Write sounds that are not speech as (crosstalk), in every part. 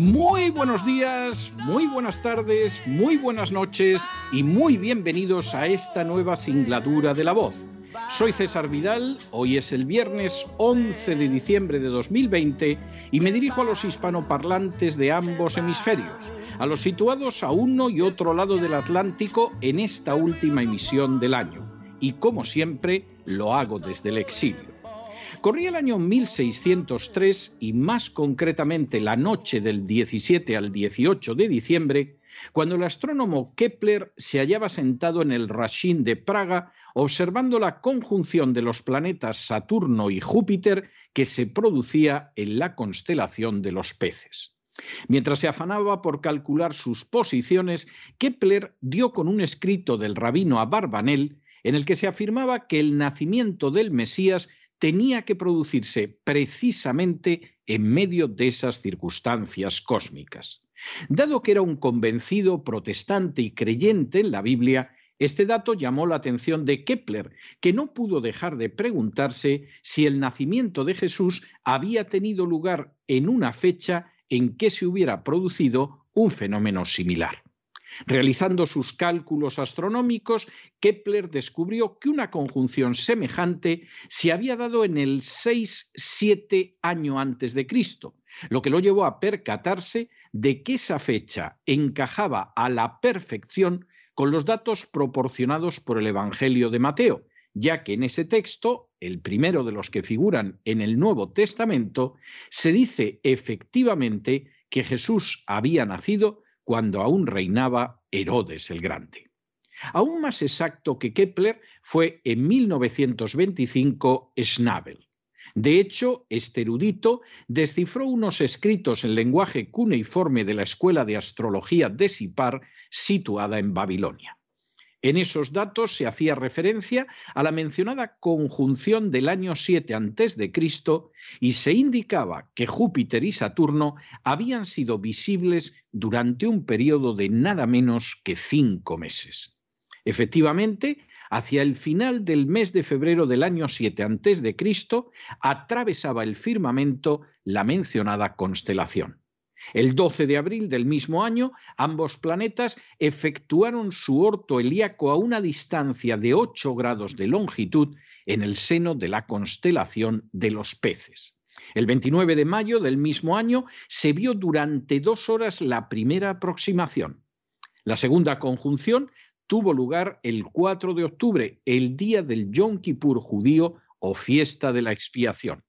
Muy buenos días, muy buenas tardes, muy buenas noches y muy bienvenidos a esta nueva singladura de la voz. Soy César Vidal, hoy es el viernes 11 de diciembre de 2020 y me dirijo a los hispanoparlantes de ambos hemisferios, a los situados a uno y otro lado del Atlántico en esta última emisión del año. Y como siempre, lo hago desde el exilio. Corría el año 1603 y más concretamente la noche del 17 al 18 de diciembre, cuando el astrónomo Kepler se hallaba sentado en el Rashín de Praga observando la conjunción de los planetas Saturno y Júpiter que se producía en la constelación de los peces. Mientras se afanaba por calcular sus posiciones, Kepler dio con un escrito del rabino Abarbanel en el que se afirmaba que el nacimiento del Mesías tenía que producirse precisamente en medio de esas circunstancias cósmicas. Dado que era un convencido protestante y creyente en la Biblia, este dato llamó la atención de Kepler, que no pudo dejar de preguntarse si el nacimiento de Jesús había tenido lugar en una fecha en que se hubiera producido un fenómeno similar. Realizando sus cálculos astronómicos, Kepler descubrió que una conjunción semejante se había dado en el 6-7 año antes de Cristo, lo que lo llevó a percatarse de que esa fecha encajaba a la perfección con los datos proporcionados por el Evangelio de Mateo, ya que en ese texto, el primero de los que figuran en el Nuevo Testamento, se dice efectivamente que Jesús había nacido cuando aún reinaba Herodes el Grande. Aún más exacto que Kepler fue en 1925 Schnabel. De hecho, este erudito descifró unos escritos en lenguaje cuneiforme de la Escuela de Astrología de Sipar, situada en Babilonia. En esos datos se hacía referencia a la mencionada conjunción del año 7 a.C. y se indicaba que Júpiter y Saturno habían sido visibles durante un periodo de nada menos que cinco meses. Efectivamente, hacia el final del mes de febrero del año 7 a.C., atravesaba el firmamento la mencionada constelación. El 12 de abril del mismo año, ambos planetas efectuaron su orto helíaco a una distancia de 8 grados de longitud en el seno de la constelación de los peces. El 29 de mayo del mismo año se vio durante dos horas la primera aproximación. La segunda conjunción tuvo lugar el 4 de octubre, el día del Yom Kippur judío o fiesta de la expiación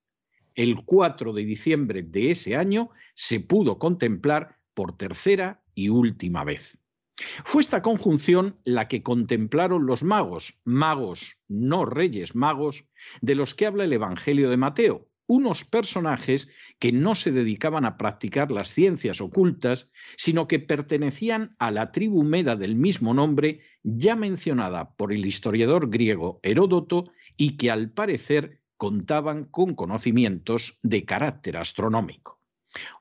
el 4 de diciembre de ese año se pudo contemplar por tercera y última vez. Fue esta conjunción la que contemplaron los magos, magos, no reyes magos, de los que habla el Evangelio de Mateo, unos personajes que no se dedicaban a practicar las ciencias ocultas, sino que pertenecían a la tribu meda del mismo nombre, ya mencionada por el historiador griego Heródoto, y que al parecer contaban con conocimientos de carácter astronómico.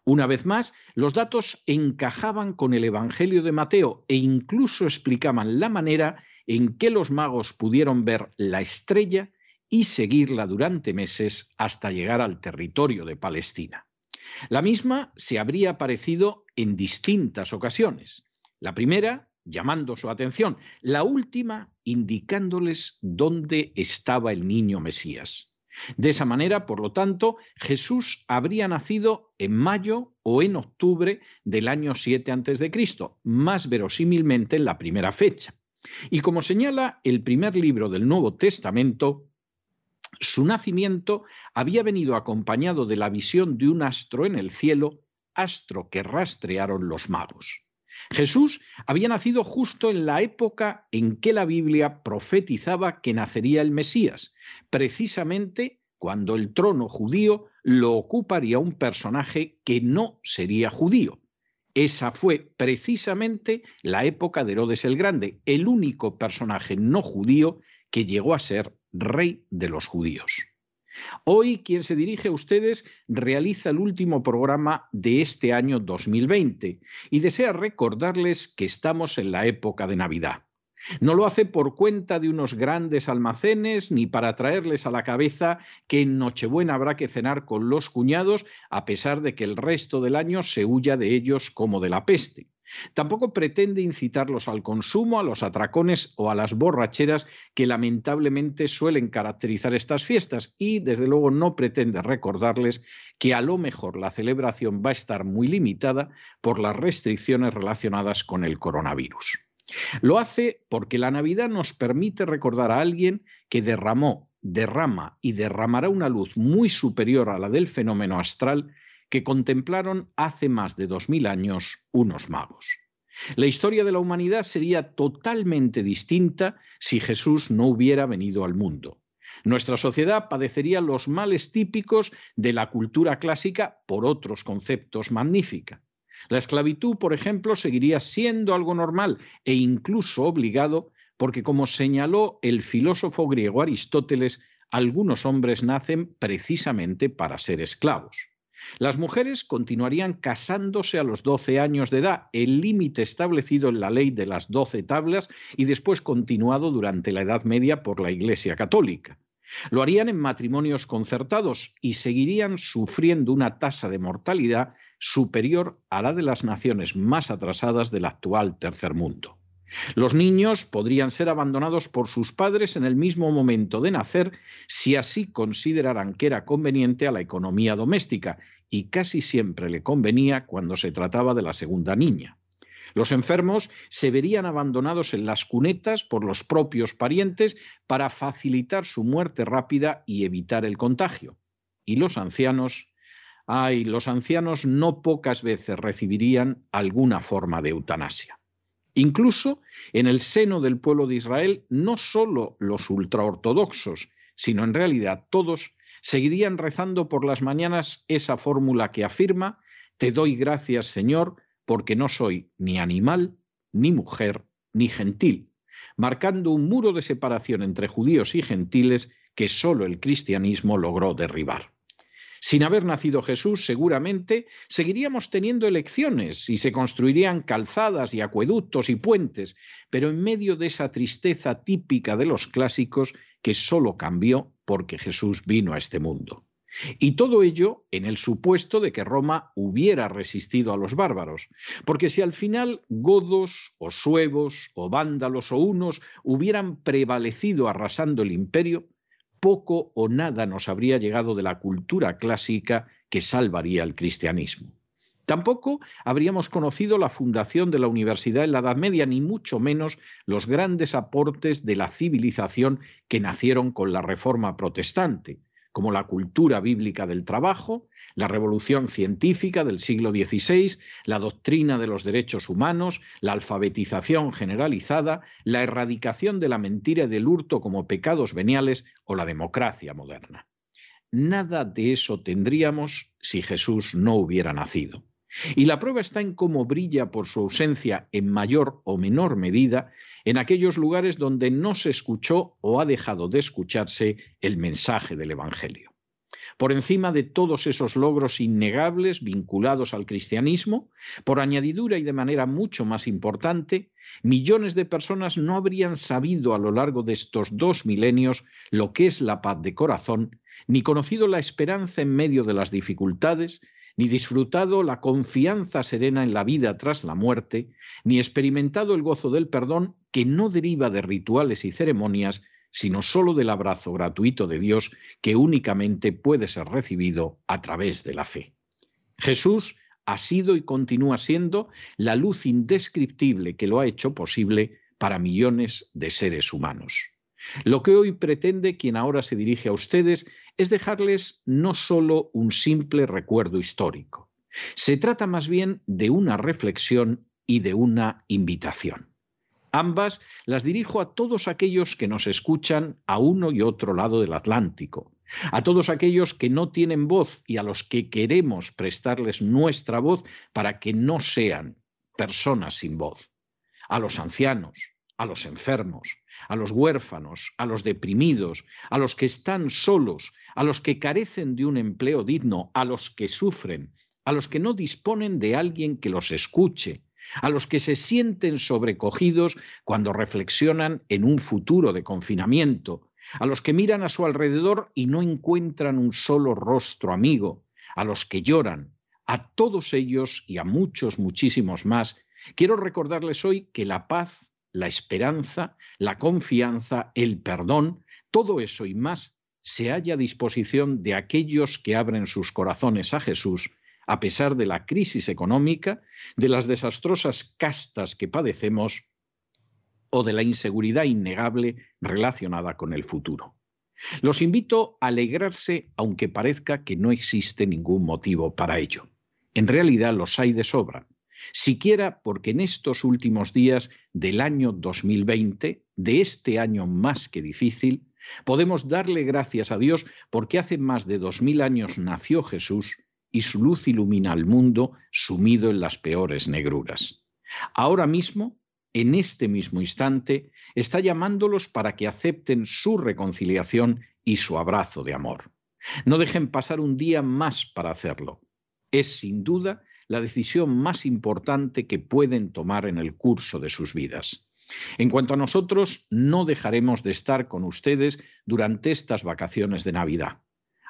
Una vez más, los datos encajaban con el Evangelio de Mateo e incluso explicaban la manera en que los magos pudieron ver la estrella y seguirla durante meses hasta llegar al territorio de Palestina. La misma se habría aparecido en distintas ocasiones. La primera llamando su atención, la última indicándoles dónde estaba el niño Mesías. De esa manera, por lo tanto, Jesús habría nacido en mayo o en octubre del año 7 a.C., más verosímilmente en la primera fecha. Y como señala el primer libro del Nuevo Testamento, su nacimiento había venido acompañado de la visión de un astro en el cielo, astro que rastrearon los magos. Jesús había nacido justo en la época en que la Biblia profetizaba que nacería el Mesías, precisamente cuando el trono judío lo ocuparía un personaje que no sería judío. Esa fue precisamente la época de Herodes el Grande, el único personaje no judío que llegó a ser rey de los judíos. Hoy quien se dirige a ustedes realiza el último programa de este año 2020 y desea recordarles que estamos en la época de Navidad. No lo hace por cuenta de unos grandes almacenes ni para traerles a la cabeza que en Nochebuena habrá que cenar con los cuñados a pesar de que el resto del año se huya de ellos como de la peste. Tampoco pretende incitarlos al consumo, a los atracones o a las borracheras que lamentablemente suelen caracterizar estas fiestas y desde luego no pretende recordarles que a lo mejor la celebración va a estar muy limitada por las restricciones relacionadas con el coronavirus. Lo hace porque la Navidad nos permite recordar a alguien que derramó, derrama y derramará una luz muy superior a la del fenómeno astral que contemplaron hace más de dos mil años unos magos. La historia de la humanidad sería totalmente distinta si Jesús no hubiera venido al mundo. Nuestra sociedad padecería los males típicos de la cultura clásica por otros conceptos magnífica. La esclavitud, por ejemplo, seguiría siendo algo normal e incluso obligado porque, como señaló el filósofo griego Aristóteles, algunos hombres nacen precisamente para ser esclavos. Las mujeres continuarían casándose a los 12 años de edad, el límite establecido en la ley de las doce tablas y después continuado durante la Edad Media por la Iglesia Católica. Lo harían en matrimonios concertados y seguirían sufriendo una tasa de mortalidad superior a la de las naciones más atrasadas del actual tercer mundo. Los niños podrían ser abandonados por sus padres en el mismo momento de nacer si así consideraran que era conveniente a la economía doméstica, y casi siempre le convenía cuando se trataba de la segunda niña. Los enfermos se verían abandonados en las cunetas por los propios parientes para facilitar su muerte rápida y evitar el contagio. Y los ancianos, ay, los ancianos no pocas veces recibirían alguna forma de eutanasia. Incluso en el seno del pueblo de Israel, no solo los ultraortodoxos, sino en realidad todos, seguirían rezando por las mañanas esa fórmula que afirma, Te doy gracias, Señor, porque no soy ni animal, ni mujer, ni gentil, marcando un muro de separación entre judíos y gentiles que sólo el cristianismo logró derribar. Sin haber nacido Jesús, seguramente seguiríamos teniendo elecciones y se construirían calzadas y acueductos y puentes, pero en medio de esa tristeza típica de los clásicos que solo cambió porque Jesús vino a este mundo. Y todo ello en el supuesto de que Roma hubiera resistido a los bárbaros, porque si al final godos o suevos o vándalos o unos hubieran prevalecido arrasando el imperio, poco o nada nos habría llegado de la cultura clásica que salvaría el cristianismo. Tampoco habríamos conocido la fundación de la universidad en la Edad Media, ni mucho menos los grandes aportes de la civilización que nacieron con la Reforma protestante, como la cultura bíblica del trabajo, la revolución científica del siglo XVI, la doctrina de los derechos humanos, la alfabetización generalizada, la erradicación de la mentira y del hurto como pecados veniales o la democracia moderna. Nada de eso tendríamos si Jesús no hubiera nacido. Y la prueba está en cómo brilla por su ausencia en mayor o menor medida en aquellos lugares donde no se escuchó o ha dejado de escucharse el mensaje del Evangelio. Por encima de todos esos logros innegables vinculados al cristianismo, por añadidura y de manera mucho más importante, millones de personas no habrían sabido a lo largo de estos dos milenios lo que es la paz de corazón, ni conocido la esperanza en medio de las dificultades, ni disfrutado la confianza serena en la vida tras la muerte, ni experimentado el gozo del perdón que no deriva de rituales y ceremonias, sino sólo del abrazo gratuito de Dios que únicamente puede ser recibido a través de la fe. Jesús ha sido y continúa siendo la luz indescriptible que lo ha hecho posible para millones de seres humanos. Lo que hoy pretende quien ahora se dirige a ustedes es dejarles no solo un simple recuerdo histórico, se trata más bien de una reflexión y de una invitación. Ambas las dirijo a todos aquellos que nos escuchan a uno y otro lado del Atlántico, a todos aquellos que no tienen voz y a los que queremos prestarles nuestra voz para que no sean personas sin voz, a los ancianos, a los enfermos, a los huérfanos, a los deprimidos, a los que están solos, a los que carecen de un empleo digno, a los que sufren, a los que no disponen de alguien que los escuche, a los que se sienten sobrecogidos cuando reflexionan en un futuro de confinamiento, a los que miran a su alrededor y no encuentran un solo rostro amigo, a los que lloran, a todos ellos y a muchos, muchísimos más, quiero recordarles hoy que la paz, la esperanza, la confianza, el perdón, todo eso y más se halla a disposición de aquellos que abren sus corazones a Jesús a pesar de la crisis económica, de las desastrosas castas que padecemos o de la inseguridad innegable relacionada con el futuro. Los invito a alegrarse aunque parezca que no existe ningún motivo para ello. En realidad los hay de sobra, siquiera porque en estos últimos días del año 2020, de este año más que difícil, podemos darle gracias a Dios porque hace más de dos mil años nació Jesús y su luz ilumina al mundo sumido en las peores negruras. Ahora mismo, en este mismo instante, está llamándolos para que acepten su reconciliación y su abrazo de amor. No dejen pasar un día más para hacerlo. Es sin duda la decisión más importante que pueden tomar en el curso de sus vidas. En cuanto a nosotros, no dejaremos de estar con ustedes durante estas vacaciones de Navidad.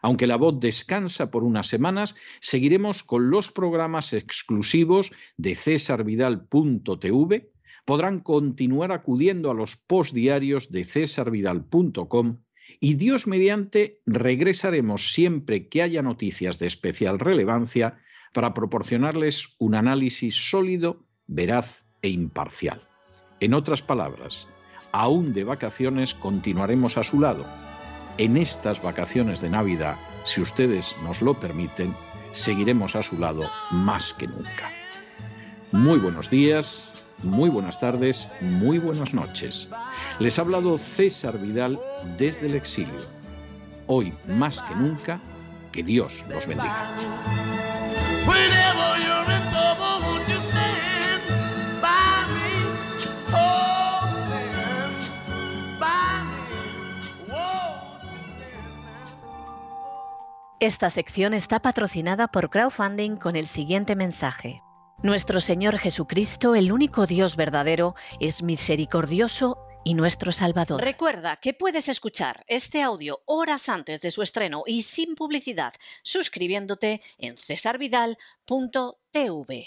Aunque la voz descansa por unas semanas, seguiremos con los programas exclusivos de cesarvidal.tv. Podrán continuar acudiendo a los postdiarios de cesarvidal.com y Dios mediante regresaremos siempre que haya noticias de especial relevancia para proporcionarles un análisis sólido, veraz e imparcial. En otras palabras, aún de vacaciones continuaremos a su lado en estas vacaciones de Navidad, si ustedes nos lo permiten, seguiremos a su lado más que nunca. Muy buenos días, muy buenas tardes, muy buenas noches. Les ha hablado César Vidal desde el exilio. Hoy más que nunca, que Dios los bendiga. Esta sección está patrocinada por crowdfunding con el siguiente mensaje. Nuestro Señor Jesucristo, el único Dios verdadero, es misericordioso y nuestro Salvador. Recuerda que puedes escuchar este audio horas antes de su estreno y sin publicidad suscribiéndote en cesarvidal.tv.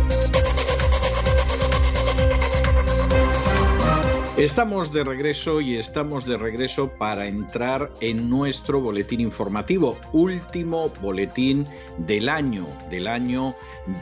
Estamos de regreso y estamos de regreso para entrar en nuestro boletín informativo, último boletín del año, del año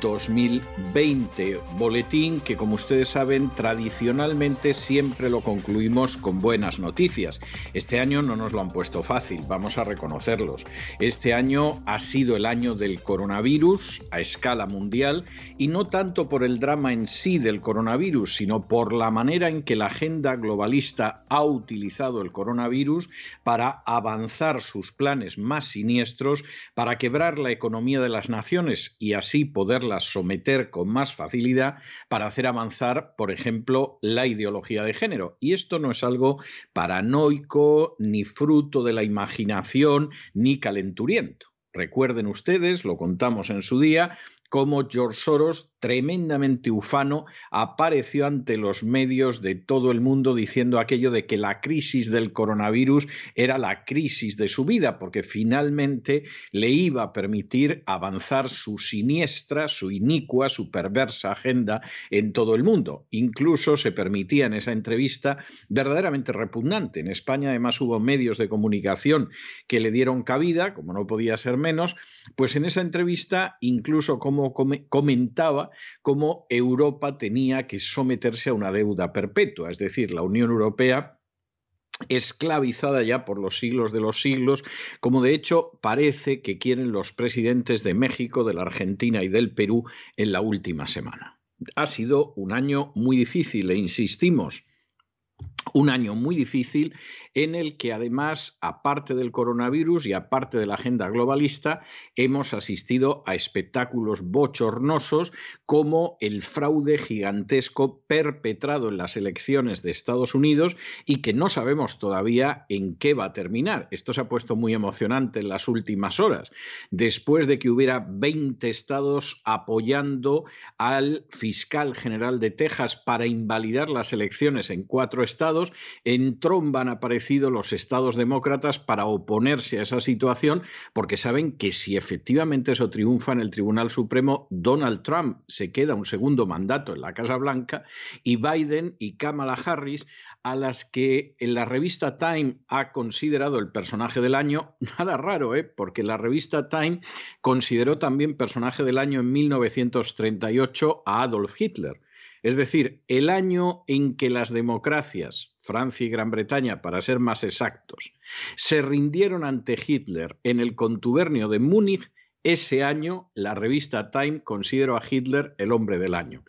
2020. Boletín que, como ustedes saben, tradicionalmente siempre lo concluimos con buenas noticias. Este año no nos lo han puesto fácil, vamos a reconocerlos. Este año ha sido el año del coronavirus a escala mundial y no tanto por el drama en sí del coronavirus, sino por la manera en que la agenda globalista ha utilizado el coronavirus para avanzar sus planes más siniestros, para quebrar la economía de las naciones y así poderlas someter con más facilidad, para hacer avanzar, por ejemplo, la ideología de género. Y esto no es algo paranoico, ni fruto de la imaginación, ni calenturiento. Recuerden ustedes, lo contamos en su día, cómo George Soros, tremendamente ufano, apareció ante los medios de todo el mundo diciendo aquello de que la crisis del coronavirus era la crisis de su vida, porque finalmente le iba a permitir avanzar su siniestra, su inicua, su perversa agenda en todo el mundo. Incluso se permitía en esa entrevista verdaderamente repugnante. En España además hubo medios de comunicación que le dieron cabida, como no podía ser menos, pues en esa entrevista incluso como comentaba cómo Europa tenía que someterse a una deuda perpetua, es decir, la Unión Europea esclavizada ya por los siglos de los siglos, como de hecho parece que quieren los presidentes de México, de la Argentina y del Perú en la última semana. Ha sido un año muy difícil e insistimos, un año muy difícil en el que además, aparte del coronavirus y aparte de la agenda globalista, hemos asistido a espectáculos bochornosos como el fraude gigantesco perpetrado en las elecciones de Estados Unidos y que no sabemos todavía en qué va a terminar. Esto se ha puesto muy emocionante en las últimas horas, después de que hubiera 20 estados apoyando al fiscal general de Texas para invalidar las elecciones en cuatro estados, en Trump van a aparecer los estados demócratas para oponerse a esa situación, porque saben que si efectivamente eso triunfa en el Tribunal Supremo, Donald Trump se queda un segundo mandato en la Casa Blanca y Biden y Kamala Harris a las que en la revista Time ha considerado el personaje del año, (laughs) nada raro, ¿eh? porque la revista Time consideró también personaje del año en 1938 a Adolf Hitler. Es decir, el año en que las democracias, Francia y Gran Bretaña para ser más exactos, se rindieron ante Hitler en el contubernio de Múnich, ese año la revista Time consideró a Hitler el hombre del año.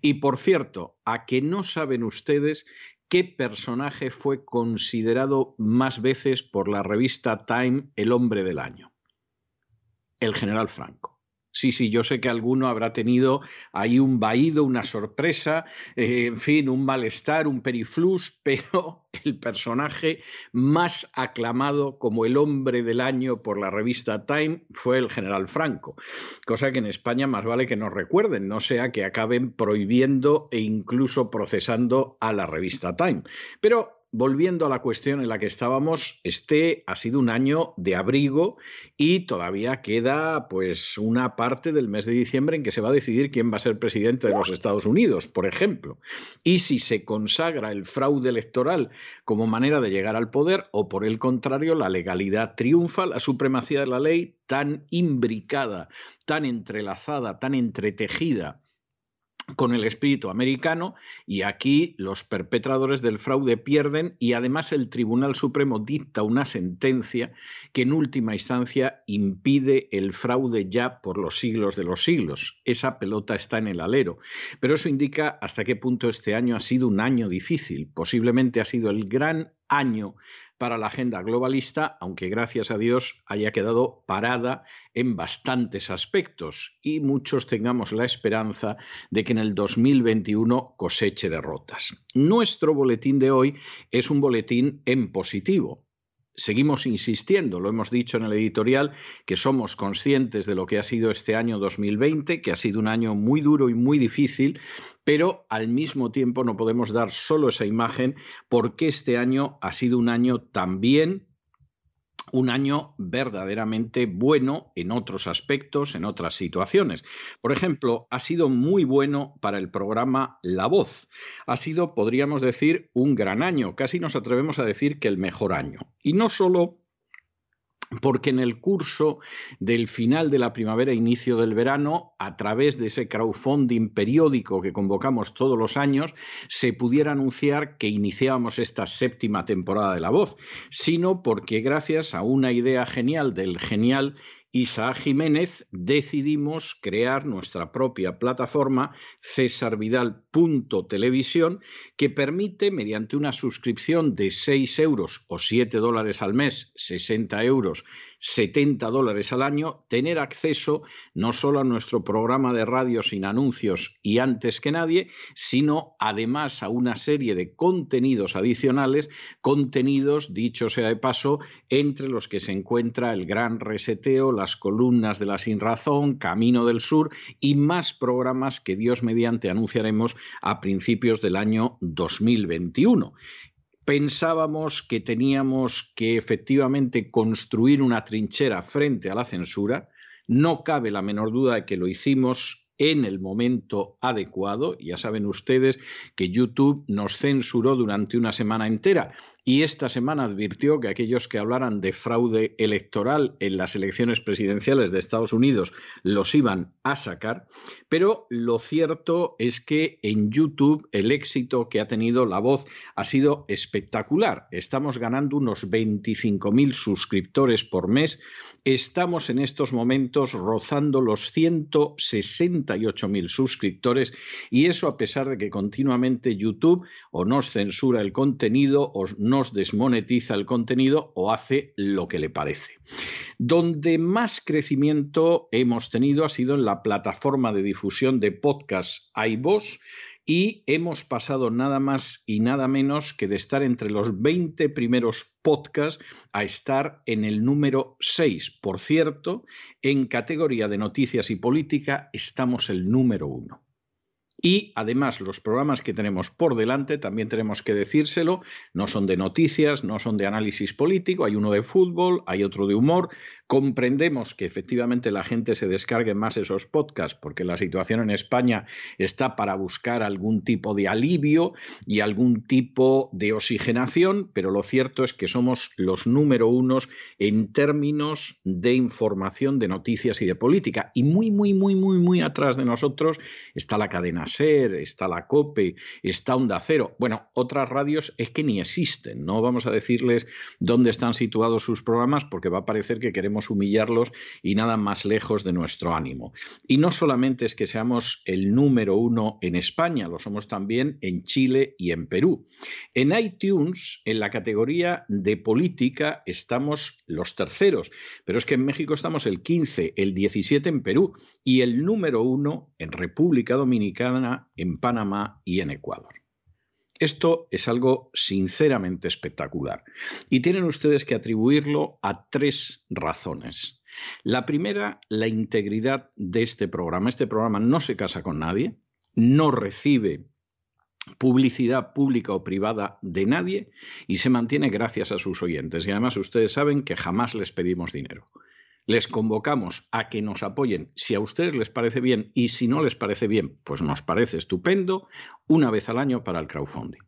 Y por cierto, a que no saben ustedes qué personaje fue considerado más veces por la revista Time el hombre del año. El general Franco. Sí, sí, yo sé que alguno habrá tenido ahí un vaído, una sorpresa, eh, en fin, un malestar, un periflus, (laughs) pero el personaje más aclamado como el hombre del año por la revista Time fue el general Franco, cosa que en España más vale que nos recuerden, no sea que acaben prohibiendo e incluso procesando a la revista Time. Pero volviendo a la cuestión en la que estábamos, este ha sido un año de abrigo y todavía queda pues una parte del mes de diciembre en que se va a decidir quién va a ser presidente de los Estados Unidos, por ejemplo. Y si se consagra el fraude electoral como manera de llegar al poder o por el contrario la legalidad triunfa, la supremacía de la ley tan imbricada, tan entrelazada, tan entretejida con el espíritu americano y aquí los perpetradores del fraude pierden y además el Tribunal Supremo dicta una sentencia que en última instancia impide el fraude ya por los siglos de los siglos. Esa pelota está en el alero. Pero eso indica hasta qué punto este año ha sido un año difícil. Posiblemente ha sido el gran año para la agenda globalista, aunque gracias a Dios haya quedado parada en bastantes aspectos y muchos tengamos la esperanza de que en el 2021 coseche derrotas. Nuestro boletín de hoy es un boletín en positivo seguimos insistiendo, lo hemos dicho en el editorial, que somos conscientes de lo que ha sido este año 2020, que ha sido un año muy duro y muy difícil, pero al mismo tiempo no podemos dar solo esa imagen porque este año ha sido un año también un año verdaderamente bueno en otros aspectos, en otras situaciones. Por ejemplo, ha sido muy bueno para el programa La Voz. Ha sido, podríamos decir, un gran año, casi nos atrevemos a decir que el mejor año. Y no solo porque en el curso del final de la primavera, inicio del verano, a través de ese crowdfunding periódico que convocamos todos los años, se pudiera anunciar que iniciábamos esta séptima temporada de La Voz, sino porque gracias a una idea genial del genial Isaac Jiménez decidimos crear nuestra propia plataforma cesarvidal.televisión que permite, mediante una suscripción de 6 euros o 7 dólares al mes, 60 euros 70 dólares al año, tener acceso no solo a nuestro programa de radio sin anuncios y antes que nadie, sino además a una serie de contenidos adicionales, contenidos, dicho sea de paso, entre los que se encuentra el gran reseteo, las columnas de la sin razón, Camino del Sur y más programas que Dios mediante anunciaremos a principios del año 2021 pensábamos que teníamos que efectivamente construir una trinchera frente a la censura. No cabe la menor duda de que lo hicimos en el momento adecuado. Ya saben ustedes que YouTube nos censuró durante una semana entera y esta semana advirtió que aquellos que hablaran de fraude electoral en las elecciones presidenciales de Estados Unidos los iban a sacar, pero lo cierto es que en YouTube el éxito que ha tenido la voz ha sido espectacular. Estamos ganando unos 25.000 suscriptores por mes, estamos en estos momentos rozando los 168.000 suscriptores y eso a pesar de que continuamente YouTube o nos censura el contenido o no nos desmonetiza el contenido o hace lo que le parece. Donde más crecimiento hemos tenido ha sido en la plataforma de difusión de podcast iVoox y hemos pasado nada más y nada menos que de estar entre los 20 primeros podcasts a estar en el número 6. Por cierto, en categoría de noticias y política estamos el número 1. Y además los programas que tenemos por delante, también tenemos que decírselo, no son de noticias, no son de análisis político, hay uno de fútbol, hay otro de humor, Comprendemos que efectivamente la gente se descargue más esos podcasts porque la situación en España está para buscar algún tipo de alivio y algún tipo de oxigenación, pero lo cierto es que somos los número unos en términos de información, de noticias y de política. Y muy, muy, muy, muy, muy atrás de nosotros está la cadena SER, está la COPE, está Onda Cero. Bueno, otras radios es que ni existen. No vamos a decirles dónde están situados sus programas porque va a parecer que queremos humillarlos y nada más lejos de nuestro ánimo. Y no solamente es que seamos el número uno en España, lo somos también en Chile y en Perú. En iTunes, en la categoría de política, estamos los terceros, pero es que en México estamos el 15, el 17 en Perú y el número uno en República Dominicana, en Panamá y en Ecuador. Esto es algo sinceramente espectacular y tienen ustedes que atribuirlo a tres razones. La primera, la integridad de este programa. Este programa no se casa con nadie, no recibe publicidad pública o privada de nadie y se mantiene gracias a sus oyentes. Y además ustedes saben que jamás les pedimos dinero les convocamos a que nos apoyen si a ustedes les parece bien y si no les parece bien, pues nos parece estupendo, una vez al año para el crowdfunding.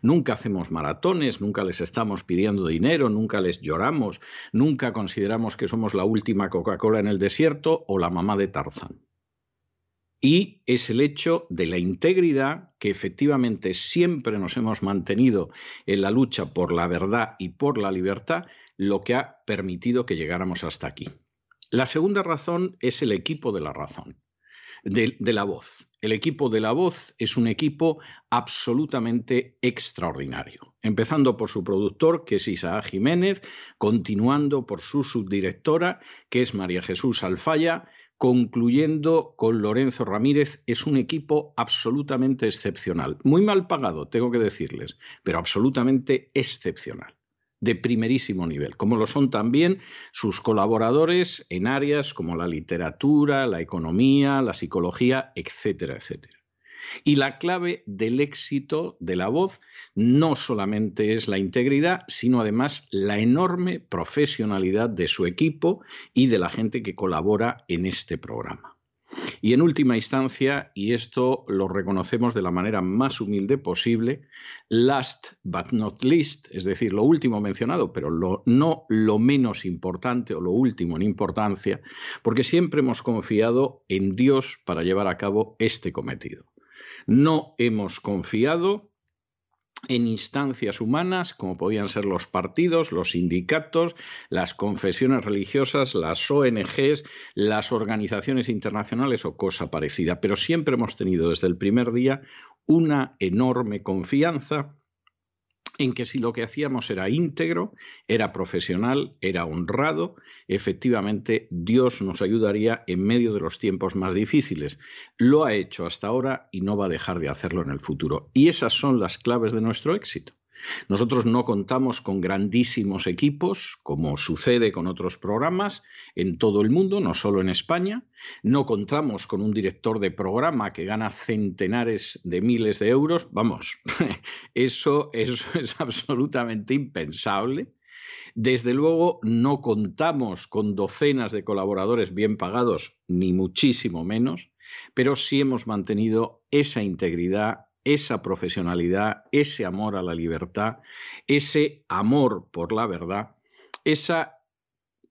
Nunca hacemos maratones, nunca les estamos pidiendo dinero, nunca les lloramos, nunca consideramos que somos la última Coca-Cola en el desierto o la mamá de Tarzán. Y es el hecho de la integridad que efectivamente siempre nos hemos mantenido en la lucha por la verdad y por la libertad lo que ha permitido que llegáramos hasta aquí. La segunda razón es el equipo de la razón, de, la voz. El equipo de la voz es un equipo absolutamente extraordinario, empezando por su productor, que es Isaac Jiménez, continuando por su subdirectora, que es María Jesús Alfaya, concluyendo con Lorenzo Ramírez, es un equipo absolutamente excepcional. Muy mal pagado, tengo que decirles, pero absolutamente excepcional de primerísimo nivel, como lo son también sus colaboradores en áreas como la literatura, la economía, la psicología, etcétera, etcétera. Y la clave del éxito de la voz no solamente es la integridad, sino además la enorme profesionalidad de su equipo y de la gente que colabora en este programa. Y en última instancia, y esto lo reconocemos de la manera más humilde posible, last but not least, es decir, lo último mencionado, pero no lo menos importante o lo último en importancia, porque siempre hemos confiado en Dios para llevar a cabo este cometido. No hemos confiado en instancias humanas, como podían ser los partidos, los sindicatos, las confesiones religiosas, las ONGs, las organizaciones internacionales o cosa parecida. Pero siempre hemos tenido desde el primer día una enorme confianza en que si lo que hacíamos era íntegro, era profesional, era honrado, efectivamente Dios nos ayudaría en medio de los tiempos más difíciles. Lo ha hecho hasta ahora y no va a dejar de hacerlo en el futuro. Y esas son las claves de nuestro éxito. Nosotros no contamos con grandísimos equipos, como sucede con otros programas en todo el mundo, no solo en España. No contamos con un director de programa que gana centenares de miles de euros. Vamos, (laughs) eso, es (laughs) absolutamente impensable. Desde luego, no contamos con docenas de colaboradores bien pagados, ni muchísimo menos, pero sí hemos mantenido esa integridad esa profesionalidad, ese amor a la libertad, ese amor por la verdad, esa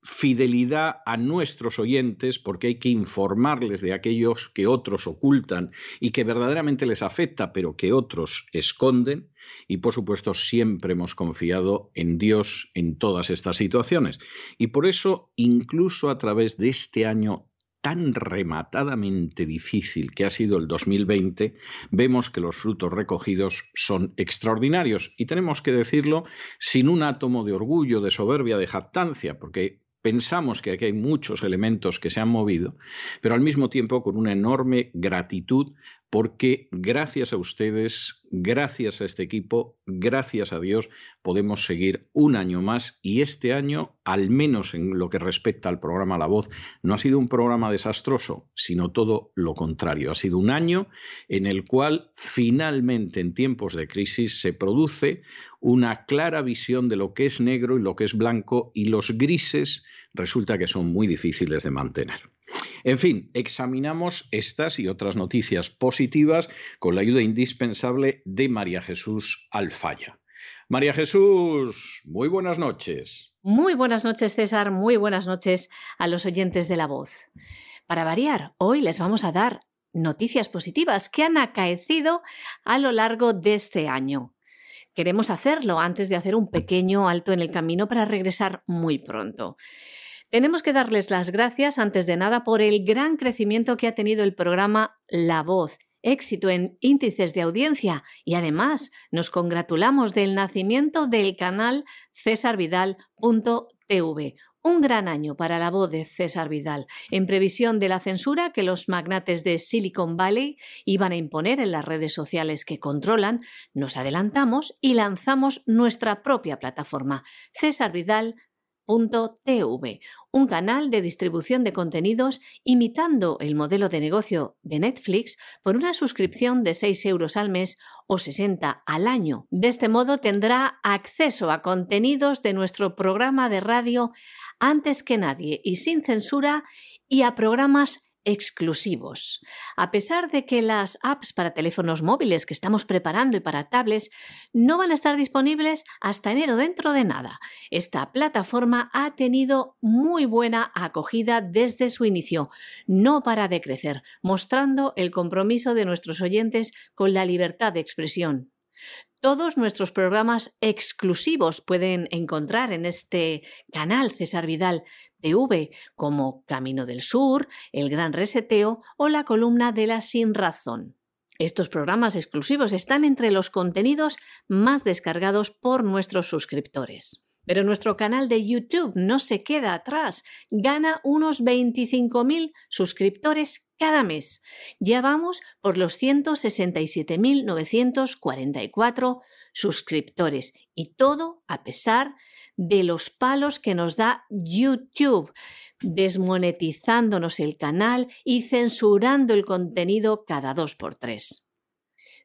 fidelidad a nuestros oyentes, porque hay que informarles de aquellos que otros ocultan y que verdaderamente les afecta, pero que otros esconden. Y por supuesto, siempre hemos confiado en Dios en todas estas situaciones. Y por eso, incluso a través de este año tan rematadamente difícil que ha sido el 2020, vemos que los frutos recogidos son extraordinarios. Y tenemos que decirlo sin un átomo de orgullo, de soberbia, de jactancia, porque pensamos que aquí hay muchos elementos que se han movido, pero al mismo tiempo con una enorme gratitud porque gracias a ustedes, gracias a este equipo, gracias a Dios, podemos seguir un año más y este año, al menos en lo que respecta al programa La Voz, no ha sido un programa desastroso, sino todo lo contrario. Ha sido un año en el cual finalmente en tiempos de crisis se produce una clara visión de lo que es negro y lo que es blanco y los grises resulta que son muy difíciles de mantener. En fin, examinamos estas y otras noticias positivas con la ayuda indispensable de María Jesús Alfaya. María Jesús, muy buenas noches. Muy buenas noches, César. Muy buenas noches a los oyentes de la voz. Para variar, hoy les vamos a dar noticias positivas que han acaecido a lo largo de este año. Queremos hacerlo antes de hacer un pequeño alto en el camino para regresar muy pronto. Tenemos que darles las gracias antes de nada por el gran crecimiento que ha tenido el programa La Voz, éxito en índices de audiencia. Y además nos congratulamos del nacimiento del canal cesarvidal.tv. Un gran año para la voz de César Vidal, en previsión de la censura que los magnates de Silicon Valley iban a imponer en las redes sociales que controlan, nos adelantamos y lanzamos nuestra propia plataforma, César Vidal Un canal de distribución de contenidos imitando el modelo de negocio de Netflix por una suscripción de 6 euros al mes o 60 al año. De este modo tendrá acceso a contenidos de nuestro programa de radio antes que nadie y sin censura y a programas exclusivos. A pesar de que las apps para teléfonos móviles que estamos preparando y para tablets no van a estar disponibles hasta enero dentro de nada, esta plataforma ha tenido muy buena acogida desde su inicio, no para de crecer, mostrando el compromiso de nuestros oyentes con la libertad de expresión. Todos nuestros programas exclusivos pueden encontrar en este canal César Vidal TV, como Camino del Sur, El Gran Reseteo o la columna de la Sin Razón. Estos programas exclusivos están entre los contenidos más descargados por nuestros suscriptores. Pero nuestro canal de YouTube no se queda atrás, gana unos 25.000 suscriptores cada mes. Ya vamos por los 167.944 suscriptores y todo a pesar de los palos que nos da YouTube, desmonetizándonos el canal y censurando el contenido cada dos por tres.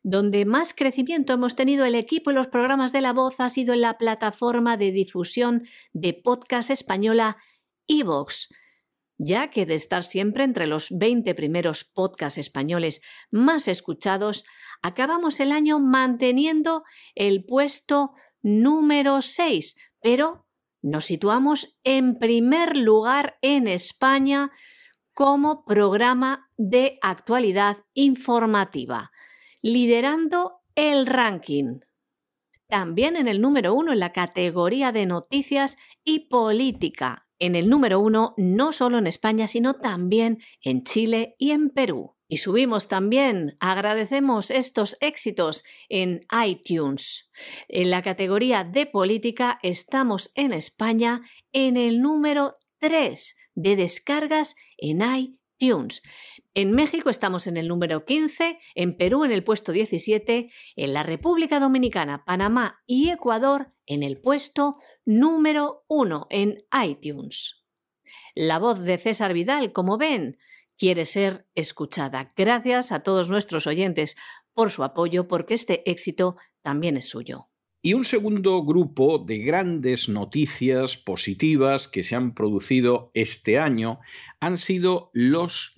Donde más crecimiento hemos tenido el equipo y los programas de la voz ha sido en la plataforma de difusión de podcast española Evox, ya que de estar siempre entre los 20 primeros podcasts españoles más escuchados, acabamos el año manteniendo el puesto número 6, pero nos situamos en primer lugar en España como programa de actualidad informativa liderando el ranking. También en el número uno en la categoría de noticias y política. En el número uno no solo en España, sino también en Chile y en Perú. Y subimos también, agradecemos estos éxitos en iTunes. En la categoría de política estamos en España en el número 3 de descargas en iTunes. En México estamos en el número 15, en Perú en el puesto 17, en la República Dominicana, Panamá y Ecuador en el puesto número 1 en iTunes. La voz de César Vidal, como ven, quiere ser escuchada. Gracias a todos nuestros oyentes por su apoyo, porque este éxito también es suyo. Y un segundo grupo de grandes noticias positivas que se han producido este año han sido las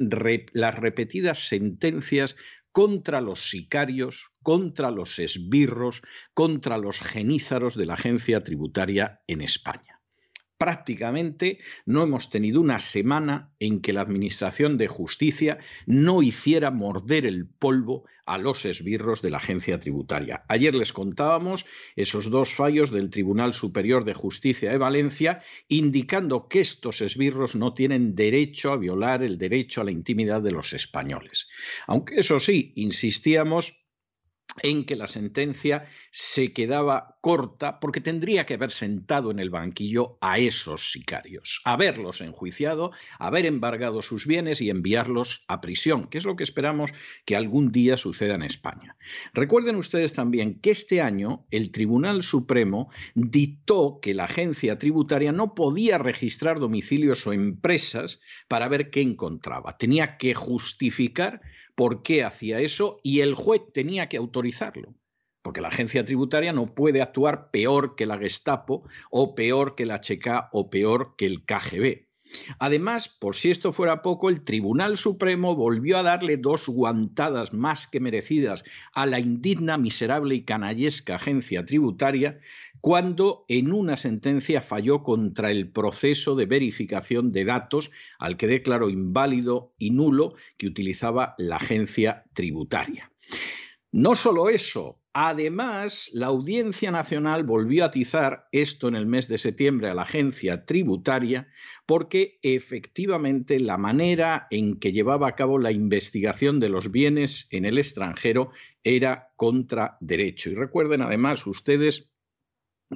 repetidas sentencias contra los sicarios, contra los esbirros, contra los genízaros de la agencia tributaria en España prácticamente no hemos tenido una semana en que la Administración de Justicia no hiciera morder el polvo a los esbirros de la agencia tributaria. Ayer les contábamos esos dos fallos del Tribunal Superior de Justicia de Valencia indicando que estos esbirros no tienen derecho a violar el derecho a la intimidad de los españoles. Aunque eso sí, insistíamos en que la sentencia se quedaba corta porque tendría que haber sentado en el banquillo a esos sicarios, haberlos enjuiciado, haber embargado sus bienes y enviarlos a prisión, que es lo que esperamos que algún día suceda en España. Recuerden ustedes también que este año el Tribunal Supremo dictó que la agencia tributaria no podía registrar domicilios o empresas para ver qué encontraba. Tenía que justificar por qué hacía eso y el juez tenía que autorizarlo. Porque la agencia tributaria no puede actuar peor que la Gestapo o peor que la HK o peor que el KGB. Además, por si esto fuera poco, el Tribunal Supremo volvió a darle dos guantadas más que merecidas a la indigna, miserable y canallesca agencia tributaria cuando en una sentencia falló contra el proceso de verificación de datos al que declaró inválido y nulo que utilizaba la agencia tributaria. No solo eso, además la Audiencia Nacional volvió a atizar esto en el mes de septiembre a la agencia tributaria porque efectivamente la manera en que llevaba a cabo la investigación de los bienes en el extranjero era contra derecho. Y recuerden además ustedes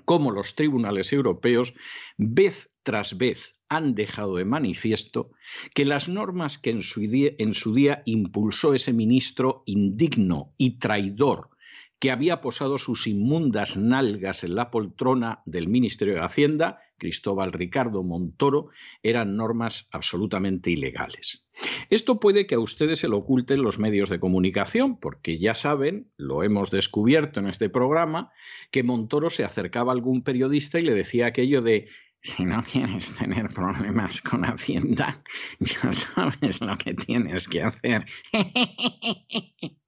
cómo los tribunales europeos vez tras vez han dejado de manifiesto que las normas que en su, día, en su día impulsó ese ministro indigno y traidor que había posado sus inmundas nalgas en la poltrona del Ministerio de Hacienda, Cristóbal Ricardo Montoro, eran normas absolutamente ilegales. Esto puede que a ustedes se lo oculten los medios de comunicación, porque ya saben, lo hemos descubierto en este programa, que Montoro se acercaba a algún periodista y le decía aquello de si no quieres tener problemas con Hacienda, (laughs) ya sabes lo que tienes que hacer. (laughs)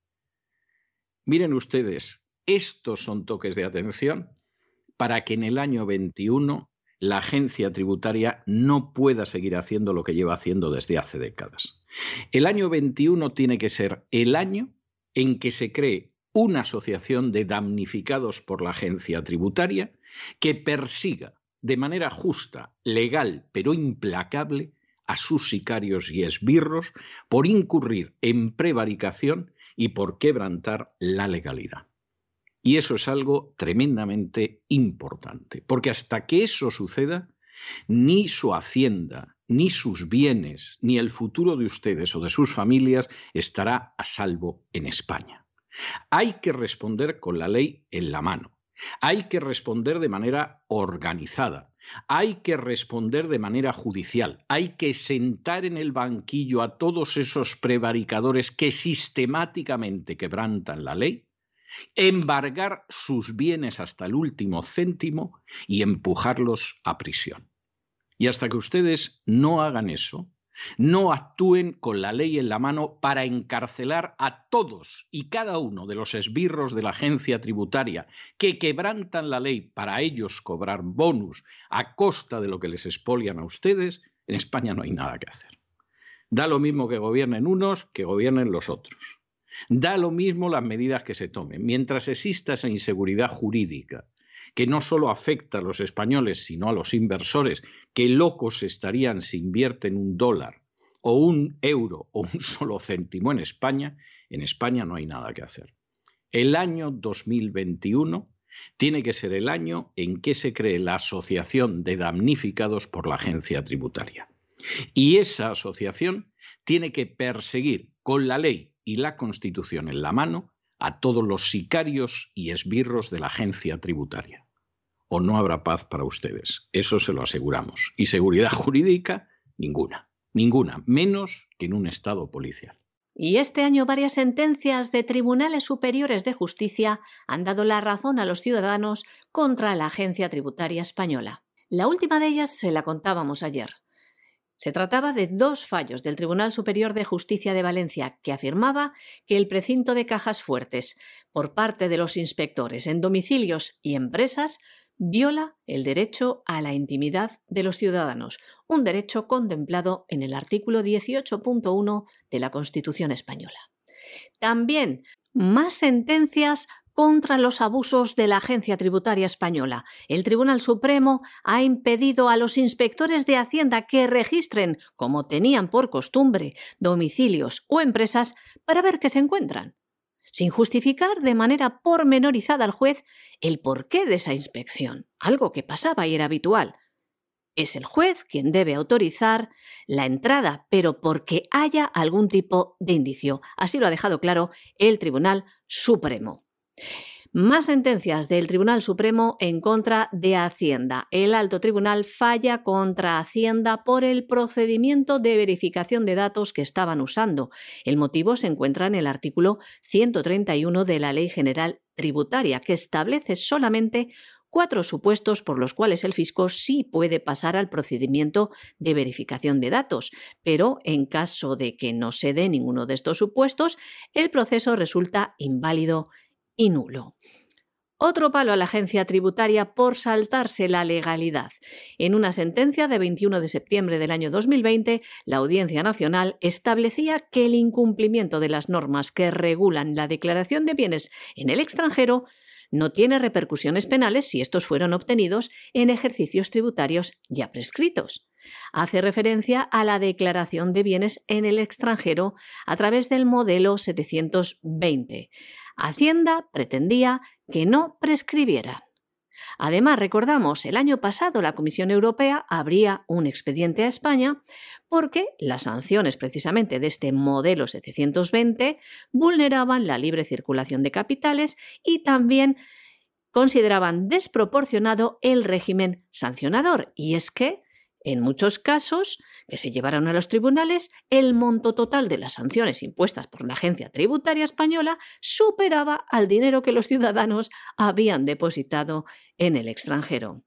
Miren ustedes, estos son toques de atención para que en el año 21 la agencia tributaria no pueda seguir haciendo lo que lleva haciendo desde hace décadas. El año 21 tiene que ser el año en que se cree una asociación de damnificados por la agencia tributaria que persiga de manera justa, legal, pero implacable a sus sicarios y esbirros por incurrir en prevaricación y por quebrantar la legalidad. Y eso es algo tremendamente importante, porque hasta que eso suceda, ni su hacienda, ni sus bienes, ni el futuro de ustedes o de sus familias estará a salvo en España. Hay que responder con la ley en la mano. Hay que responder de manera organizada, hay que responder de manera judicial, hay que sentar en el banquillo a todos esos prevaricadores que sistemáticamente quebrantan la ley, embargar sus bienes hasta el último céntimo y empujarlos a prisión. Y hasta que ustedes no hagan eso, no actúen con la ley en la mano para encarcelar a todos y cada uno de los esbirros de la agencia tributaria que quebrantan la ley para ellos cobrar bonus a costa de lo que les expolian a ustedes, en España no hay nada que hacer. Da lo mismo que gobiernen unos que gobiernen los otros. Da lo mismo las medidas que se tomen. Mientras exista esa inseguridad jurídica, que no solo afecta a los españoles, sino a los inversores, que locos estarían si invierten un dólar o un euro o un solo céntimo en España, en España no hay nada que hacer. El año 2021 tiene que ser el año en que se cree la Asociación de Damnificados por la Agencia Tributaria. Y esa asociación tiene que perseguir con la ley y la Constitución en la mano a todos los sicarios y esbirros de la agencia tributaria. O no habrá paz para ustedes, eso se lo aseguramos. Y seguridad (laughs) jurídica, ninguna, ninguna, menos que en un Estado policial. Y este año varias sentencias de tribunales superiores de justicia han dado la razón a los ciudadanos contra la agencia tributaria española. La última de ellas se la contábamos ayer. Se trataba de dos fallos del Tribunal Superior de Justicia de Valencia que afirmaba que el precinto de cajas fuertes por parte de los inspectores en domicilios y empresas viola el derecho a la intimidad de los ciudadanos, un derecho contemplado en el artículo 18.1 de la Constitución española. También más sentencias contra los abusos de la Agencia Tributaria Española. El Tribunal Supremo ha impedido a los inspectores de Hacienda que registren, como tenían por costumbre, domicilios o empresas para ver qué se encuentran, sin justificar de manera pormenorizada al juez el porqué de esa inspección, algo que pasaba y era habitual. Es el juez quien debe autorizar la entrada, pero porque haya algún tipo de indicio. Así lo ha dejado claro el Tribunal Supremo. Más sentencias del Tribunal Supremo en contra de Hacienda. El alto tribunal falla contra Hacienda por el procedimiento de verificación de datos que estaban usando. El motivo se encuentra en el artículo 131 de la Ley General Tributaria, que establece solamente cuatro supuestos por los cuales el fisco sí puede pasar al procedimiento de verificación de datos, pero en caso de que no se dé ninguno de estos supuestos, el proceso resulta inválido y nulo. Otro palo a la agencia tributaria por saltarse la legalidad. En una sentencia de 21 de septiembre del año 2020, la Audiencia Nacional establecía que el incumplimiento de las normas que regulan la declaración de bienes en el extranjero no tiene repercusiones penales si estos fueron obtenidos en ejercicios tributarios ya prescritos. Hace referencia a la declaración de bienes en el extranjero a través del modelo 720. Hacienda pretendía que no prescribieran. Además, recordamos, el año pasado la Comisión Europea abría un expediente a España porque las sanciones precisamente de este modelo 720 vulneraban la libre circulación de capitales y también consideraban desproporcionado el régimen sancionador. Y es que en muchos casos que se llevaron a los tribunales, el monto total de las sanciones impuestas por la Agencia Tributaria Española superaba al dinero que los ciudadanos habían depositado en el extranjero.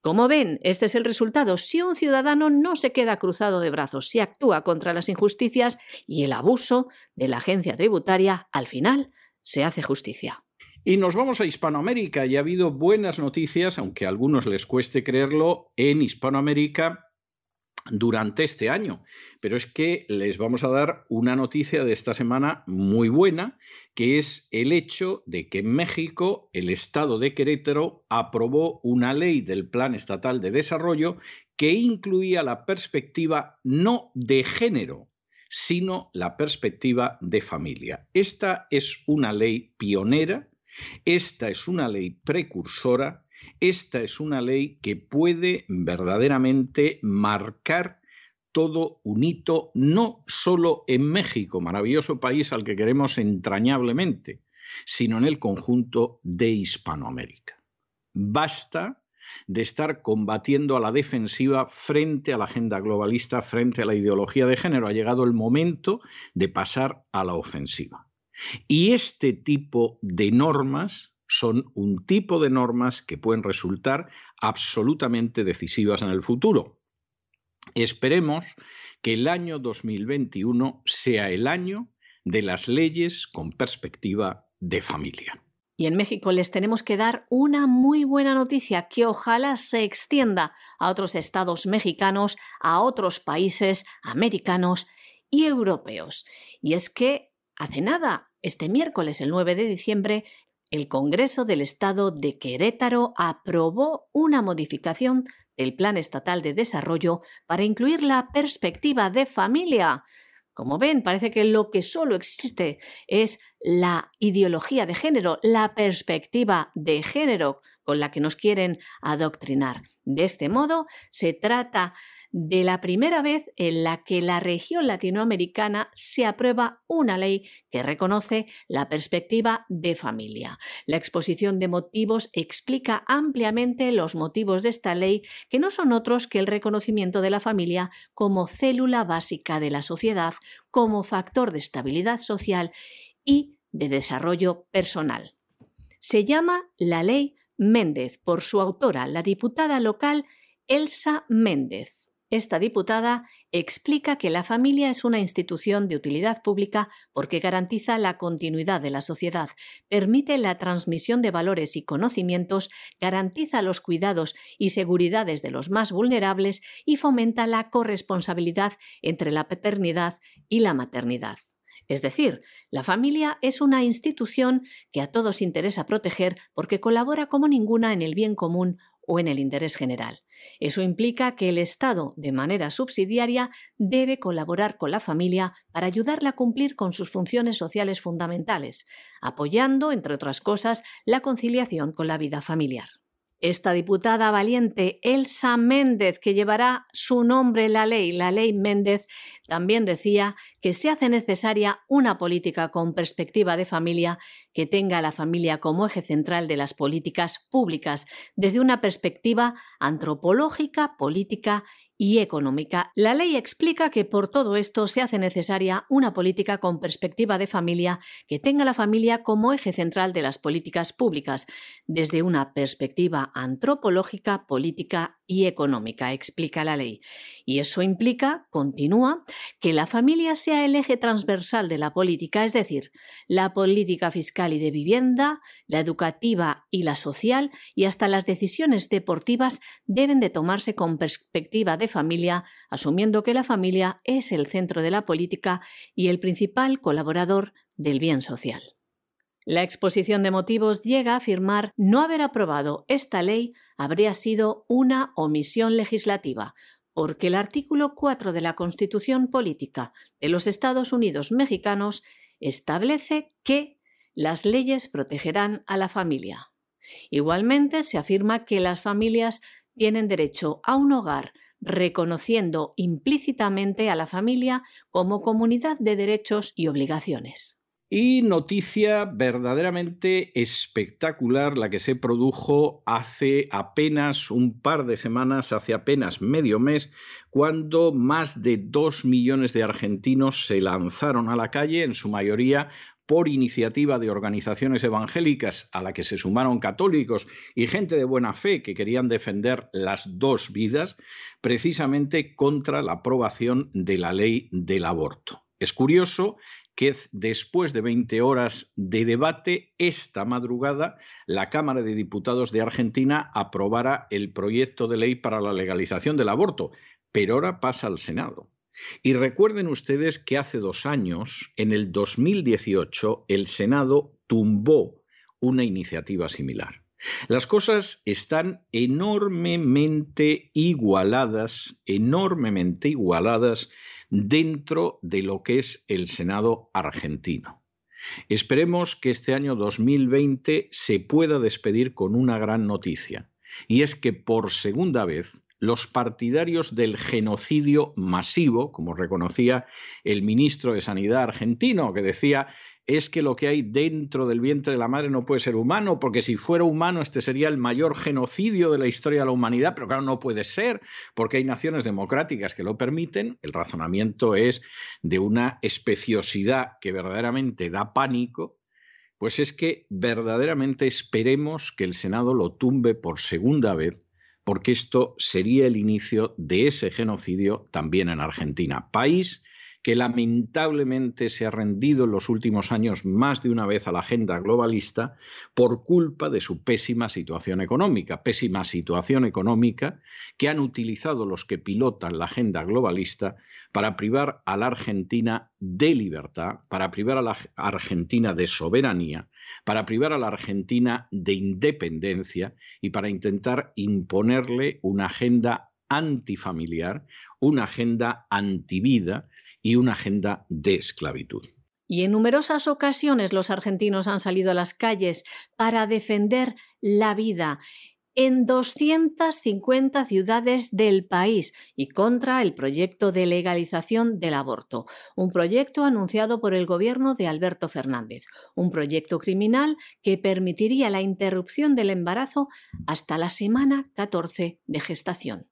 Como ven, este es el resultado si un ciudadano no se queda cruzado de brazos, si actúa contra las injusticias y el abuso de la agencia tributaria, al final se hace justicia. Y nos vamos a Hispanoamérica y ha habido buenas noticias, aunque a algunos les cueste creerlo, en Hispanoamérica durante este año. Pero es que les vamos a dar una noticia de esta semana muy buena, que es el hecho de que en México el Estado de Querétaro aprobó una ley del Plan Estatal de Desarrollo que incluía la perspectiva no de género, sino la perspectiva de familia. Esta es una ley pionera esta es una ley precursora, esta es una ley que puede verdaderamente marcar todo un hito, no solo en México, maravilloso país al que queremos entrañablemente, sino en el conjunto de Hispanoamérica. Basta de estar combatiendo a la defensiva frente a la agenda globalista, frente a la ideología de género. Ha llegado el momento de pasar a la ofensiva. Y este tipo de normas son un tipo de normas que pueden resultar absolutamente decisivas en el futuro. Esperemos que el año 2021 sea el año de las leyes con perspectiva de familia. Y en México les tenemos que dar una muy buena noticia que ojalá se extienda a otros estados mexicanos, a otros países americanos y europeos. Y es que hace nada este miércoles, el 9 de diciembre, el Congreso del Estado de Querétaro aprobó una modificación del Plan Estatal de Desarrollo para incluir la perspectiva de familia. Como ven, parece que lo que solo existe es la ideología de género, la perspectiva de género con la que nos quieren adoctrinar. De este modo, se trata de la primera vez en la que la región latinoamericana se aprueba una ley que reconoce la perspectiva de familia. La exposición de motivos explica ampliamente los motivos de esta ley, que no son otros que el reconocimiento de la familia como célula básica de la sociedad, como factor de estabilidad social y de desarrollo personal. Se llama la Ley Méndez por su autora, la diputada local Elsa Méndez. Esta diputada explica que la familia es una institución de utilidad pública porque garantiza la continuidad de la sociedad, permite la transmisión de valores y conocimientos, garantiza los cuidados y seguridades de los más vulnerables y fomenta la corresponsabilidad entre la paternidad y la maternidad. Es decir, la familia es una institución que a todos interesa proteger porque colabora como ninguna en el bien común o en el interés general. Eso implica que el Estado, de manera subsidiaria, debe colaborar con la familia para ayudarla a cumplir con sus funciones sociales fundamentales, apoyando, entre otras cosas, la conciliación con la vida familiar. Esta diputada valiente, Elsa Méndez, que llevará su nombre en la ley, la ley Méndez, también decía que se hace necesaria una política con perspectiva de familia que tenga a la familia como eje central de las políticas públicas, desde una perspectiva antropológica, política y económica. La ley explica que por todo esto se hace necesaria una política con perspectiva de familia que tenga la familia como eje central de las políticas públicas, desde una perspectiva antropológica, política y económica, explica la ley. Y eso implica, continúa, que la familia sea el eje transversal de la política, es decir, la política fiscal y de vivienda, la educativa y la social, y hasta las decisiones deportivas deben de tomarse con perspectiva de familia, asumiendo que la familia es el centro de la política y el principal colaborador del bien social. La exposición de motivos llega a afirmar no haber aprobado esta ley habría sido una omisión legislativa, porque el artículo 4 de la Constitución Política de los Estados Unidos Mexicanos establece que las leyes protegerán a la familia. Igualmente se afirma que las familias tienen derecho a un hogar reconociendo implícitamente a la familia como comunidad de derechos y obligaciones. Y noticia verdaderamente espectacular la que se produjo hace apenas un par de semanas, hace apenas medio mes, cuando más de dos millones de argentinos se lanzaron a la calle, en su mayoría por iniciativa de organizaciones evangélicas a la que se sumaron católicos y gente de buena fe que querían defender las dos vidas, precisamente contra la aprobación de la ley del aborto. Es curioso que después de 20 horas de debate, esta madrugada la Cámara de Diputados de Argentina aprobara el proyecto de ley para la legalización del aborto, pero ahora pasa al Senado. Y recuerden ustedes que hace dos años, en el 2018, el Senado tumbó una iniciativa similar. Las cosas están enormemente igualadas, enormemente igualadas dentro de lo que es el Senado argentino. Esperemos que este año 2020 se pueda despedir con una gran noticia, y es que por segunda vez los partidarios del genocidio masivo, como reconocía el ministro de Sanidad argentino, que decía es que lo que hay dentro del vientre de la madre no puede ser humano, porque si fuera humano este sería el mayor genocidio de la historia de la humanidad, pero claro, no puede ser, porque hay naciones democráticas que lo permiten. El razonamiento es de una especiosidad que verdaderamente da pánico, pues es que verdaderamente esperemos que el Senado lo tumbe por segunda vez porque esto sería el inicio de ese genocidio también en Argentina, país que lamentablemente se ha rendido en los últimos años más de una vez a la agenda globalista por culpa de su pésima situación económica, pésima situación económica que han utilizado los que pilotan la agenda globalista para privar a la Argentina de libertad, para privar a la Argentina de soberanía, para privar a la Argentina de independencia y para intentar imponerle una agenda antifamiliar, una agenda antivida y una agenda de esclavitud. Y en numerosas ocasiones los argentinos han salido a las calles para defender la vida en 250 ciudades del país y contra el proyecto de legalización del aborto, un proyecto anunciado por el gobierno de Alberto Fernández, un proyecto criminal que permitiría la interrupción del embarazo hasta la semana 14 de gestación.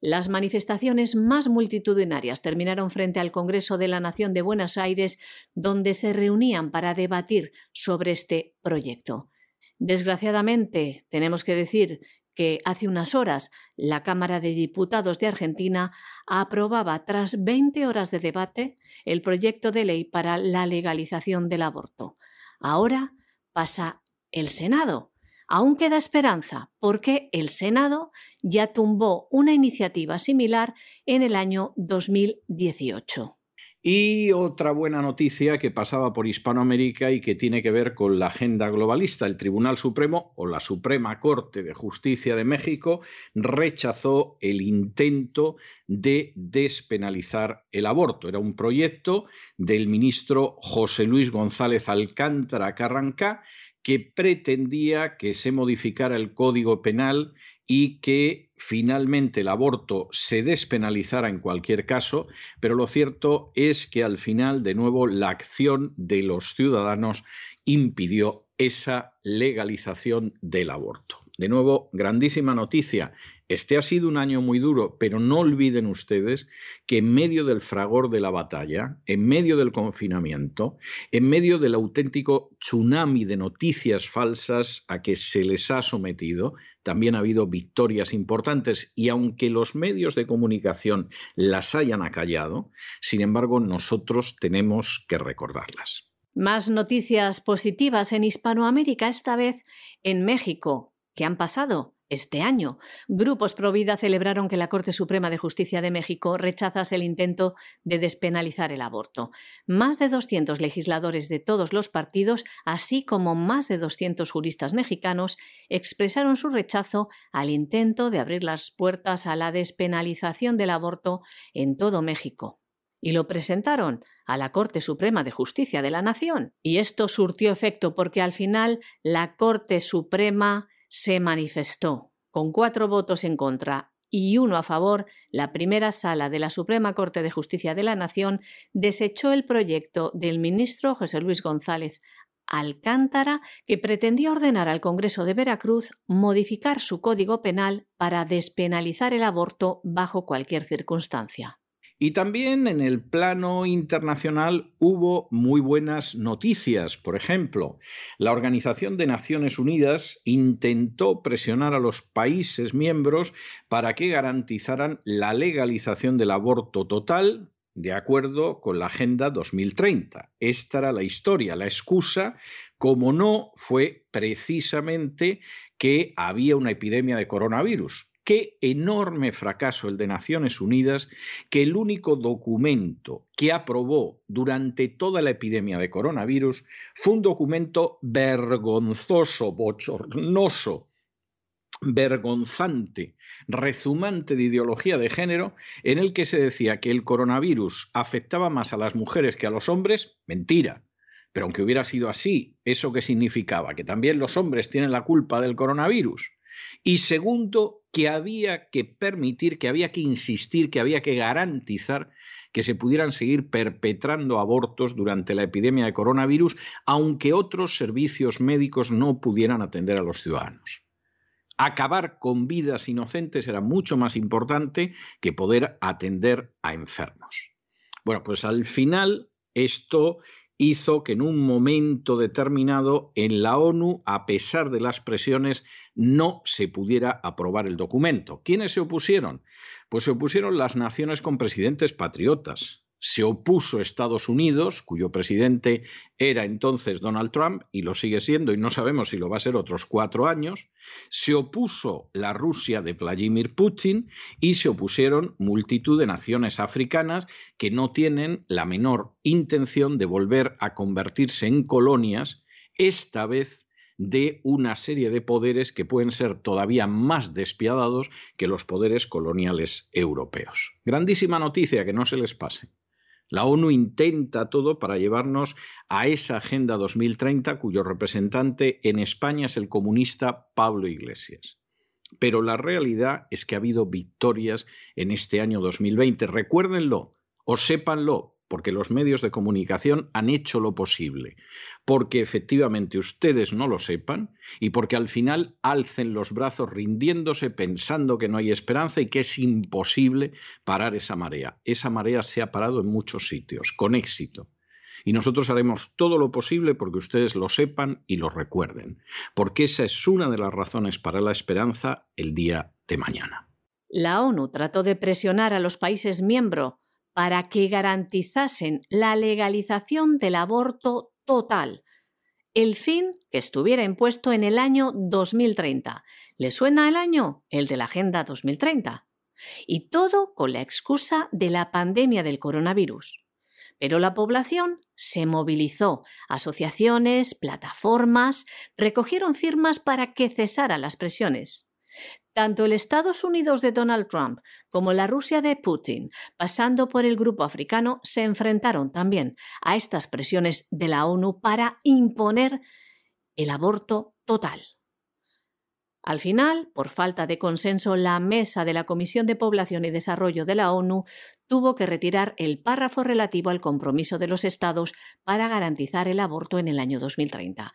Las manifestaciones más multitudinarias terminaron frente al Congreso de la Nación de Buenos Aires, donde se reunían para debatir sobre este proyecto. Desgraciadamente, tenemos que decir que hace unas horas la Cámara de Diputados de Argentina aprobaba, tras 20 horas de debate, el proyecto de ley para la legalización del aborto. Ahora pasa el Senado. Aún queda esperanza, porque el Senado ya tumbó una iniciativa similar en el año 2018. Y otra buena noticia que pasaba por Hispanoamérica y que tiene que ver con la agenda globalista. El Tribunal Supremo o la Suprema Corte de Justicia de México rechazó el intento de despenalizar el aborto. Era un proyecto del ministro José Luis González Alcántara Carrancá que pretendía que se modificara el Código Penal y que finalmente el aborto se despenalizara en cualquier caso, pero lo cierto es que al final, de nuevo, la acción de los ciudadanos impidió esa legalización del aborto. De nuevo, grandísima noticia. Este ha sido un año muy duro, pero no olviden ustedes que en medio del fragor de la batalla, en medio del confinamiento, en medio del auténtico tsunami de noticias falsas a que se les ha sometido, también ha habido victorias importantes y aunque los medios de comunicación las hayan acallado, sin embargo nosotros tenemos que recordarlas. Más noticias positivas en Hispanoamérica, esta vez en México. ¿Qué han pasado? Este año, grupos pro vida celebraron que la Corte Suprema de Justicia de México rechazase el intento de despenalizar el aborto. Más de 200 legisladores de todos los partidos, así como más de 200 juristas mexicanos, expresaron su rechazo al intento de abrir las puertas a la despenalización del aborto en todo México. Y lo presentaron a la Corte Suprema de Justicia de la Nación. Y esto surtió efecto porque al final la Corte Suprema se manifestó con cuatro votos en contra y uno a favor, la primera sala de la Suprema Corte de Justicia de la Nación desechó el proyecto del ministro José Luis González Alcántara, que pretendía ordenar al Congreso de Veracruz modificar su código penal para despenalizar el aborto bajo cualquier circunstancia. Y también en el plano internacional hubo muy buenas noticias. Por ejemplo, la Organización de Naciones Unidas intentó presionar a los países miembros para que garantizaran la legalización del aborto total de acuerdo con la Agenda 2030. Esta era la historia, la excusa, como no fue precisamente que había una epidemia de coronavirus. Qué enorme fracaso el de Naciones Unidas que el único documento que aprobó durante toda la epidemia de coronavirus fue un documento vergonzoso, bochornoso, vergonzante, rezumante de ideología de género, en el que se decía que el coronavirus afectaba más a las mujeres que a los hombres, mentira. Pero aunque hubiera sido así, ¿eso qué significaba? ¿Que también los hombres tienen la culpa del coronavirus? Y segundo, que había que permitir, que había que insistir, que había que garantizar que se pudieran seguir perpetrando abortos durante la epidemia de coronavirus, aunque otros servicios médicos no pudieran atender a los ciudadanos. Acabar con vidas inocentes era mucho más importante que poder atender a enfermos. Bueno, pues al final esto hizo que en un momento determinado en la ONU, a pesar de las presiones, no se pudiera aprobar el documento. ¿Quiénes se opusieron? Pues se opusieron las naciones con presidentes patriotas. Se opuso Estados Unidos, cuyo presidente era entonces Donald Trump y lo sigue siendo y no sabemos si lo va a ser otros cuatro años, se opuso la Rusia de Vladimir Putin y se opusieron multitud de naciones africanas que no tienen la menor intención de volver a convertirse en colonias, esta vez de una serie de poderes que pueden ser todavía más despiadados que los poderes coloniales europeos. Grandísima noticia, que no se les pase. La ONU intenta todo para llevarnos a esa Agenda 2030 cuyo representante en España es el comunista Pablo Iglesias. Pero la realidad es que ha habido victorias en este año 2020. Recuérdenlo o sépanlo, porque los medios de comunicación han hecho lo posible, porque efectivamente ustedes no lo sepan y porque al final alcen los brazos rindiéndose pensando que no hay esperanza y que es imposible parar esa marea. Esa marea se ha parado en muchos sitios, con éxito. Y nosotros haremos todo lo posible porque ustedes lo sepan y lo recuerden, porque esa es una de las razones para la esperanza el día de mañana. La ONU trató de presionar a los países miembros para que garantizasen la legalización del aborto total, el fin que estuviera impuesto en el año 2030. ¿Le suena el año? El de la Agenda 2030. Y todo con la excusa de la pandemia del coronavirus. Pero la población se movilizó, asociaciones, plataformas, recogieron firmas para que cesaran las presiones. Tanto el Estados Unidos de Donald Trump como la Rusia de Putin, pasando por el grupo africano, se enfrentaron también a estas presiones de la ONU para imponer el aborto total. Al final, por falta de consenso, la mesa de la Comisión de Población y Desarrollo de la ONU tuvo que retirar el párrafo relativo al compromiso de los Estados para garantizar el aborto en el año 2030.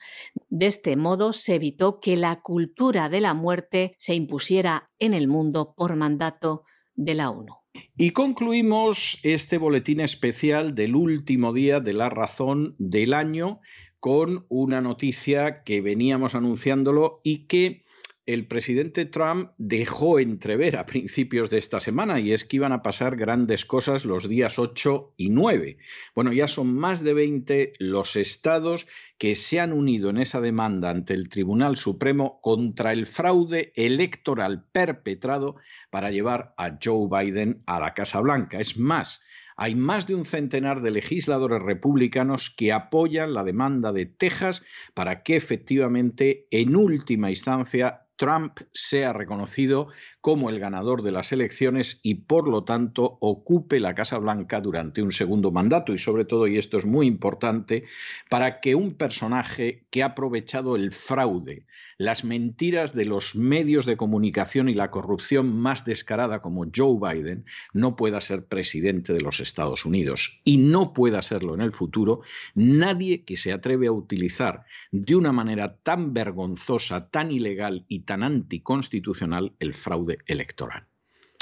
De este modo, se evitó que la cultura de la muerte se impusiera en el mundo por mandato de la ONU. Y concluimos este boletín especial del último día de la razón del año con una noticia que veníamos anunciándolo y que el presidente Trump dejó entrever a principios de esta semana y es que iban a pasar grandes cosas los días 8 y 9. Bueno, ya son más de 20 los estados que se han unido en esa demanda ante el Tribunal Supremo contra el fraude electoral perpetrado para llevar a Joe Biden a la Casa Blanca. Es más, hay más de un centenar de legisladores republicanos que apoyan la demanda de Texas para que efectivamente, en última instancia, Trump sea reconocido como el ganador de las elecciones y por lo tanto ocupe la Casa Blanca durante un segundo mandato. Y sobre todo, y esto es muy importante, para que un personaje que ha aprovechado el fraude, las mentiras de los medios de comunicación y la corrupción más descarada como Joe Biden no pueda ser presidente de los Estados Unidos y no pueda serlo en el futuro nadie que se atreve a utilizar de una manera tan vergonzosa, tan ilegal y tan anticonstitucional el fraude electoral.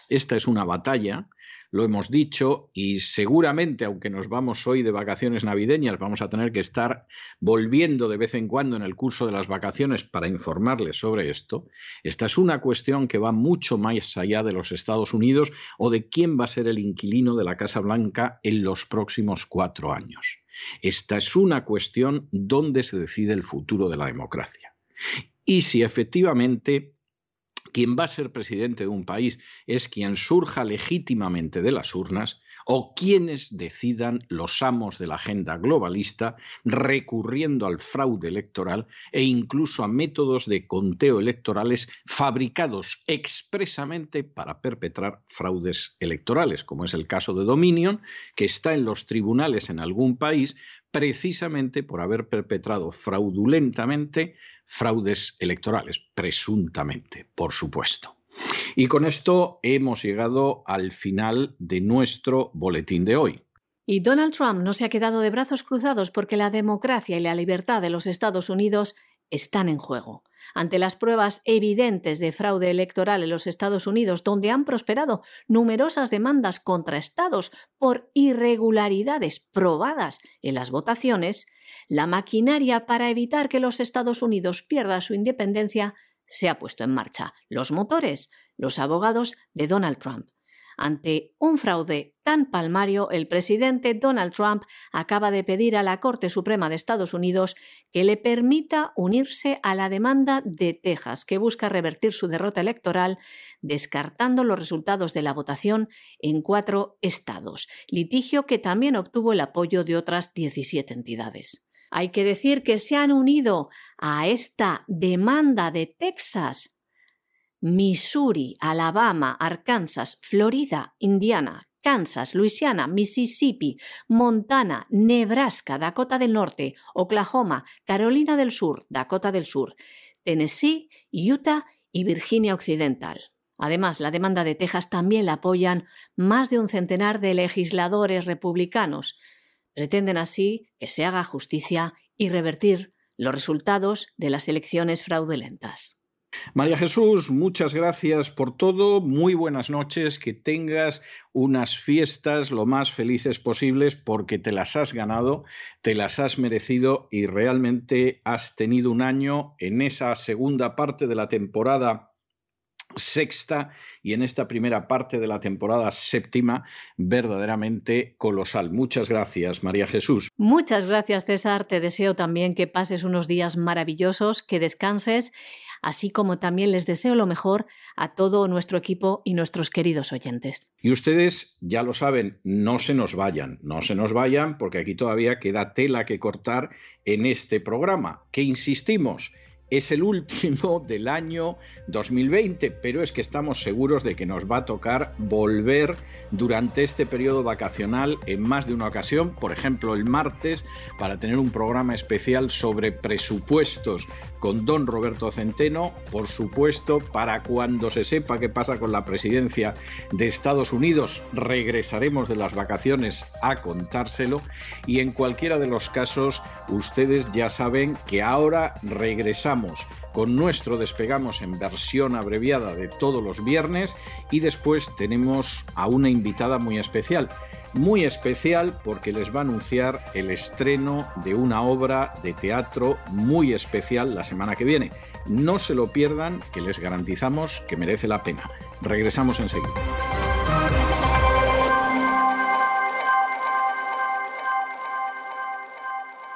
Esta es una batalla lo hemos dicho y seguramente, aunque nos vamos hoy de vacaciones navideñas, vamos a tener que estar volviendo de vez en cuando en el curso de las vacaciones para informarles sobre esto. Esta es una cuestión que va mucho más allá de los Estados Unidos o de quién va a ser el inquilino de la Casa Blanca en los próximos cuatro años. Esta es una cuestión donde se decide el futuro de la democracia. Y si efectivamente quien va a ser presidente de un país es quien surja legítimamente de las urnas o quienes decidan los amos de la agenda globalista recurriendo al fraude electoral e incluso a métodos de conteo electorales fabricados expresamente para perpetrar fraudes electorales, como es el caso de Dominion, que está en los tribunales en algún país precisamente por haber perpetrado fraudulentamente fraudes electorales, presuntamente, por supuesto. Y con esto hemos llegado al final de nuestro boletín de hoy. Y Donald Trump no se ha quedado de brazos cruzados porque la democracia y la libertad de los Estados Unidos están en juego. Ante las pruebas evidentes de fraude electoral en los Estados Unidos, donde han prosperado numerosas demandas contra estados por irregularidades probadas en las votaciones, la maquinaria para evitar que los Estados Unidos pierdan su independencia se ha puesto en marcha. Los motores, los abogados de Donald Trump. Ante un fraude tan palmario, el presidente Donald Trump acaba de pedir a la Corte Suprema de Estados Unidos que le permita unirse a la demanda de Texas, que busca revertir su derrota electoral, descartando los resultados de la votación en cuatro estados, litigio que también obtuvo el apoyo de otras 17 entidades. Hay que decir que se han unido a esta demanda de Texas Missouri, Alabama, Arkansas, Florida, Indiana, Kansas, Luisiana, Mississippi, Montana, Nebraska, Dakota del Norte, Oklahoma, Carolina del Sur, Dakota del Sur, Tennessee, Utah y Virginia Occidental. Además, la demanda de Texas también la apoyan más de un centenar de legisladores republicanos. Pretenden así que se haga justicia y revertir los resultados de las elecciones fraudulentas. María Jesús, muchas gracias por todo, muy buenas noches, que tengas unas fiestas lo más felices posibles porque te las has ganado, te las has merecido y realmente has tenido un año en esa segunda parte de la temporada sexta y en esta primera parte de la temporada séptima verdaderamente colosal. Muchas gracias, María Jesús. Muchas gracias, César. Te deseo también que pases unos días maravillosos, que descanses, así como también les deseo lo mejor a todo nuestro equipo y nuestros queridos oyentes. Y ustedes ya lo saben, no se nos vayan, no se nos vayan porque aquí todavía queda tela que cortar en este programa, que insistimos, es el último (laughs) del año 2020, pero es que estamos seguros de que nos va a tocar volver durante este periodo vacacional en más de una ocasión, por ejemplo el martes, para tener un programa especial sobre presupuestos con don Roberto Centeno, por supuesto, para cuando se sepa qué pasa con la presidencia de Estados Unidos, regresaremos de las vacaciones a contárselo. Y en cualquiera de los casos ustedes ya saben que ahora regresamos con nuestro despegamos en versión abreviada de todos los viernes y después tenemos a una invitada muy especial muy especial porque les va a anunciar el estreno de una obra de teatro muy especial la semana que viene. No se lo pierdan, que les garantizamos que merece la pena. Regresamos enseguida.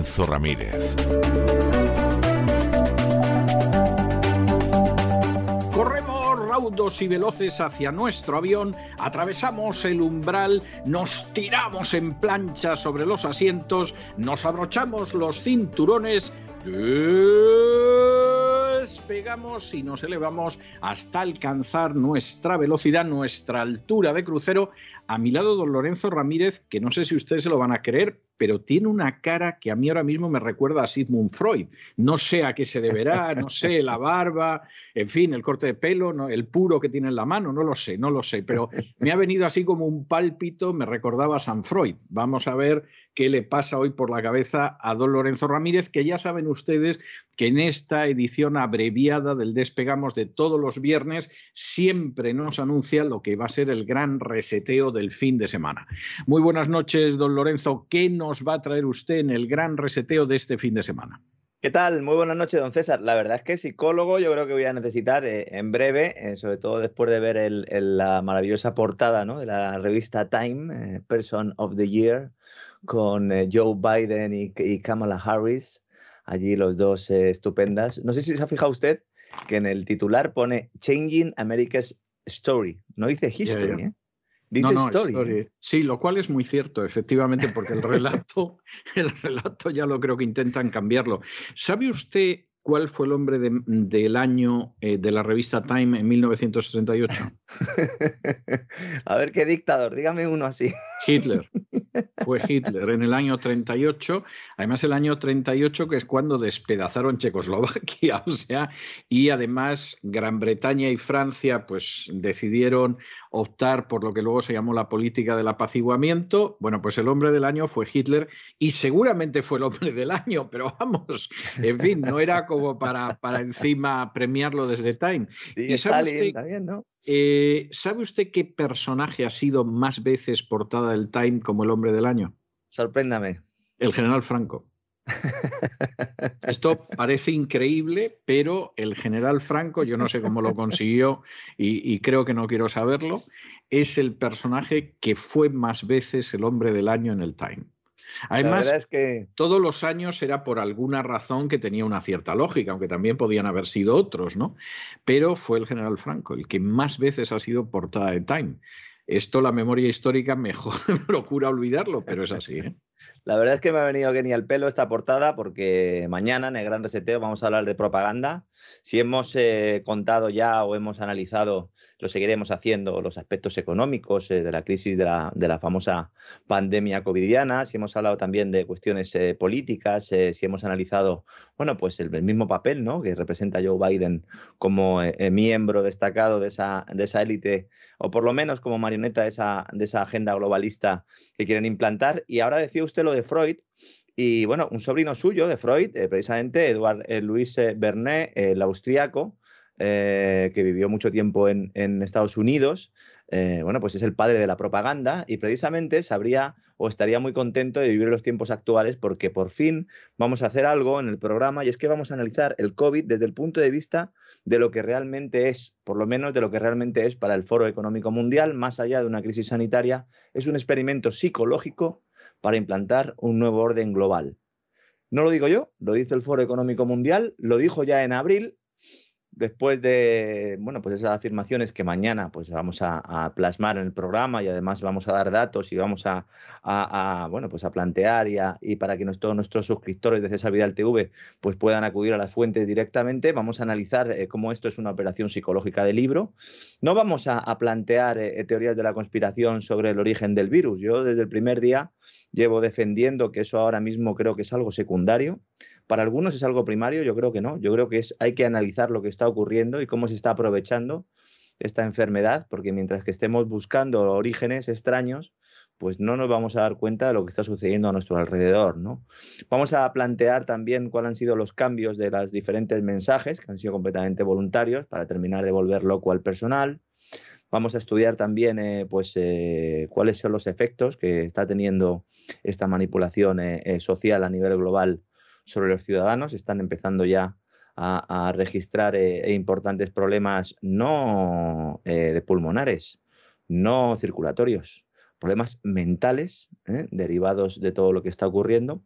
Lorenzo Ramírez. Corremos raudos y veloces hacia nuestro avión, atravesamos el umbral, nos tiramos en plancha sobre los asientos, nos abrochamos los cinturones, despegamos y nos elevamos hasta alcanzar nuestra velocidad, nuestra altura de crucero. A mi lado, don Lorenzo Ramírez, que no sé si ustedes se lo van a creer, pero tiene una cara que a mí ahora mismo me recuerda a Sigmund Freud. No sé a qué se deberá, no sé, la barba, en fin, el corte de pelo, el puro que tiene en la mano, no lo sé, no lo sé, pero me ha venido así como un pálpito, me recordaba a San Freud. Vamos a ver qué le pasa hoy por la cabeza a don Lorenzo Ramírez, que ya saben ustedes que en esta edición abreviada del Despegamos de todos los viernes siempre nos anuncia lo que va a ser el gran reseteo del fin de semana. Muy buenas noches, don Lorenzo. ¿Qué nos va a traer usted en el gran reseteo de este fin de semana? ¿Qué tal? Muy buenas noches, don César. La verdad es que psicólogo yo creo que voy a necesitar eh, en breve, eh, sobre todo después de ver el, la maravillosa portada ¿no? de la revista Time, eh, Person of the Year, con Joe Biden y, Kamala Harris, allí los dos estupendas. No sé si se ha fijado usted que en el titular pone Changing America's Story, no dice History. ¿eh? no, no, Sí, lo cual es muy cierto, efectivamente, porque el (laughs) relato, el relato ya lo creo que intentan cambiarlo. ¿Sabe usted cuál fue el hombre del año eh, de la revista Time en 1968? (laughs) A ver qué dictador, dígame uno así. Hitler. (laughs) Fue Hitler en el año 38. Además, el año 38 que es cuando despedazaron Checoslovaquia, (laughs) o sea, y además Gran Bretaña y Francia pues decidieron optar por lo que luego se llamó la política del apaciguamiento. Bueno, pues el hombre del año fue Hitler y seguramente fue el hombre del año, pero vamos, en fin, no era como para, para encima premiarlo desde Time. y sabe usted, ¿no? Eh, ¿Sabe usted qué personaje ha sido más veces portada del Time como el hombre del año? Sorpréndame. El general Franco. Esto parece increíble, pero el general Franco, yo no sé cómo lo consiguió y, y, creo que no quiero saberlo, es el personaje que fue más veces el hombre del año en el Time. Además, es que... todos los años era por alguna razón que tenía una cierta lógica, aunque también podían haber sido otros, ¿no? Pero fue el general Franco el que más veces ha sido portada de Time. Esto la memoria histórica mejor (laughs) procura olvidarlo, pero es así. ¿eh? La verdad es que me ha venido que ni al pelo esta portada porque mañana en el Gran Reseteo vamos a hablar de propaganda. Si hemos eh, contado ya o hemos analizado, lo seguiremos haciendo, los aspectos económicos eh, de la crisis de la, de la, famosa pandemia covidiana, si hemos hablado también de cuestiones eh, políticas, si hemos analizado, bueno, pues el, mismo papel ¿no? que representa Joe Biden como miembro destacado de esa, de esa élite, o por lo menos como marioneta de esa, de esa agenda globalista que quieren implantar. Y ahora decía usted lo de Freud. Y bueno, un sobrino suyo de Freud, eh, precisamente Eduard eh, Luis eh, Bernet, el austríaco, que vivió mucho tiempo en, Estados Unidos, bueno, pues es el padre de la propaganda y precisamente sabría o estaría muy contento de vivir los tiempos actuales porque por fin vamos a hacer algo en el programa y es que vamos a analizar el COVID desde el punto de vista de lo que realmente es, por lo menos de lo que realmente es para el Foro Económico Mundial, más allá de una crisis sanitaria, es un experimento psicológico para implantar un nuevo orden global. No lo digo yo, lo dice el Foro Económico Mundial, lo dijo ya en abril después de bueno, pues esas afirmaciones que mañana pues vamos a, plasmar en el programa y además vamos a dar datos y vamos a, bueno, pues a plantear y, para que todos nuestros suscriptores de César Vidal TV pues puedan acudir a las fuentes directamente, vamos a analizar eh, cómo esto es una operación psicológica de libro. No vamos a, plantear eh, teorías de la conspiración sobre el origen del virus. Yo desde el primer día llevo defendiendo que eso ahora mismo creo que es algo secundario. Para algunos es algo primario, yo creo que no. Yo creo que es, hay que analizar lo que está ocurriendo y cómo se está aprovechando esta enfermedad, porque mientras que estemos buscando orígenes extraños, pues no nos vamos a dar cuenta de lo que está sucediendo a nuestro alrededor, ¿no? Vamos a plantear también cuáles han sido los cambios de los diferentes mensajes que han sido completamente voluntarios para terminar de volver loco al personal. Vamos a estudiar también eh, pues, eh, cuáles son los efectos que está teniendo esta manipulación eh, social a nivel global sobre los ciudadanos. Están empezando ya a, registrar eh, e importantes problemas no eh, de pulmonares, no circulatorios, problemas mentales ¿eh? derivados de todo lo que está ocurriendo.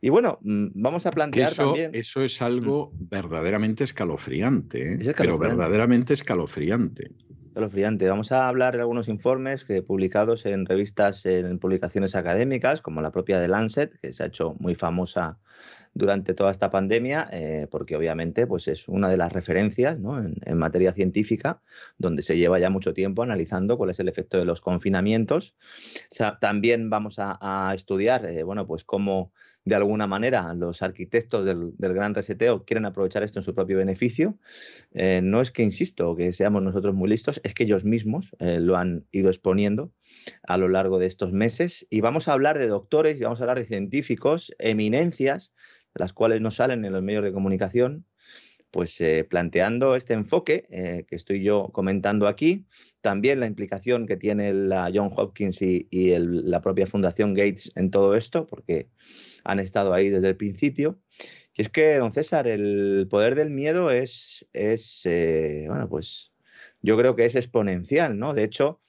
Y bueno, mm, vamos a plantear eso, también. Eso es algo verdaderamente escalofriante, pero verdaderamente escalofriante. Escalofriante. Vamos a hablar de algunos informes que publicados en revistas, en publicaciones académicas, como la propia de Lancet, que se ha hecho muy famosa durante toda esta pandemia, eh, porque obviamente pues es una de las referencias en, materia científica, donde se lleva ya mucho tiempo analizando cuál es el efecto de los confinamientos. también vamos a, estudiar, eh, bueno, pues cómo de alguna manera los arquitectos del, gran reseteo quieren aprovechar esto en su propio beneficio. Eh, no es que, insisto, que seamos nosotros muy listos, es que ellos mismos lo han ido exponiendo a lo largo de estos meses. Y vamos a hablar de doctores y vamos a hablar de científicos, eminencias, las cuales no salen en los medios de comunicación, pues eh, planteando este enfoque eh, que estoy yo comentando aquí, también la implicación que tiene la John Hopkins y, la propia Fundación Gates en todo esto, porque han estado ahí desde el principio. Y es que, don César, el poder del miedo es, es eh, bueno, pues yo creo que es exponencial, ¿no? De hecho,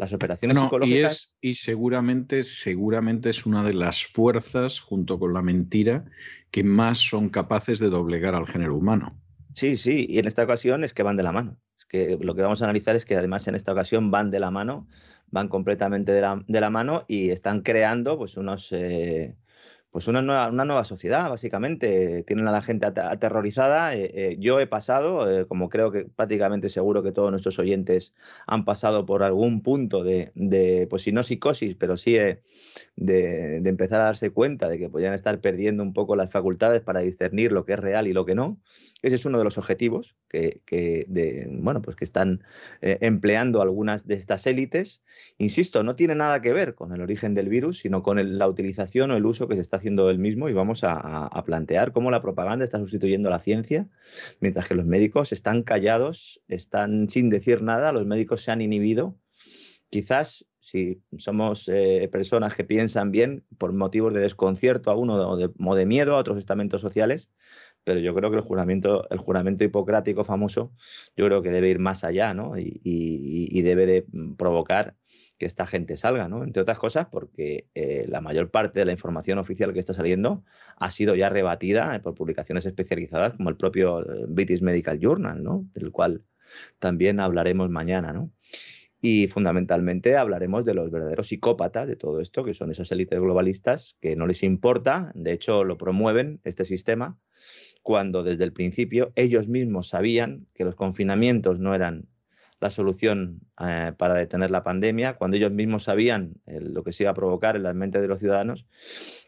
las operaciones psicológicas. Y, seguramente, seguramente es una de las fuerzas, junto con la mentira, que más son capaces de doblegar al género humano. Sí, sí, y en esta ocasión es que van de la mano. Es que lo que vamos a analizar es que además en esta ocasión van de la mano, van completamente de la, de la mano y están creando pues unos. Eh, pues una nueva, una nueva sociedad, básicamente. Tienen a la gente aterrorizada. Eh, eh, yo he pasado, eh, como creo que prácticamente seguro que todos nuestros oyentes han pasado por algún punto de, pues si no psicosis, pero sí de, de, empezar a darse cuenta de que podían estar perdiendo un poco las facultades para discernir lo que es real y lo que no. Ese es uno de los objetivos que, que de, bueno, pues que están empleando algunas de estas élites. Insisto, no tiene nada que ver con el origen del virus, sino con la utilización o el uso que se está haciendo el mismo y vamos a, plantear cómo la propaganda está sustituyendo la ciencia, mientras que los médicos están callados, están sin decir nada, los médicos se han inhibido. Quizás si somos eh, personas que piensan bien por motivos de desconcierto a uno o de, miedo a otros estamentos sociales, pero yo creo que el juramento, el juramento hipocrático famoso, yo creo que debe ir más allá, ¿no? y debe de provocar que esta gente salga, ¿no? Entre otras cosas porque eh, la mayor parte de la información oficial que está saliendo ha sido ya rebatida eh, por publicaciones especializadas como el propio eh, British Medical Journal, ¿no? Del cual también hablaremos mañana, ¿no? Y fundamentalmente hablaremos de los verdaderos psicópatas de todo esto, que son esas élites globalistas que no les importa, de hecho lo promueven este sistema, cuando desde el principio ellos mismos sabían que los confinamientos no eran la solución eh, para detener la pandemia, cuando ellos mismos sabían eh, lo que se iba a provocar en las mentes de los ciudadanos.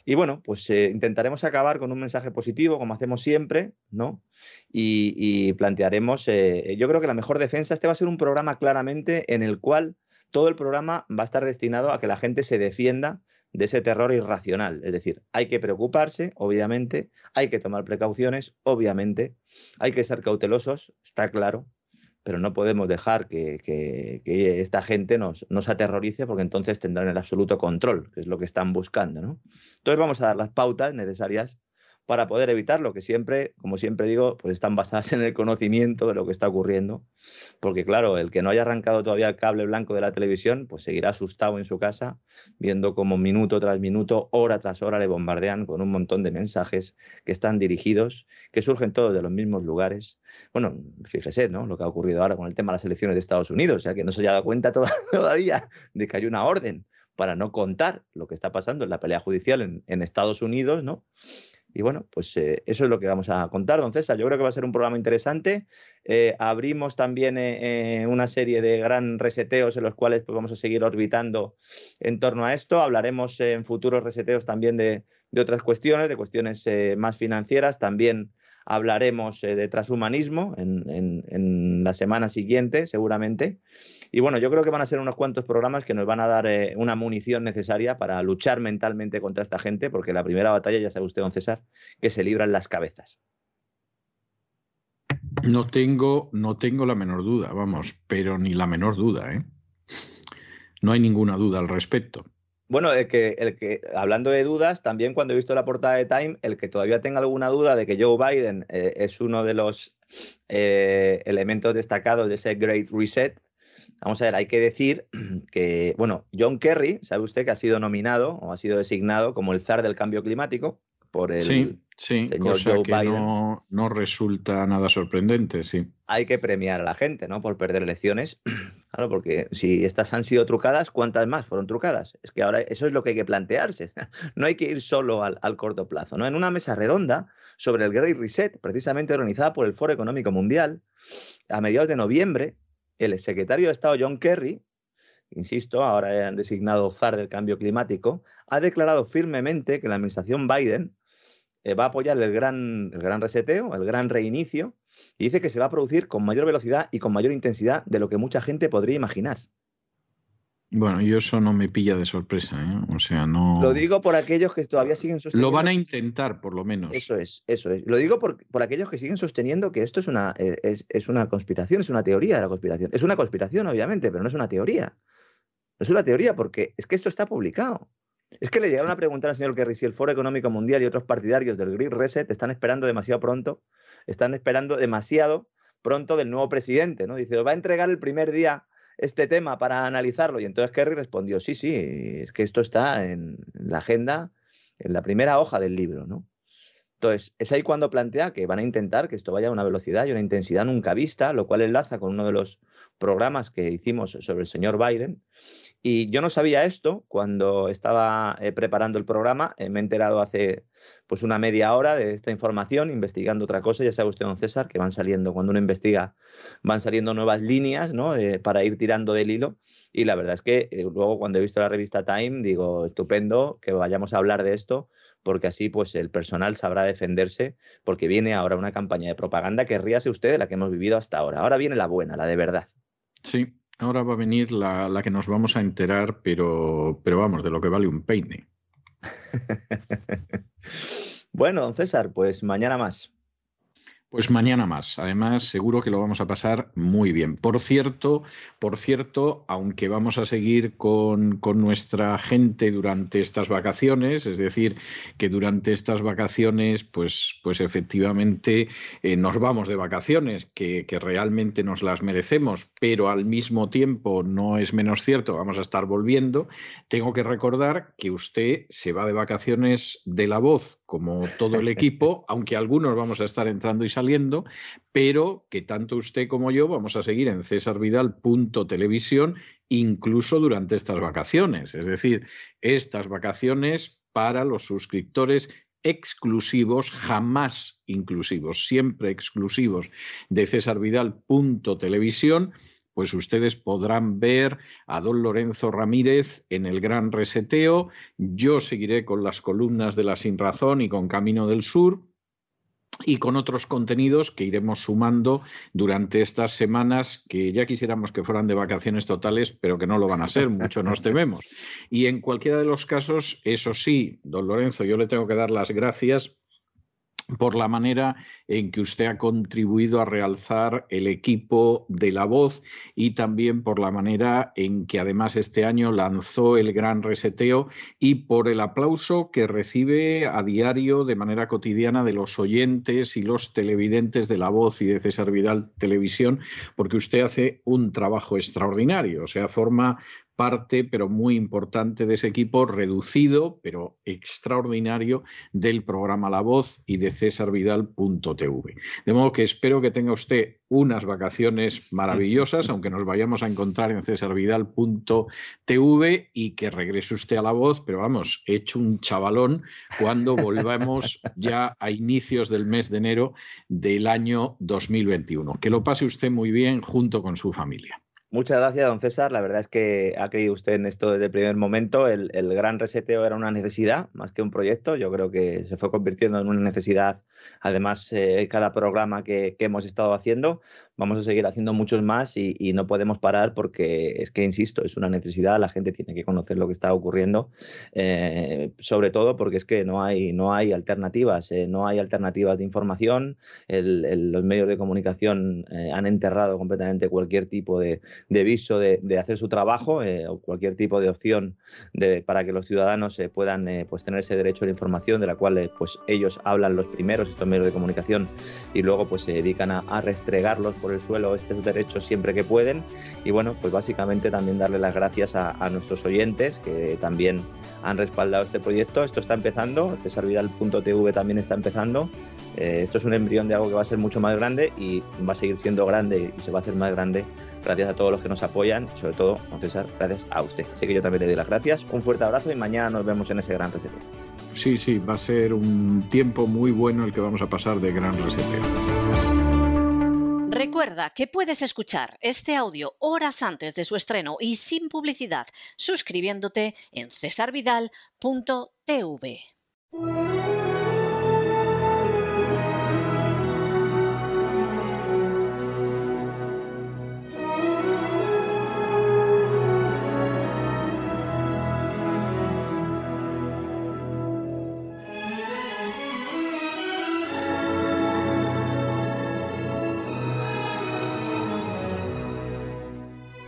Y bueno, pues eh, intentaremos acabar con un mensaje positivo, como hacemos siempre, ¿no? Y, plantearemos, yo creo que la mejor defensa, este va a ser un programa claramente en el cual todo el programa va a estar destinado a que la gente se defienda de ese terror irracional. Es decir, hay que preocuparse, obviamente, hay que tomar precauciones, obviamente, hay que ser cautelosos, está claro, pero no podemos dejar que, esta gente nos, nos, aterrorice porque entonces tendrán el absoluto control, que es lo que están buscando. ¿no? Entonces vamos a dar las pautas necesarias para poder evitarlo, que siempre, como siempre digo, pues están basadas en el conocimiento de lo que está ocurriendo, porque claro, el que no haya arrancado todavía el cable blanco de la televisión, pues seguirá asustado en su casa, viendo cómo minuto tras minuto, hora tras hora le bombardean con un montón de mensajes que están dirigidos, que surgen todos de los mismos lugares. Bueno, fíjese, ¿no? Lo que ha ocurrido ahora con el tema de las elecciones de Estados Unidos, sea, que no se haya dado cuenta (laughs) todavía de que hay una orden para no contar lo que está pasando en la pelea judicial en, en Estados Unidos, ¿no? Y bueno, pues eh, eso es lo que vamos a contar, don César. Yo creo que va a ser un programa interesante. Eh, abrimos también eh, una serie de gran reseteos en los cuales pues, vamos a seguir orbitando en torno a esto. Hablaremos en futuros reseteos también de, otras cuestiones, de cuestiones más financieras. También hablaremos de transhumanismo en, en, la semana siguiente, seguramente. Y bueno, yo creo que van a ser unos cuantos programas que nos van a dar eh, una munición necesaria para luchar mentalmente contra esta gente, porque la primera batalla, ya sabe usted, don César, que se libran las cabezas. No tengo, no tengo la menor duda, vamos, pero ni la menor duda, ¿eh? No hay ninguna duda al respecto. Bueno, el que, el que, hablando de dudas, también cuando he visto la portada de Time, el que todavía tenga alguna duda de que Joe Biden eh, es uno de los eh, elementos destacados de ese Great Reset, Vamos a ver, hay que decir que, bueno, John Kerry, sabe usted que ha sido nominado o ha sido designado como el zar del cambio climático por el sí, sí, señor Joe que Biden. No, no, resulta nada sorprendente, sí. Hay que premiar a la gente, ¿no? Por perder elecciones. (clears throat) Claro, porque si estas han sido trucadas, ¿cuántas más fueron trucadas? Es que ahora eso es lo que hay que plantearse. (laughs) No hay que ir solo al, al corto plazo, ¿no? En una mesa redonda sobre el Great Reset, precisamente organizada por el Foro Económico Mundial, a mediados de noviembre, el secretario de Estado John Kerry, insisto, ahora han designado zar del cambio climático, ha declarado firmemente que la administración Biden eh, va a apoyar el gran, el gran reseteo, el gran reinicio, y dice que se va a producir con mayor velocidad y con mayor intensidad de lo que mucha gente podría imaginar. Bueno, y eso no me pilla de sorpresa, ¿eh? O sea, no. Lo digo por aquellos que todavía siguen sosteniendo. Lo van a intentar, por lo menos. Eso es, eso es. Lo digo por, por aquellos que siguen sosteniendo que esto es una, eh, es, es, una conspiración, es una teoría de la conspiración. Es una conspiración, obviamente, pero no es una teoría. No es una teoría porque es que esto está publicado. Es que le llegaron a preguntar al señor Kerry si el Foro Económico Mundial y otros partidarios del Grid Reset están esperando demasiado pronto, están esperando demasiado pronto del nuevo presidente, ¿no? Dice, va a entregar el primer día este tema para analizarlo? Y entonces Kerry respondió, sí, sí, es que esto está en la agenda, en la primera hoja del libro, ¿no? Entonces, es ahí cuando plantea que van a intentar que esto vaya a una velocidad y una intensidad nunca vista, lo cual enlaza con uno de los programas que hicimos sobre el señor Biden. Y yo no sabía esto cuando estaba eh, preparando el programa, eh, me he enterado hace pues una media hora de esta información, investigando otra cosa, ya sabe usted, don César, que van saliendo, cuando uno investiga, van saliendo nuevas líneas ¿no? Eh, para ir tirando del hilo. Y la verdad es que luego cuando he visto la revista Time, digo, estupendo que vayamos a hablar de esto, porque así pues el personal sabrá defenderse, porque viene ahora una campaña de propaganda que ríase usted de la que hemos vivido hasta ahora. Ahora viene la buena, la de verdad. Sí, ahora va a venir la, la que nos vamos a enterar, pero, pero vamos, de lo que vale un peine. (laughs) bueno, don César, pues mañana más. Pues mañana más. Además, seguro que lo vamos a pasar muy bien. Por cierto, por cierto, aunque vamos a seguir con, nuestra gente durante estas vacaciones, es decir, que durante estas vacaciones, pues, pues efectivamente eh, nos vamos de vacaciones, que, que realmente nos las merecemos, pero al mismo tiempo no es menos cierto, vamos a estar volviendo. Tengo que recordar que usted se va de vacaciones de la voz, como todo el equipo, (laughs) aunque algunos vamos a estar entrando y saliendo pero que tanto usted como yo vamos a seguir en cesarvidal.televisión incluso durante estas vacaciones. Es decir, estas vacaciones para los suscriptores exclusivos, jamás inclusivos, siempre exclusivos de cesarvidal.televisión pues ustedes podrán ver a don Lorenzo Ramírez en el Gran Reseteo. Yo seguiré con las columnas de la Sin Razón y con Camino del Sur y con otros contenidos que iremos sumando durante estas semanas que ya quisiéramos que fueran de vacaciones totales, pero que no lo van a ser, mucho nos (laughs) tememos. Y en cualquiera de los casos, eso sí, don Lorenzo, yo le tengo que dar las gracias por la manera en que usted ha contribuido a realzar el equipo de La Voz y también por la manera en que además este año lanzó el gran reseteo y por el aplauso que recibe a diario de manera cotidiana de los oyentes y los televidentes de La Voz y de César Vidal Televisión, porque usted hace un trabajo extraordinario, o sea, forma parte, pero muy importante de ese equipo, reducido, pero extraordinario, del programa La Voz y de cesarvidal.tv. De modo que espero que tenga usted unas vacaciones maravillosas, aunque nos vayamos a encontrar en cesarvidal.tv y que regrese usted a La Voz, pero vamos, hecho un chavalón cuando volvamos ya a inicios del mes de enero del año 2021. Que lo pase usted muy bien junto con su familia. Muchas gracias, don César. La verdad es que ha creído usted en esto desde el primer momento. El, gran reseteo era una necesidad más que un proyecto. Yo creo que se fue convirtiendo en una necesidad. Además, eh, cada programa que, hemos estado haciendo, vamos a seguir haciendo muchos más y, no podemos parar porque es que, insisto, es una necesidad. La gente tiene que conocer lo que está ocurriendo, eh, sobre todo porque es que no hay, no hay alternativas, eh, no hay alternativas de información. los medios de comunicación han enterrado completamente cualquier tipo de viso de, hacer su trabajo o cualquier tipo de opción para que los ciudadanos puedan pues tener ese derecho a la información de la cual pues ellos hablan los primeros, estos medios de comunicación, y luego pues se dedican a, restregarlos por el suelo estos derechos siempre que pueden. Y bueno, pues básicamente también darle las gracias a, nuestros oyentes que también han respaldado este proyecto. Esto está empezando, cesarvidal.tv también está empezando. Esto es un embrión de algo que va a ser mucho más grande y va a seguir siendo grande y se va a hacer más grande Gracias a todos los que nos apoyan, sobre todo, don César, gracias a usted. Así que yo también le doy las gracias. Un fuerte abrazo y mañana nos vemos en ese gran reseteo. Sí, sí, va a ser un tiempo muy bueno el que vamos a pasar de gran reseteo. Recuerda que puedes escuchar este audio horas antes de su estreno y sin publicidad suscribiéndote en cesarvidal.tv.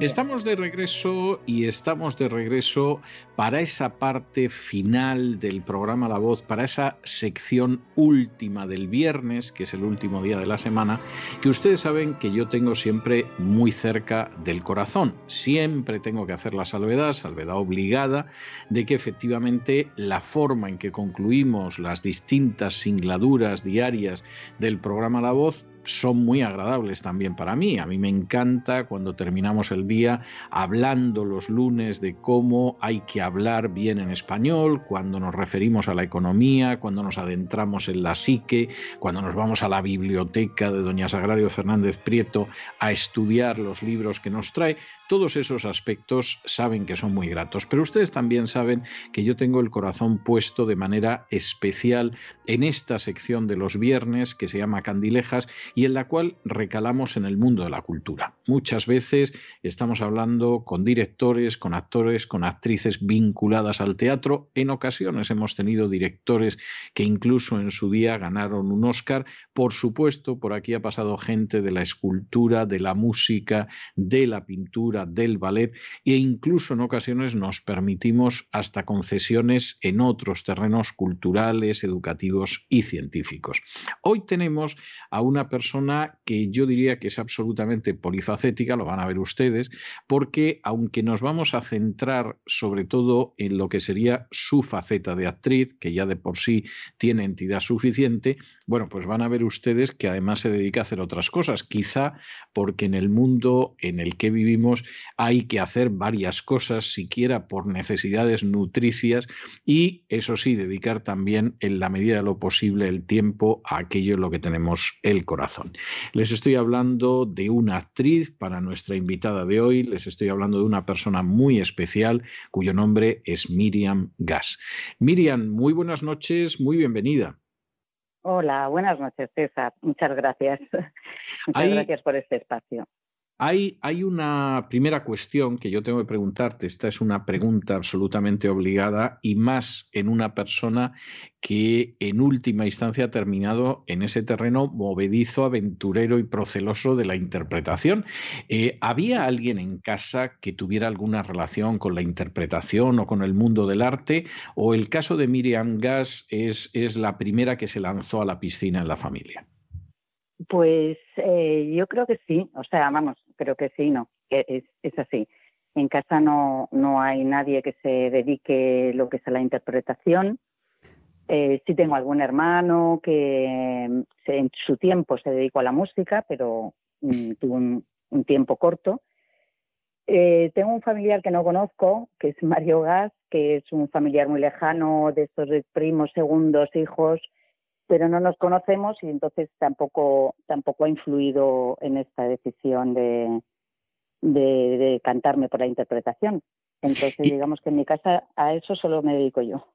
Estamos de regreso y estamos de regreso para esa parte final del programa La Voz, para esa sección última del viernes, que es el último día de la semana, que ustedes saben que yo tengo siempre muy cerca del corazón. Siempre tengo que hacer la salvedad, salvedad obligada, de que efectivamente la forma en que concluimos las distintas singladuras diarias del programa La Voz son muy agradables también para mí. A mí me encanta cuando terminamos el día hablando los lunes de cómo hay que hablar bien en español, cuando nos referimos a la economía, cuando nos adentramos en la psique, cuando nos vamos a la biblioteca de doña Sagrario Fernández Prieto a estudiar los libros que nos trae. Todos esos aspectos saben que son muy gratos, pero ustedes también saben que yo tengo el corazón puesto de manera especial en esta sección de los viernes que se llama Candilejas y en la cual recalamos en el mundo de la cultura. Muchas veces estamos hablando con directores, con actores, con actrices vinculadas al teatro. En ocasiones hemos tenido directores que incluso en su día ganaron un Oscar. Por supuesto, por aquí ha pasado gente de la escultura, de la música, de la pintura del ballet e incluso en ocasiones nos permitimos hasta concesiones en otros terrenos culturales, educativos y científicos. Hoy tenemos a una persona que yo diría que es absolutamente polifacética, lo van a ver ustedes, porque aunque nos vamos a centrar sobre todo en lo que sería su faceta de actriz, que ya de por sí tiene entidad suficiente, bueno, pues van a ver ustedes que además se dedica a hacer otras cosas, quizá porque en el mundo en el que vivimos hay que hacer varias cosas, siquiera por necesidades nutricias, y eso sí, dedicar también en la medida de lo posible el tiempo a aquello en lo que tenemos el corazón. Les estoy hablando de una actriz para nuestra invitada de hoy, les estoy hablando de una persona muy especial cuyo nombre es Miriam Gas. Miriam, muy buenas noches, muy bienvenida. Hola, buenas noches, César. Muchas gracias. (laughs) Muchas gracias por este espacio. Hay, una primera cuestión que yo tengo que preguntarte. Esta es una pregunta absolutamente obligada y más en una persona que en última instancia ha terminado en ese terreno movedizo, aventurero y proceloso de la interpretación. Eh, ¿Había alguien en casa que tuviera alguna relación con la interpretación o con el mundo del arte? ¿O el caso de Miriam Gas es, es la primera que se lanzó a la piscina en la familia? Pues eh, yo creo que sí, o sea, vamos, creo que sí, no, es, es así. En casa no, no hay nadie que se dedique lo que es a la interpretación. Eh, sí tengo algún hermano que en su tiempo se dedicó a la música, pero mm, tuvo un, tiempo corto. Eh, tengo un familiar que no conozco, que es Mario Gas, que es un familiar muy lejano de estos primos, segundos, hijos, pero no nos conocemos y entonces tampoco, tampoco ha influido en esta decisión de, de, cantarme por la interpretación. Entonces, digamos que en mi casa a eso solo me dedico yo.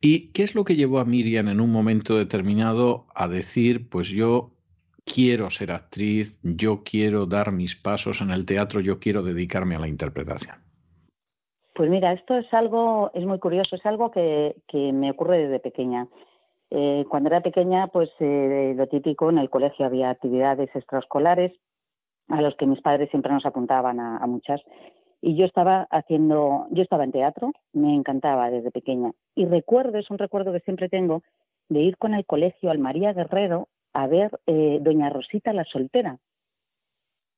¿Y qué es lo que llevó a Miriam en un momento determinado a decir, pues yo quiero ser actriz, yo quiero dar mis pasos en el teatro, yo quiero dedicarme a la interpretación? Pues mira, esto es algo, es muy curioso, es algo que, que me ocurre desde pequeña. Eh, cuando era pequeña, pues eh, lo típico, en el colegio había actividades extraescolares a los que mis padres siempre nos apuntaban a, muchas. Y yo estaba haciendo, yo estaba en teatro, me encantaba desde pequeña. Y recuerdo, es un recuerdo que siempre tengo, de ir con el colegio al María Guerrero a ver eh, Doña Rosita la soltera.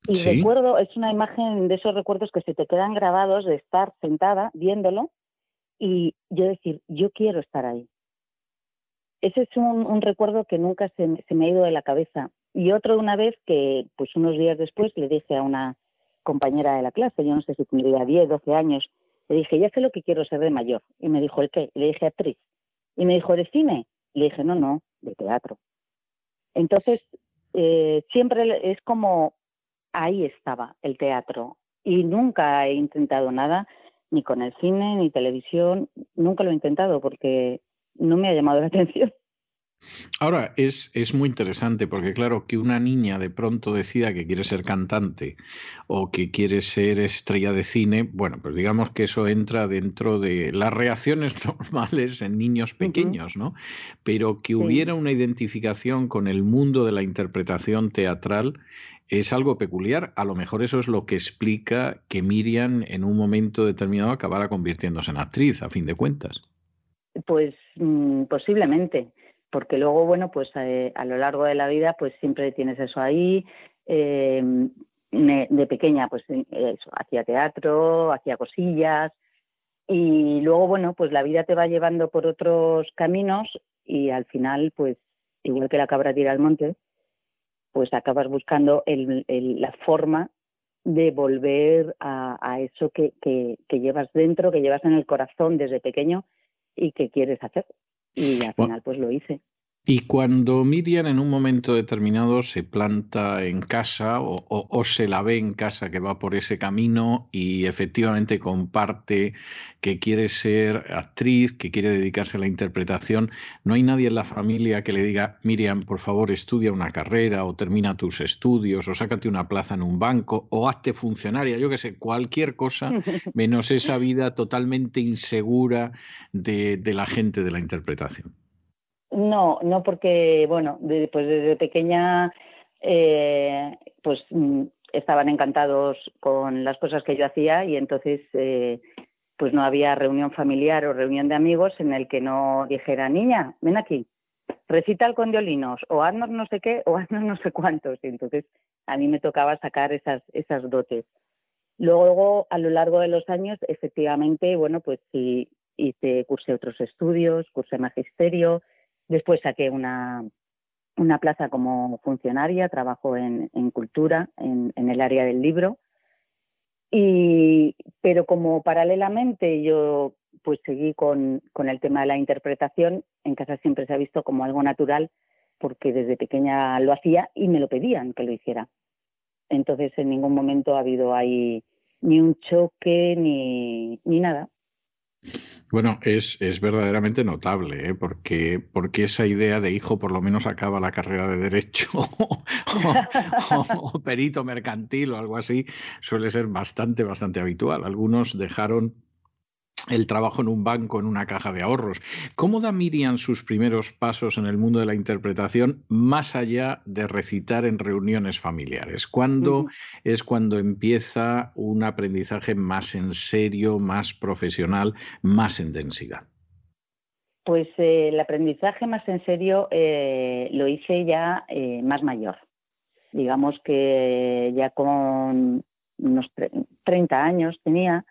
Y recuerdo, es una imagen de esos recuerdos que se te quedan grabados de estar sentada viéndolo y yo decir, yo quiero estar ahí ese es un, recuerdo que nunca se, me ha ido de la cabeza. Y otro una vez que, pues unos días después, le dije a una compañera de la clase, yo no sé si tendría 10, 12 años, le dije, ya sé lo que quiero ser de mayor. Y me dijo, ¿el qué? le dije, actriz. Y me dijo, ¿de cine? Le dije, no, no, de teatro. Entonces, eh, siempre es como, ahí estaba el teatro. Y nunca he intentado nada, ni con el cine, ni televisión, nunca lo he intentado porque no me ha llamado la atención. Ahora, es, es, muy interesante porque, claro, que una niña de pronto decida que quiere ser cantante o que quiere ser estrella de cine, bueno, pues digamos que eso entra dentro de las reacciones (laughs) normales en niños pequeños, ¿no? Pero que hubiera una identificación con el mundo de la interpretación teatral es algo peculiar. A lo mejor eso es lo que explica que Miriam en un momento determinado acabara convirtiéndose en actriz, a fin de cuentas. Pues mm, posiblemente, porque luego, bueno, pues eh, a lo largo de la vida, pues siempre tienes eso ahí. Eh, de pequeña, pues eso, hacía teatro, hacía cosillas, y luego, bueno, pues la vida te va llevando por otros caminos y al final, pues igual que la cabra tira al monte, pues acabas buscando la forma de volver a, eso que, llevas dentro, que llevas en el corazón desde pequeño y que quieres hacer. Y al final, pues lo hice. Y cuando Miriam en un momento determinado se planta en casa o, se la ve en casa que va por ese camino y efectivamente comparte que quiere ser actriz, que quiere dedicarse a la interpretación, no hay nadie en la familia que le diga, Miriam, por favor, estudia una carrera o termina tus estudios o sácate una plaza en un banco o hazte funcionaria, yo qué sé, cualquier cosa menos (laughs) esa vida totalmente insegura de la gente de la interpretación. No, no porque, bueno, pues desde pequeña, eh, pues mm, estaban encantados con las cosas que yo hacía y entonces, eh, pues no había reunión familiar o reunión de amigos en el que no dijera, niña, ven aquí, recita el condiolinos o haznos no sé qué o haznos no sé cuántos. Y entonces a mí me tocaba sacar esas, esas dotes. Luego, a lo largo de los años, efectivamente, bueno, pues sí, hice, cursé otros estudios, cursé magisterio, Después saqué una, una plaza como funcionaria, trabajo en, cultura, en, el área del libro. Y, pero como paralelamente yo pues seguí con, con, el tema de la interpretación, en casa siempre se ha visto como algo natural porque desde pequeña lo hacía y me lo pedían que lo hiciera. Entonces en ningún momento ha habido ahí ni un choque ni, ni nada. Bueno, es, verdaderamente notable, ¿eh? porque, porque esa idea de hijo por lo menos acaba la carrera de derecho (laughs) o, perito mercantil o algo así suele ser bastante, bastante habitual. Algunos dejaron el trabajo en un banco, en una caja de ahorros. ¿Cómo da Miriam sus primeros pasos en el mundo de la interpretación más allá de recitar en reuniones familiares? ¿Cuándo es cuando empieza un aprendizaje más en serio, más profesional, más en densidad? Pues eh, el aprendizaje más en serio eh, lo hice ya eh, más mayor. Digamos que ya con unos 30 años tenía,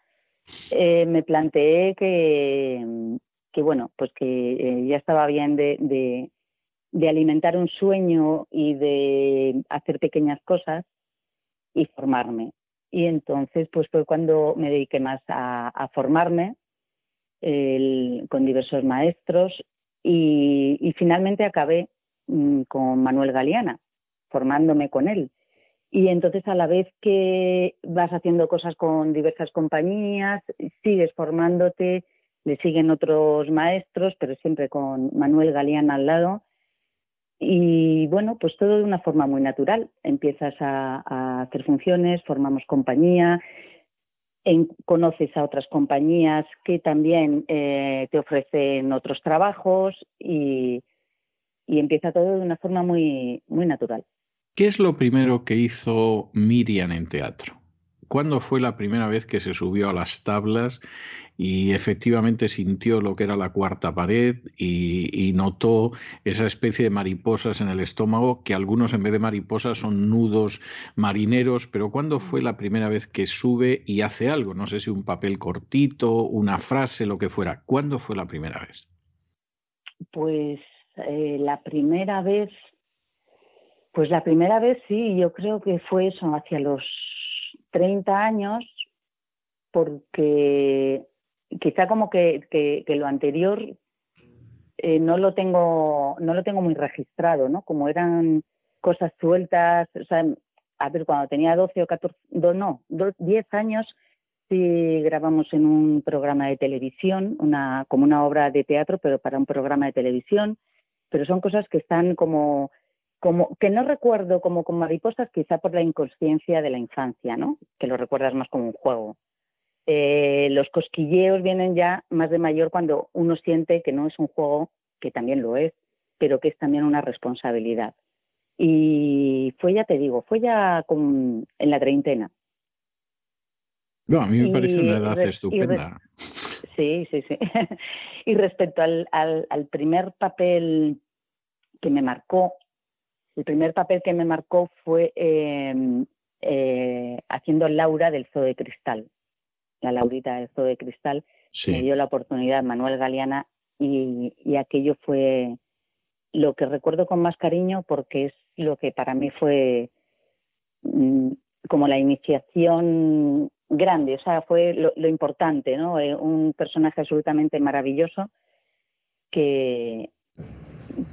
eh, me planteé que, que, bueno, pues que eh, ya estaba bien de, alimentar un sueño y de hacer pequeñas cosas y formarme. Y entonces, pues fue cuando me dediqué más a, formarme con diversos maestros y, y finalmente acabé mm, con Manuel Galeana, formándome con él. Y entonces a la vez que vas haciendo cosas con diversas compañías, sigues formándote, le siguen otros maestros, pero siempre con Manuel Galeán al lado. Y bueno, pues todo de una forma muy natural. Empiezas a, hacer funciones, formamos compañía, conoces a otras compañías que también eh, te ofrecen otros trabajos y, y empieza todo de una forma muy, muy natural. ¿Qué es lo primero que hizo Miriam en teatro? ¿Cuándo fue la primera vez que se subió a las tablas y efectivamente sintió lo que era la cuarta pared y, notó esa especie de mariposas en el estómago, que algunos en vez de mariposas son nudos marineros, pero ¿cuándo fue la primera vez que sube y hace algo? No sé si un papel cortito, una frase, lo que fuera. ¿Cuándo fue la primera vez? Pues eh, la primera vez pues la primera vez sí, yo creo que fue eso, hacia los 30 años, porque quizá como que, lo anterior eh, no lo tengo no lo tengo muy registrado, ¿no? Como eran cosas sueltas, o sea, a ver, cuando tenía 12 o 14, no, 10 años, sí grabamos en un programa de televisión, una, como una obra de teatro, pero para un programa de televisión, pero son cosas que están como como que no recuerdo como con mariposas, quizá por la inconsciencia de la infancia, ¿no? Que lo recuerdas más como un juego. Eh, los cosquilleos vienen ya más de mayor cuando uno siente que no es un juego, que también lo es, pero que es también una responsabilidad. Y fue, ya te digo, fue ya con, en la treintena. No, a mí me parece una edad estupenda. Sí, sí, sí. (laughs) y respecto al, al, primer papel que me marcó, el primer papel que me marcó fue em, eh, haciendo Laura del Zoo de Cristal. La Laurita del Zoo de Cristal. Me dio la oportunidad Manuel Galeana y, y aquello fue lo que recuerdo con más cariño porque es lo que para mí fue mm, como la iniciación grande, o sea, fue lo, importante, ¿no? Eh, un personaje absolutamente maravilloso que,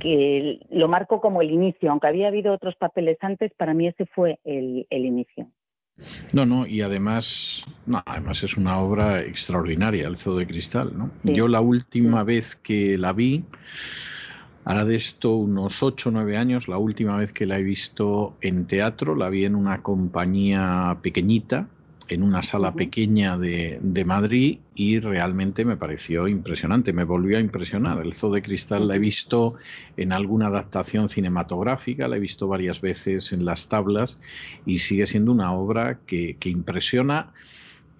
que lo marco como el inicio, aunque había habido otros papeles antes, para mí ese fue el, inicio. No, no, y además, no, además es una obra extraordinaria, el Zoo de Cristal, ¿no? Yo la última vez que la vi, Ahora de esto unos 8 o 9 años, la última vez que la he visto en teatro, la vi en una compañía pequeñita, en una sala pequeña de, de, Madrid y realmente me pareció impresionante, me volvió a impresionar. El Zoo de Cristal la he visto en alguna adaptación cinematográfica, la he visto varias veces en las tablas y sigue siendo una obra que, que impresiona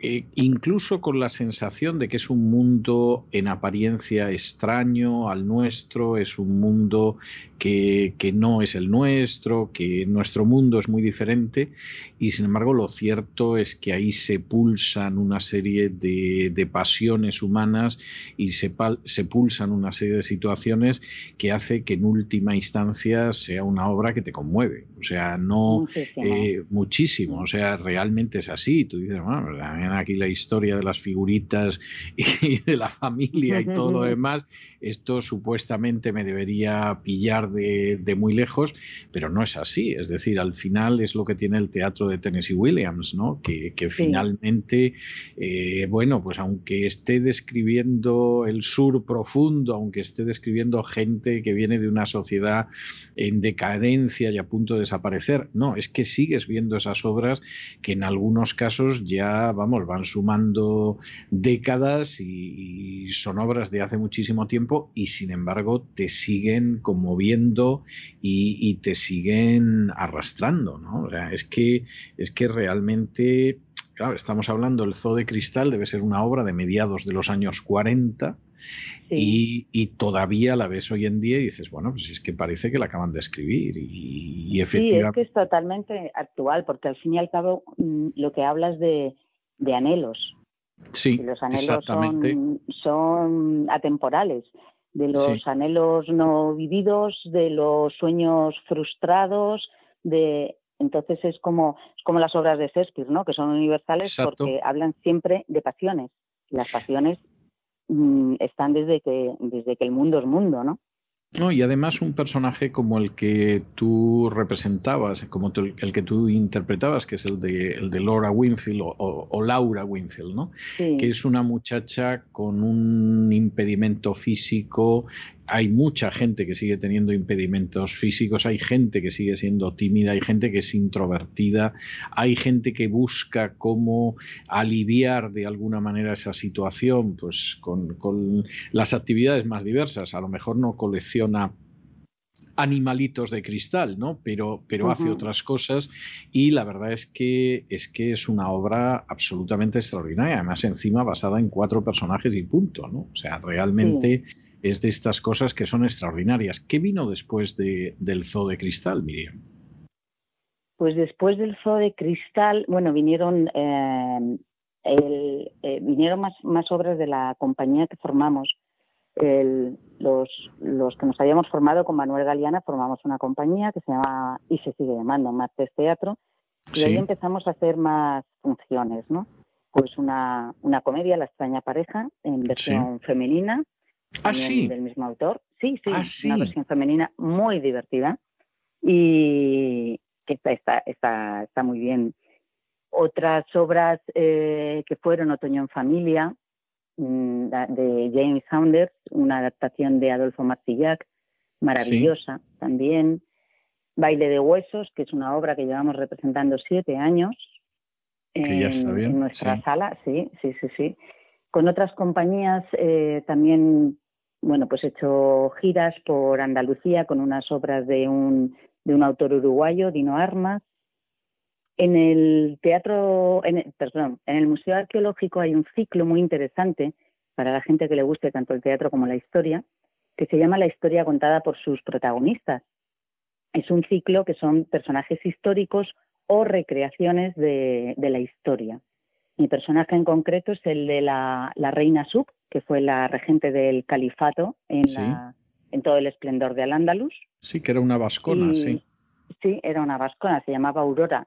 eh, incluso con la sensación de que es un mundo en apariencia extraño al nuestro, es un mundo que, no es el nuestro, que nuestro mundo es muy diferente y sin embargo lo cierto es que ahí se pulsan una serie de, pasiones humanas y se, se pulsan una serie de situaciones que hace que en última instancia sea una obra que te conmueve. O sea, no muchísimo, eh, o sea, realmente es así. Tú dices, bueno, aquí la historia de las figuritas (laughs) y de la familia y todo lo demás, esto supuestamente me debería pillar de, muy lejos, pero no es así. Es decir, al final es lo que tiene el teatro de Tennessee Williams, ¿no? Que, finalmente, eh, bueno, pues aunque esté describiendo el sur profundo, aunque esté describiendo gente que viene de una sociedad en decadencia y a punto de desaparecer, no, es que sigues viendo esas obras que en algunos casos ya, vamos, van sumando décadas y, son obras de hace muchísimo tiempo y sin embargo te siguen conmoviendo y, te siguen arrastrando, ¿no? O sea, es que, es que realmente, claro, estamos hablando, el Zoo de Cristal debe ser una obra de mediados de los años 40. Y, todavía la ves hoy en día y dices, bueno, pues es que parece que la acaban de escribir y, efectivamente... Sí, es que es totalmente actual, porque al fin y al cabo mm, lo que hablas de, de anhelos. Sí, los anhelos son, atemporales, de los anhelos no vividos, de los sueños frustrados, de entonces es como, es como las obras de Shakespeare, ¿no? que son universales porque hablan siempre de pasiones. Las pasiones mm, están desde que, desde que el mundo es mundo, ¿no? No, y además un personaje como el que tú representabas, como el que tú interpretabas, que es el de, el de Laura Winfield o, Laura Winfield, ¿no? Que es una muchacha con un impedimento físico hay mucha gente que sigue teniendo impedimentos físicos, hay gente que sigue siendo tímida, hay gente que es introvertida, hay gente que busca cómo aliviar de alguna manera esa situación, pues con, con las actividades más diversas. A lo mejor no colecciona animalitos de cristal, ¿no? Pero, pero hace otras cosas y la verdad es que, es que es una obra absolutamente extraordinaria, además encima basada en cuatro personajes y punto, ¿no? O sea, realmente es de estas cosas que son extraordinarias. ¿Qué vino después de, del Zoo de Cristal, Miriam? Pues después del Zoo de Cristal, bueno, vinieron, eh, eh, vinieron más, más obras de la compañía que formamos los, los, que nos habíamos formado con Manuel Galeana formamos una compañía que se llama y se sigue llamando Martes Teatro y ahí empezamos a hacer más funciones, ¿no? Pues una, una comedia, La extraña pareja, en versión femenina, ¿Ah, sí? del mismo autor. Sí, sí, ¿Ah, una versión femenina muy divertida y que está, está, está, está muy bien. Otras obras eh, que fueron Otoño en Familia, Mm, de James Saunders, una adaptación de Adolfo Martillac, maravillosa también. Baile de Huesos, que es una obra que llevamos representando siete años en, nuestra sala, sí, sí, sí, sí. Con otras compañías eh, también, bueno, pues he hecho giras por Andalucía con unas obras de un de un autor uruguayo, Dino Armas. En el teatro, en perdón, en el Museo Arqueológico hay un ciclo muy interesante para la gente que le guste tanto el teatro como la historia, que se llama La historia contada por sus protagonistas. Es un ciclo que son personajes históricos o recreaciones de, la historia. Mi personaje en concreto es el de la, reina Sub, que fue la regente del califato en, en todo el esplendor de Al-Ándalus. Sí, que era una vascona, sí. Sí, era una vascona, se llamaba Aurora.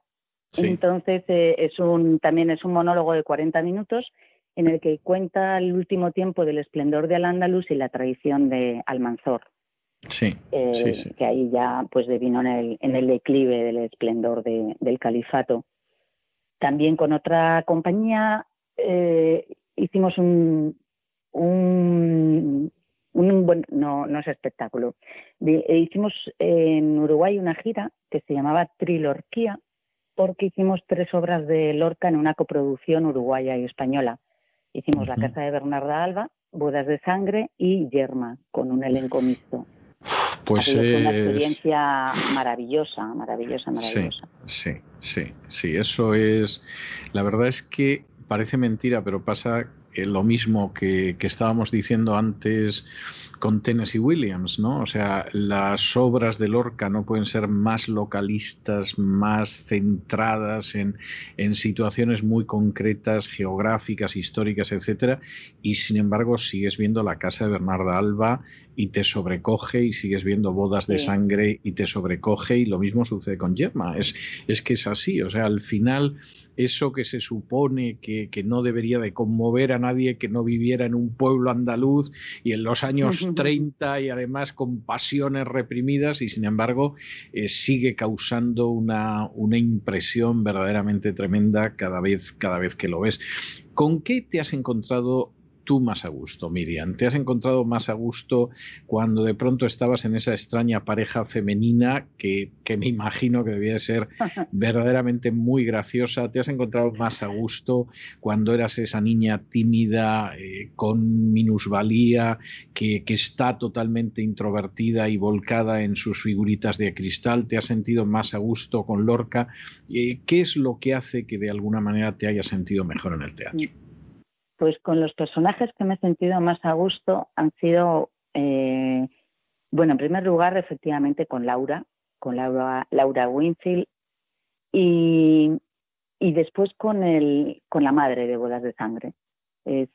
Entonces, eh, es un, también es un monólogo de 40 minutos en el que cuenta el último tiempo del esplendor de Al-Ándalus y la tradición de Almanzor. Sí, eh, sí, Que ahí ya pues devino en el, en el declive del esplendor del califato. También con otra compañía eh, hicimos un, un, un no, no es espectáculo. Eh, hicimos en Uruguay una gira que se llamaba Trilorquía porque hicimos tres obras de Lorca en una coproducción uruguaya y española. Hicimos La Casa de Bernarda Alba, Bodas de Sangre y Yerma, con un elenco mixto. Pues es una experiencia maravillosa, maravillosa, maravillosa. Sí, sí, sí, eso es. La verdad es que parece mentira, pero pasa lo mismo que, que estábamos diciendo antes con Tennessee Williams, ¿no? O sea, las obras de Lorca no pueden ser más localistas, más centradas en, en situaciones muy concretas, geográficas, históricas, etcétera, y sin embargo sigues viendo la casa de Bernarda Alba y te sobrecoge y sigues viendo bodas de sangre y te sobrecoge y lo mismo sucede con Gemma. Es, es que es así, o sea, al final eso que se supone que, que, no debería de conmover a nadie que no viviera en un pueblo andaluz y en los años 30 y además con pasiones reprimidas y sin embargo eh, sigue causando una, una impresión verdaderamente tremenda cada vez, cada vez que lo ves. ¿Con qué te has encontrado tú más a gusto, Miriam? ¿Te has encontrado más a gusto cuando de pronto estabas en esa extraña pareja femenina que, me imagino que debía ser (laughs) verdaderamente muy graciosa? ¿Te has encontrado más a gusto cuando eras esa niña tímida, eh, con minusvalía, que, está totalmente introvertida y volcada en sus figuritas de cristal? ¿Te has sentido más a gusto con Lorca? Eh, ¿Qué es lo que hace que de alguna manera te hayas sentido mejor en el teatro? Pues con los personajes que me he sentido más a gusto han sido, eh, bueno, en primer lugar, efectivamente, con Laura, con Laura, Laura Winfield, y, y después con, el, con la madre de Bodas de Sangre. Es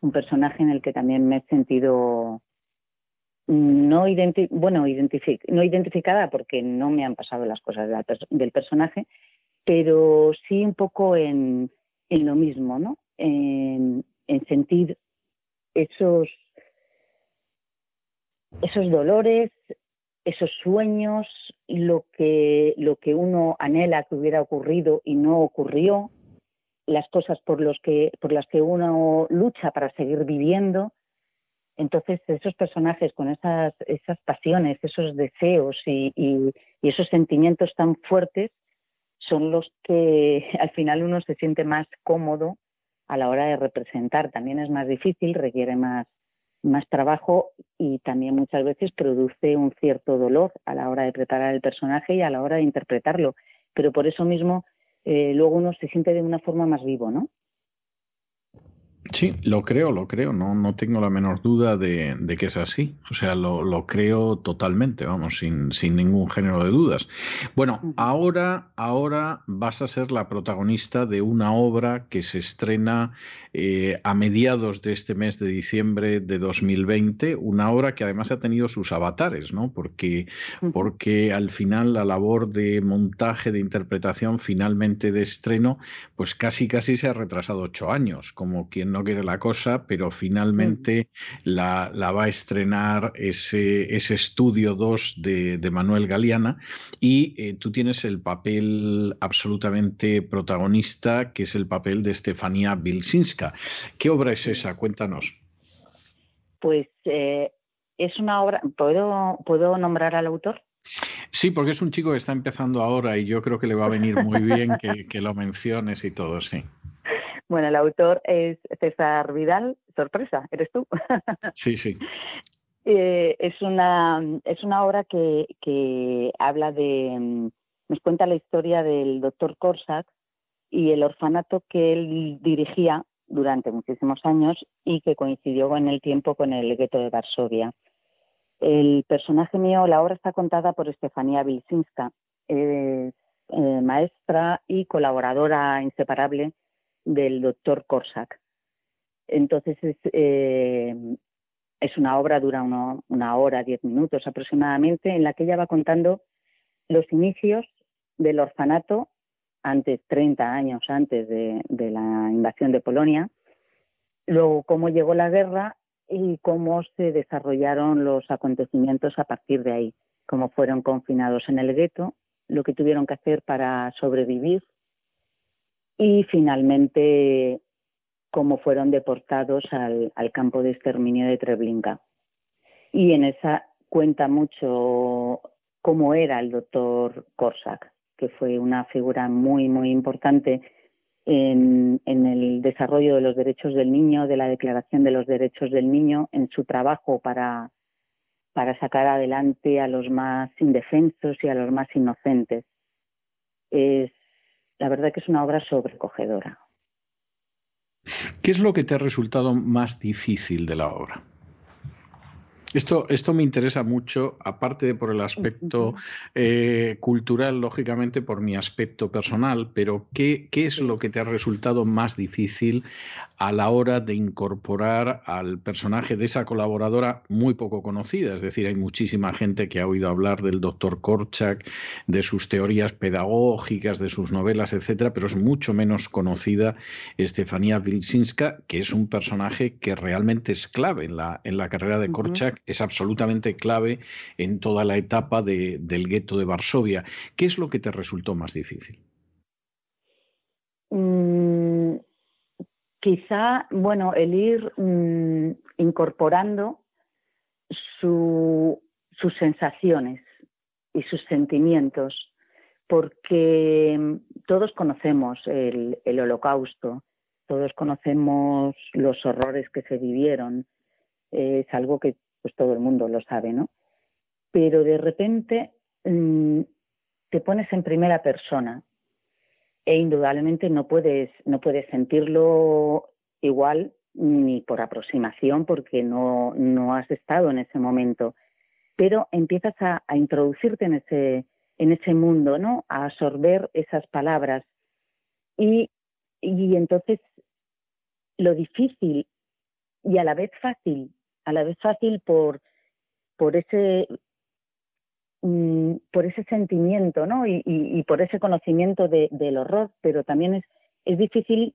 un personaje en el que también me he sentido no, bueno, no identificada porque no me han pasado las cosas del personaje, pero sí un poco en, en lo mismo, ¿no? En, sentir esos, esos dolores, esos sueños, lo que, lo que uno anhela que hubiera ocurrido y no ocurrió, las cosas por, los que, por las que uno lucha para seguir viviendo. Entonces, esos personajes con esas, esas pasiones, esos deseos y, y esos sentimientos tan fuertes son los que (laughs) al final uno se siente más cómodo a la hora de representar. También es más difícil, requiere más, más trabajo y también muchas veces produce un cierto dolor a la hora de preparar el personaje y a la hora de interpretarlo. Pero por eso mismo eh, luego uno se siente de una forma más vivo, ¿no? Sí, lo creo, lo creo, no, no tengo la menor duda de, que es así. O sea, lo, creo totalmente, vamos, sin, sin, ningún género de dudas. Bueno, ahora, ahora vas a ser la protagonista de una obra que se estrena eh, a mediados de este mes de diciembre de 2020, una obra que además ha tenido sus avatares, ¿no? Porque, porque al final la labor de montaje, de interpretación, finalmente de estreno, pues casi casi se ha retrasado ocho años, como quien no quiere la cosa, pero finalmente la, va a estrenar ese, ese estudio 2 de, Manuel Galeana y eh, tú tienes el papel absolutamente protagonista, que es el papel de Estefanía Bilsinska. ¿Qué obra es esa? Cuéntanos. Pues eh, es una obra, ¿puedo, ¿puedo nombrar al autor? Sí, porque es un chico que está empezando ahora y yo creo que le va a venir muy bien que, (laughs) que lo menciones y todo, sí. Bueno, el autor es César Vidal, sorpresa, eres tú. (laughs) Sí, sí. Eh, es, una, es una obra que, que habla de, nos cuenta la historia del doctor Korsak y el orfanato que él dirigía durante muchísimos años y que coincidió en el tiempo con el gueto de Varsovia. El personaje mío, la obra está contada por Estefanía Vilsinska, eh, maestra y colaboradora inseparable del doctor Korsak. Entonces es, eh, una obra, dura una hora, diez minutos aproximadamente, en la que ella va contando los inicios del orfanato antes, 30 años antes de, la invasión de Polonia, luego cómo llegó la guerra y cómo se desarrollaron los acontecimientos a partir de ahí, cómo fueron confinados en el gueto, lo que tuvieron que hacer para sobrevivir y finalmente cómo fueron deportados al, campo de exterminio de Treblinka. Y en esa cuenta mucho cómo era el doctor Korsak, que fue una figura muy, muy importante en, el desarrollo de los derechos del niño, de la Declaración de los Derechos del Niño, en su trabajo para, para sacar adelante a los más indefensos y a los más inocentes. Es, la verdad que es una obra sobrecogedora. ¿Qué es lo que te ha resultado más difícil de la obra? Esto, esto me interesa mucho, aparte de por el aspecto eh, cultural, lógicamente por mi aspecto personal, pero ¿qué, ¿qué, es lo que te ha resultado más difícil a la hora de incorporar al personaje de esa colaboradora muy poco conocida? Es decir, hay muchísima gente que ha oído hablar del doctor Korchak, de sus teorías pedagógicas, de sus novelas, etcétera, pero es mucho menos conocida Estefanía Wilczynska, que es un personaje que realmente es clave en la, en la carrera de Korchak es absolutamente clave en toda la etapa del gueto de Varsovia. ¿Qué es lo que te resultó más difícil? Mm, quizá, bueno, el ir mm, incorporando sus sensaciones y sus sentimientos, porque mm, todos conocemos el holocausto, todos conocemos los horrores que se vivieron, es algo que pues todo el mundo lo sabe, ¿no? Pero de repente mm, te pones en primera persona e indudablemente no puedes, no puedes sentirlo igual ni por aproximación porque no, no has estado en ese momento, pero empiezas a, introducirte en ese, en ese mundo, ¿no? A absorber esas palabras y, y entonces lo difícil y a la vez fácil a la vez fácil por, por ese mm, por ese sentimiento ¿no? y, por ese conocimiento del horror, pero también es, es difícil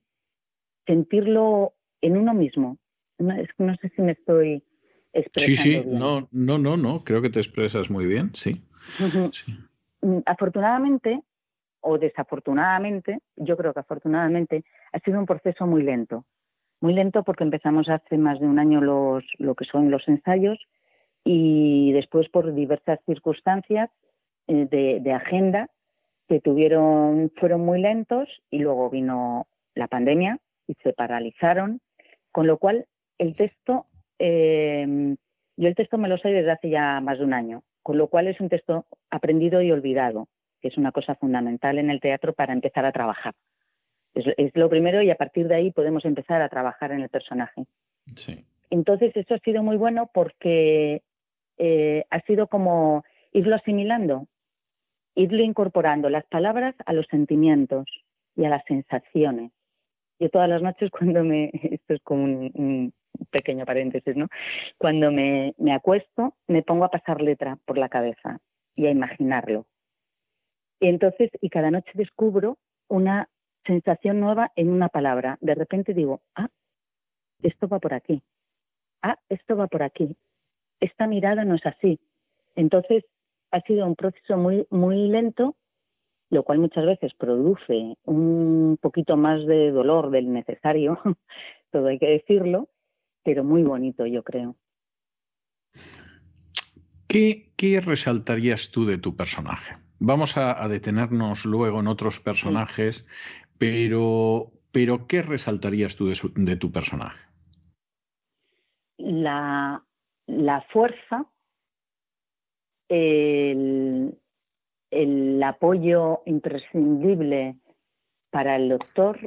sentirlo en uno mismo. No, no sé si me estoy expresando. Sí, sí, no, no, no, no, creo que te expresas muy bien, sí. Mm, afortunadamente o desafortunadamente, yo creo que afortunadamente ha sido un proceso muy lento muy lento porque empezamos hace más de un año los, lo que son los ensayos y después por diversas circunstancias eh, de, agenda que tuvieron, fueron muy lentos y luego vino la pandemia y se paralizaron, con lo cual el texto, eh, yo el texto me lo sé desde hace ya más de un año, con lo cual es un texto aprendido y olvidado, que es una cosa fundamental en el teatro para empezar a trabajar. Es, lo primero y a partir de ahí podemos empezar a trabajar en el personaje. Entonces, eso ha sido muy bueno porque eh, ha sido como irlo asimilando, irlo incorporando las palabras a los sentimientos y a las sensaciones. Yo todas las noches (laughs) cuando me, esto es como un, pequeño paréntesis, ¿no? Cuando me, me acuesto, me pongo a pasar letra por la cabeza y a imaginarlo. Y entonces, y cada noche descubro una sensación nueva en una palabra. De repente digo, ah, esto va por aquí. Ah, esto va por aquí. Esta mirada no es así. Entonces, ha sido un proceso muy, muy lento, lo cual muchas veces produce un poquito más de dolor del necesario, (laughs) todo hay que decirlo, pero muy bonito, yo creo. ¿Qué, qué resaltarías tú de tu personaje? Vamos a, detenernos luego en otros personajes pero, pero ¿qué resaltarías tú de, tu personaje? La, fuerza, el, el apoyo imprescindible para el doctor.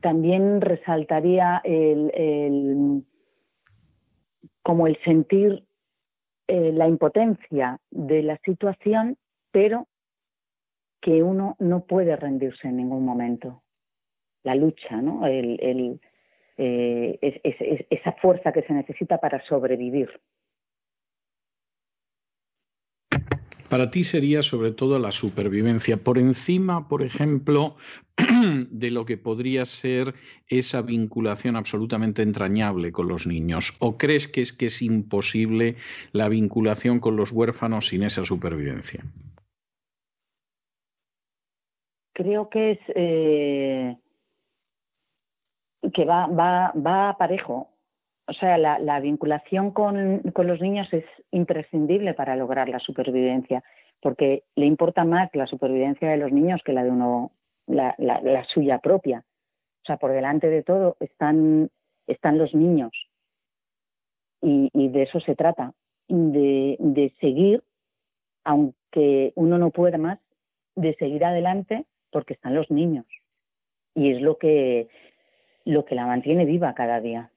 También resaltaría el, como el sentir eh, la impotencia de la situación, pero que uno no puede rendirse en ningún momento. La lucha, ¿no? El, eh, esa fuerza que se necesita para sobrevivir. Para ti sería sobre todo la supervivencia, por encima, por ejemplo, (clears throat) de lo que podría ser esa vinculación absolutamente entrañable con los niños. ¿O crees que es que es imposible la vinculación con los huérfanos sin esa supervivencia? Creo que es eh, que va, va, va parejo o sea, la, vinculación con, los niños es imprescindible para lograr la supervivencia, porque le importa más la supervivencia de los niños que la de uno, la, suya propia. O sea, por delante de todo están, están los niños. Y, de eso se trata, de, de seguir, aunque uno no pueda más, de seguir adelante porque están los niños. Y es lo que, lo que la mantiene viva cada día.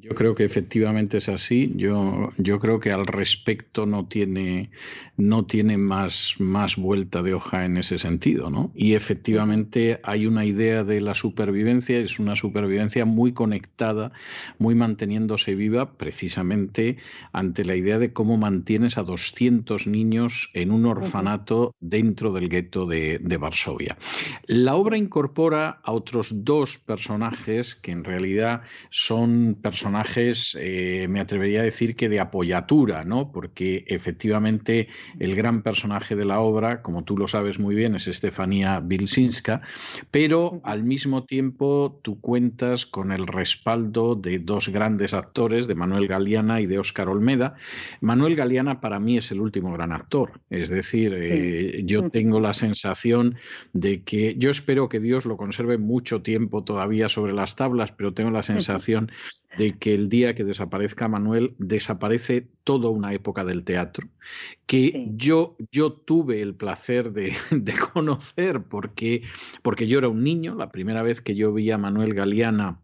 Yo creo que efectivamente es así. Yo, yo creo que al respecto no tiene, no tiene más, más vuelta de hoja en ese sentido, ¿no? Y efectivamente hay una idea de la supervivencia, es una supervivencia muy conectada, muy manteniéndose viva, precisamente ante la idea de cómo mantienes a 200 niños en un orfanato dentro del gueto de, de Varsovia. La obra incorpora a otros dos personajes que en realidad son personajes personajes, eh, me atrevería a decir que de apoyatura, ¿no? Porque efectivamente el gran personaje de la obra, como tú lo sabes muy bien, es Estefanía Bilsinska, pero al mismo tiempo tú cuentas con el respaldo de dos grandes actores, de Manuel Galeana y de Óscar Olmeda. Manuel Galeana para mí es el último gran actor, es decir, eh, yo tengo la sensación de que yo espero que Dios lo conserve mucho tiempo todavía sobre las tablas, pero tengo la sensación de que el día que desaparezca Manuel desaparece toda una época del teatro, que yo, yo tuve el placer de, (laughs) de, conocer porque, porque yo era un niño, la primera vez que yo vi a Manuel Galeana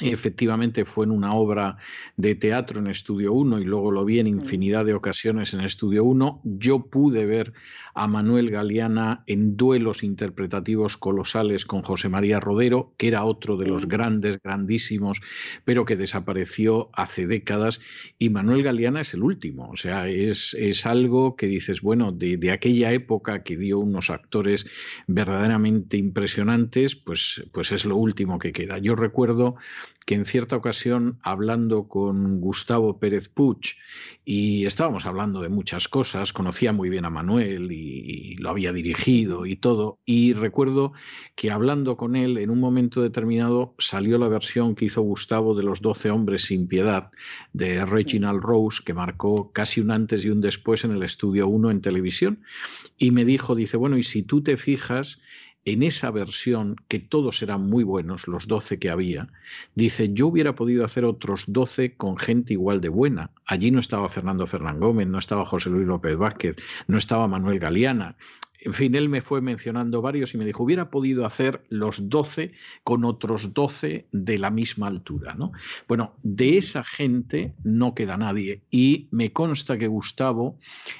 Efectivamente fue en una obra de teatro en Estudio 1 y luego lo vi en infinidad de ocasiones en Estudio 1. Yo pude ver a Manuel Galeana en duelos interpretativos colosales con José María Rodero, que era otro de los grandes, grandísimos, pero que desapareció hace décadas. Y Manuel Galeana es el último. O sea, es, es algo que dices, bueno, de, de, aquella época que dio unos actores verdaderamente impresionantes, pues, pues es lo último que queda. Yo recuerdo que en cierta ocasión, hablando con Gustavo Pérez Puch, y estábamos hablando de muchas cosas, conocía muy bien a Manuel y, lo había dirigido y todo, y recuerdo que hablando con él, en un momento determinado salió la versión que hizo Gustavo de Los Doce Hombres sin Piedad, de Reginald Rose, que marcó casi un antes y un después en el Estudio 1 en televisión, y me dijo, dice, bueno, y si tú te fijas, en esa versión, que todos eran muy buenos, los 12 que había, dice, yo hubiera podido hacer otros 12 con gente igual de buena. Allí no estaba Fernando Fernán Gómez, no estaba José Luis López Vázquez, no estaba Manuel Galeana. En fin, él me fue mencionando varios y me dijo, hubiera podido hacer los 12 con otros 12 de la misma altura. ¿no? Bueno, de esa gente no queda nadie. Y me consta que Gustavo,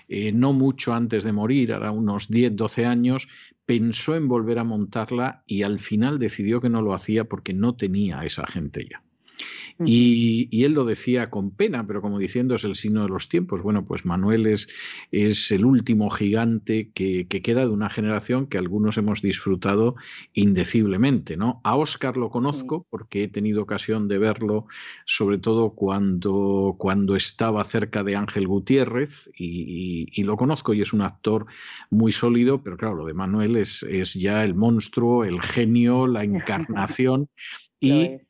eh, no mucho antes de morir, era unos 10, 12 años, pensó en volver a montarla y al final decidió que no lo hacía porque no tenía a esa gente ya. Y, él lo decía con pena, pero como diciendo es el signo de los tiempos. Bueno, pues Manuel es, es el último gigante que, queda de una generación que algunos hemos disfrutado indeciblemente. ¿no? A Oscar lo conozco porque he tenido ocasión de verlo, sobre todo cuando, cuando estaba cerca de Ángel Gutiérrez, y, lo conozco y es un actor muy sólido, pero claro, lo de Manuel es, es ya el monstruo, el genio, la (laughs) encarnación. y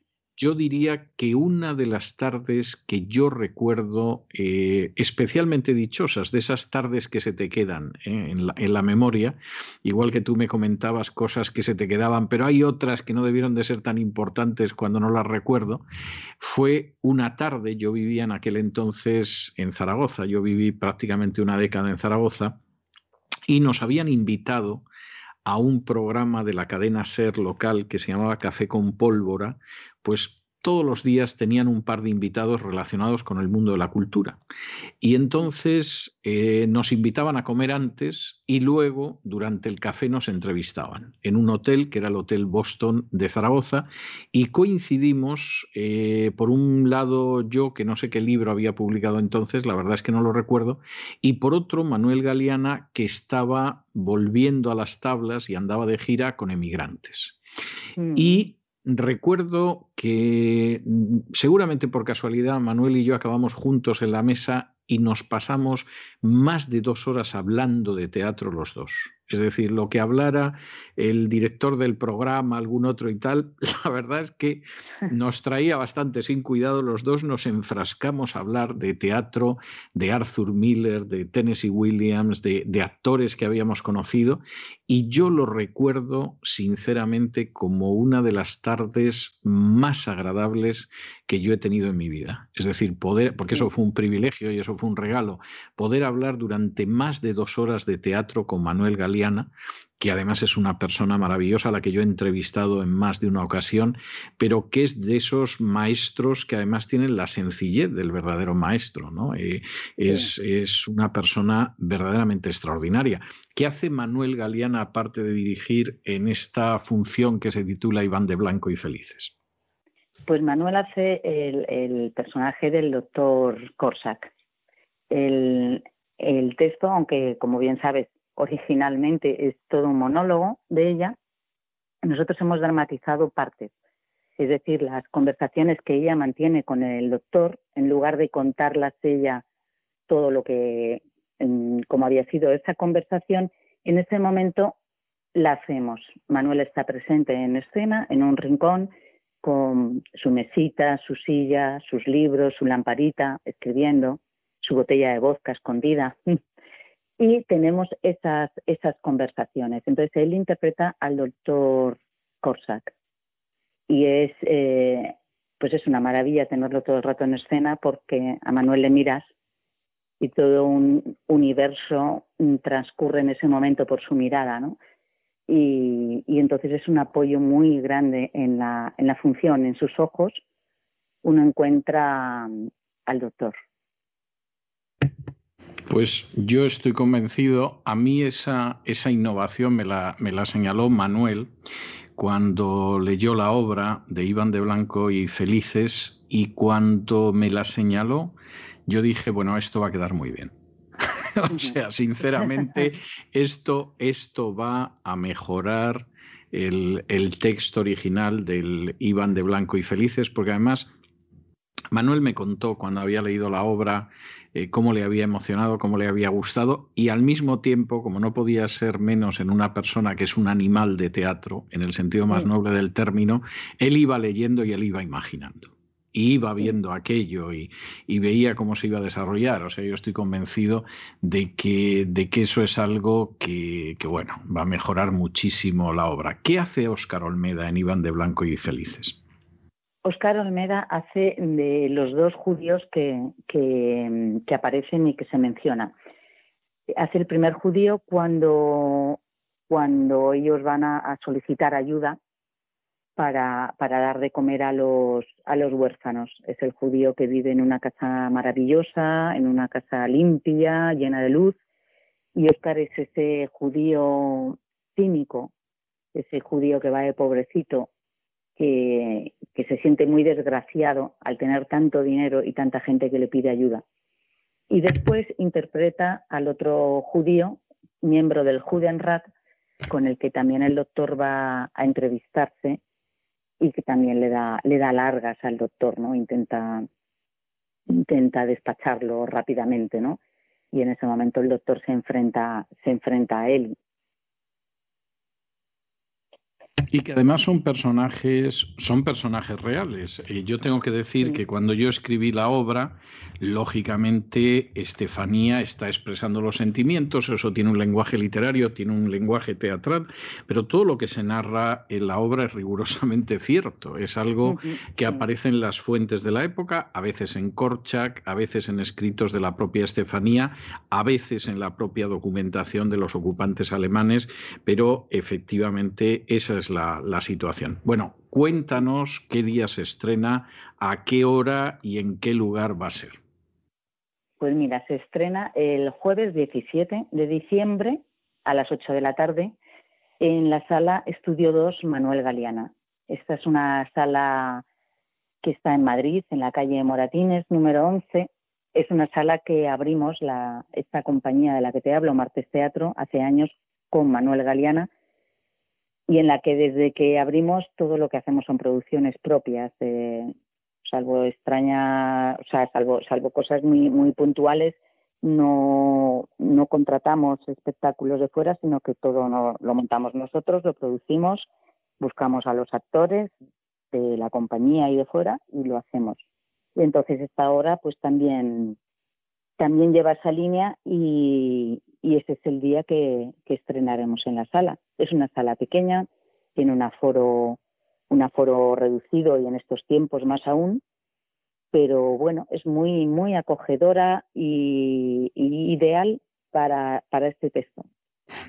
yo diría que una de las tardes que yo recuerdo eh, especialmente dichosas, de esas tardes que se te quedan ¿eh? en, la, memoria, igual que tú me comentabas cosas que se te quedaban, pero hay otras que no debieron de ser tan importantes cuando no las recuerdo, fue una tarde, yo vivía en aquel entonces en Zaragoza, yo viví prácticamente una década en Zaragoza, y nos habían invitado a un programa de la cadena SER local que se llamaba Café con Pólvora, pues todos los días tenían un par de invitados relacionados con el mundo de la cultura. Y entonces eh, nos invitaban a comer antes y luego, durante el café, nos entrevistaban en un hotel que era el Hotel Boston de Zaragoza y coincidimos, eh, por un lado yo, que no sé qué libro había publicado entonces, la verdad es que no lo recuerdo, y por otro Manuel Galeana, que estaba volviendo a las tablas y andaba de gira con emigrantes. Mm. Y recuerdo que mm, seguramente por casualidad Manuel y yo acabamos juntos en la mesa y nos pasamos más de dos horas hablando de teatro los dos. Es decir, lo que hablara el director del programa, algún otro y tal, (laughs) la verdad es que nos traía bastante sin cuidado. Los dos nos enfrascamos a hablar de teatro, de Arthur Miller, de Tennessee Williams, de, actores que habíamos conocido. Y yo lo recuerdo sinceramente como una de las tardes más agradables que yo he tenido en mi vida. Es decir, poder, porque eso fue un privilegio y eso fue un regalo, poder hablar durante más de dos horas de teatro con Manuel Que además es una persona maravillosa a la que yo he entrevistado en más de una ocasión, pero que es de esos maestros que además tienen la sencillez del verdadero maestro. ¿no? Eh, es, es, una persona verdaderamente extraordinaria. ¿Qué hace Manuel Galeana aparte de dirigir en esta función que se titula Iván de Blanco y Felices? Pues Manuel hace el, el personaje del doctor Corsac. El, el texto, aunque como bien sabes, originalmente es todo un monólogo de ella, nosotros hemos dramatizado partes, es decir, las conversaciones que ella mantiene con el doctor, en lugar de contarlas ella todo lo que, como había sido esa conversación, en ese momento la hacemos. Manuel está presente en escena, en un rincón, con su mesita, su silla, sus libros, su lamparita, escribiendo, su botella de vodka escondida. Y tenemos esas, esas conversaciones. Entonces él interpreta al doctor Corsac y es, eh, pues es una maravilla tenerlo todo el rato en escena porque a Manuel le miras y todo un universo transcurre en ese momento por su mirada, ¿no? Y, y entonces es un apoyo muy grande en la, en la función, en sus ojos, uno encuentra al doctor. Pues yo estoy convencido, a mí esa, esa innovación me la, me la señaló Manuel cuando leyó la obra de Iván de Blanco y Felices y cuando me la señaló, yo dije, bueno, esto va a quedar muy bien. (laughs) o sea, sinceramente, esto, esto va a mejorar el, el, texto original del Iván de Blanco y Felices, porque además Manuel me contó cuando había leído la obra eh, cómo le había emocionado, cómo le había gustado y al mismo tiempo, como no podía ser menos en una persona que es un animal de teatro, en el sentido más noble del término, él iba leyendo y él iba imaginando. Y iba viendo aquello y, veía cómo se iba a desarrollar. O sea, yo estoy convencido de que, de que eso es algo que, que, bueno, va a mejorar muchísimo la obra. ¿Qué hace Óscar Olmeda en Iván de Blanco y Felices? Oscar Olmeda hace de los dos judíos que, que, aparecen y que se mencionan. Hace el primer judío cuando, cuando ellos van a, solicitar ayuda para, para, dar de comer a los, a los huérfanos. Es el judío que vive en una casa maravillosa, en una casa limpia, llena de luz. Y Oscar es ese judío cínico, ese judío que va de pobrecito que, se siente muy desgraciado al tener tanto dinero y tanta gente que le pide ayuda. Y después interpreta al otro judío, miembro del Judenrat, con el que también el doctor va a entrevistarse y que también le da, le da largas al doctor, ¿no? Intenta, intenta despacharlo rápidamente, ¿no? Y en ese momento el doctor se enfrenta, se enfrenta a él Y que además son personajes, son personajes reales. Eh, yo tengo que decir que cuando yo escribí la obra, lógicamente Estefanía está expresando los sentimientos, eso tiene un lenguaje literario, tiene un lenguaje teatral, pero todo lo que se narra en la obra es rigurosamente cierto. Es algo que aparece en las fuentes de la época, a veces en Korchak, a veces en escritos de la propia Estefanía, a veces en la propia documentación de los ocupantes alemanes, pero efectivamente esa es la, la situación. Bueno, cuéntanos qué día se estrena, a qué hora y en qué lugar va a ser. Pues mira, se estrena el jueves 17 de diciembre a las 8 de la tarde en la sala Estudio 2 Manuel Galeana. Esta es una sala que está en Madrid, en la calle Moratines, número 11. Es una sala que abrimos la, esta compañía de la que te hablo, Martes Teatro, hace años con Manuel Galeana y en la que desde que abrimos todo lo que hacemos son producciones propias, eh, salvo extraña, o sea, salvo, salvo cosas muy, muy puntuales, no, no contratamos espectáculos de fuera, sino que todo lo montamos nosotros, lo producimos, buscamos a los actores de la compañía y de fuera y lo hacemos. Y entonces esta obra pues también, también lleva esa línea y, y ese es el día que, estrenaremos en la sala. Es una sala pequeña, tiene un aforo un aforo reducido y en estos tiempos más aún, pero bueno, es muy, muy acogedora y, ideal para, para este texto.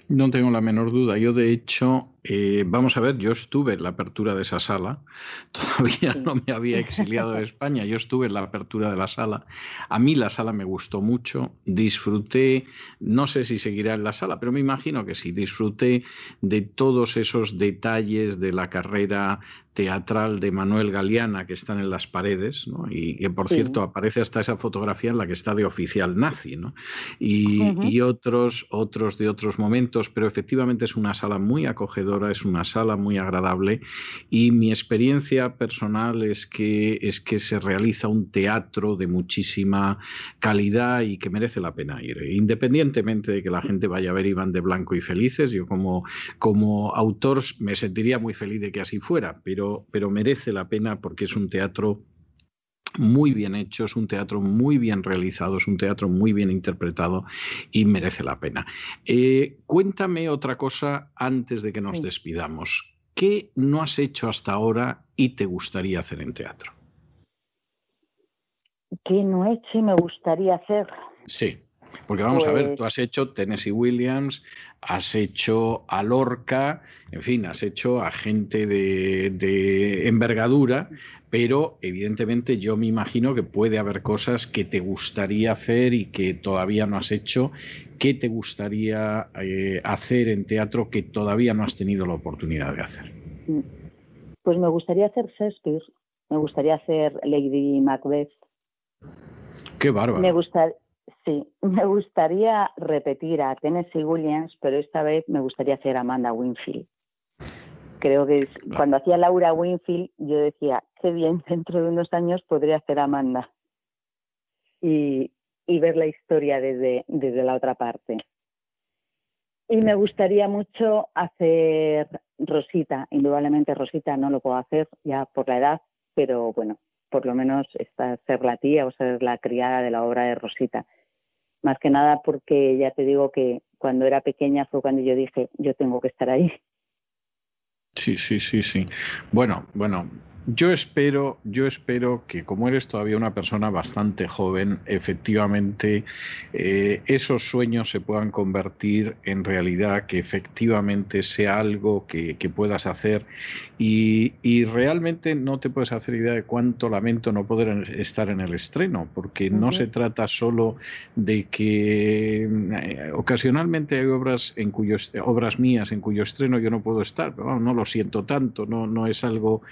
No tengo la menor duda. Yo, de hecho, eh, vamos a ver, yo estuve en la apertura de esa sala. (laughs) Todavía no me había exiliado de España. Yo estuve en la apertura de la sala. A mí la sala me gustó mucho. Disfruté, no sé si seguirá en la sala, pero me imagino que sí. Disfruté de todos esos detalles de la carrera teatral de Manuel Galeana que están en las paredes, ¿no? y que por cierto aparece hasta esa fotografía en la que está de oficial nazi, ¿no? y, y, otros, otros de otros momentos, pero efectivamente es una sala muy acogedora, es una sala muy agradable y mi experiencia personal es que, es que se realiza un teatro de muchísima calidad y que merece la pena ir, independientemente de que la gente vaya a ver Iván de Blanco y Felices, yo como, como autor me sentiría muy feliz de que así fuera, pero pero, merece la pena porque es un teatro muy bien hecho, es un teatro muy bien realizado, es un teatro muy bien interpretado y merece la pena. Eh, cuéntame otra cosa antes de que nos despidamos. ¿Qué no has hecho hasta ahora y te gustaría hacer en teatro? ¿Qué no he hecho y me gustaría hacer? Sí. Porque vamos a ver, tú Pues has hecho Tennessee Williams, has hecho a Lorca, en fin, has hecho a gente de, de envergadura, pero evidentemente yo me imagino que puede haber cosas que te gustaría hacer y que todavía no has hecho. ¿Qué te gustaría eh, hacer en teatro que todavía no has tenido la oportunidad de hacer? Pues me gustaría hacer Shakespeare, me gustaría hacer Lady Macbeth. Qué bárbaro. Me gusta, sí, me gustaría repetir a Tennessee Williams, pero esta vez me gustaría hacer Amanda Winfield. Creo que es- Vale. cuando hacía Laura Winfield, yo decía, qué bien, (laughs) dentro de unos años podría hacer Amanda. Y, y ver la historia desde, desde la otra parte. Y me gustaría mucho hacer Rosita. Indudablemente Rosita no lo puedo hacer ya por la edad, pero bueno, por lo menos esta, ser la tía o ser la criada de la obra de Rosita. Más que nada porque ya te digo que cuando era pequeña fue cuando yo dije, yo tengo que estar ahí. Sí, sí, sí, sí. Bueno, bueno, yo espero, yo espero que como eres todavía una persona bastante joven, efectivamente eh, esos sueños se puedan convertir en realidad, que efectivamente sea algo que, que puedas hacer. Y, y realmente no te puedes hacer idea de cuánto lamento no poder estar en el estreno, porque no se trata solo de que eh, ocasionalmente hay obras en cuyos obras mías en cuyo estreno yo no puedo estar, pero no lo siento tanto, no, no es algo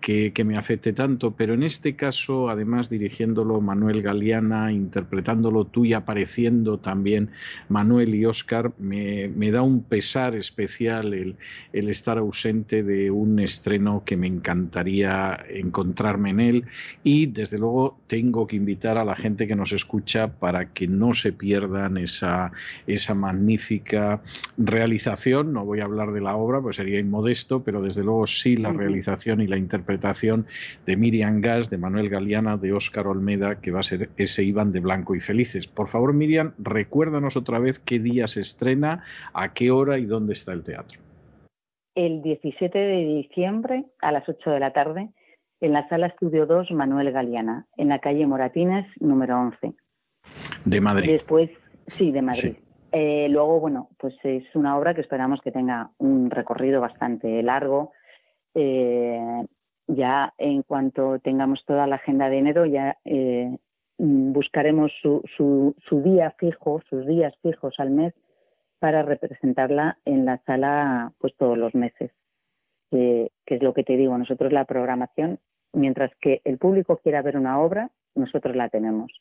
que, que, me afecte tanto, pero en este caso, además dirigiéndolo Manuel Galeana, interpretándolo tú y apareciendo también Manuel y Óscar, me, da un pesar especial el, el estar ausente de un estreno que me encantaría encontrarme en él y desde luego tengo que invitar a la gente que nos escucha para que no se pierdan esa, esa magnífica realización. No voy a hablar de la obra, pues sería inmodesto, pero desde luego sí la realización y la interpretación de Miriam Gas, de Manuel Galeana, de Óscar Olmeda, que va a ser ese Iván de Blanco y Felices. Por favor, Miriam, recuérdanos otra vez qué día se estrena, a qué hora y dónde está el teatro. El 17 de diciembre a las 8 de la tarde en la sala Estudio 2 Manuel Galeana, en la calle Moratines, número 11. De Madrid. Después, sí, de Madrid. Eh, luego, bueno, pues es una obra que esperamos que tenga un recorrido bastante largo. Eh, ya en cuanto tengamos toda la agenda de enero, ya eh, buscaremos su, su, día fijo, sus días fijos al mes para representarla en la sala pues todos los meses. que es lo que te digo, nosotros la programación, mientras que el público quiera ver una obra, nosotros la tenemos.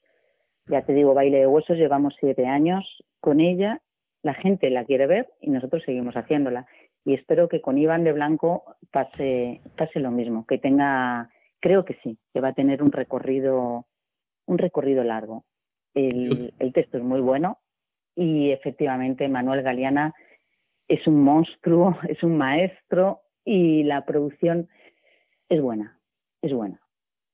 Ya te digo, Baile de Huesos, llevamos siete años con ella, la gente la quiere ver y nosotros seguimos haciéndola. Y espero que con Iván de Blanco pase, pase lo mismo, que tenga, creo que sí, que va a tener un recorrido, un recorrido largo. El, el texto es muy bueno y efectivamente Manuel Galeana es un monstruo, (laughs) es un maestro y la producción es buena, es buena.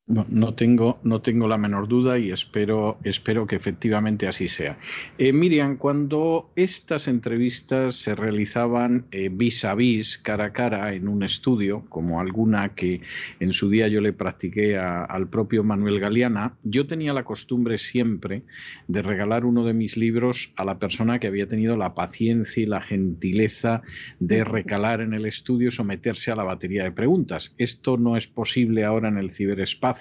No, tengo, no tengo la menor duda y espero, espero que efectivamente así sea. Eh, Miriam, cuando estas entrevistas se realizaban vis a vis, cara a cara, en un estudio, como alguna que en su día yo le practiqué al propio Manuel Galeana, yo tenía la costumbre siempre de regalar uno de mis libros a la persona que había tenido la paciencia y la gentileza de recalar en el estudio, someterse a la batería de preguntas. Esto no es posible ahora en el ciberespacio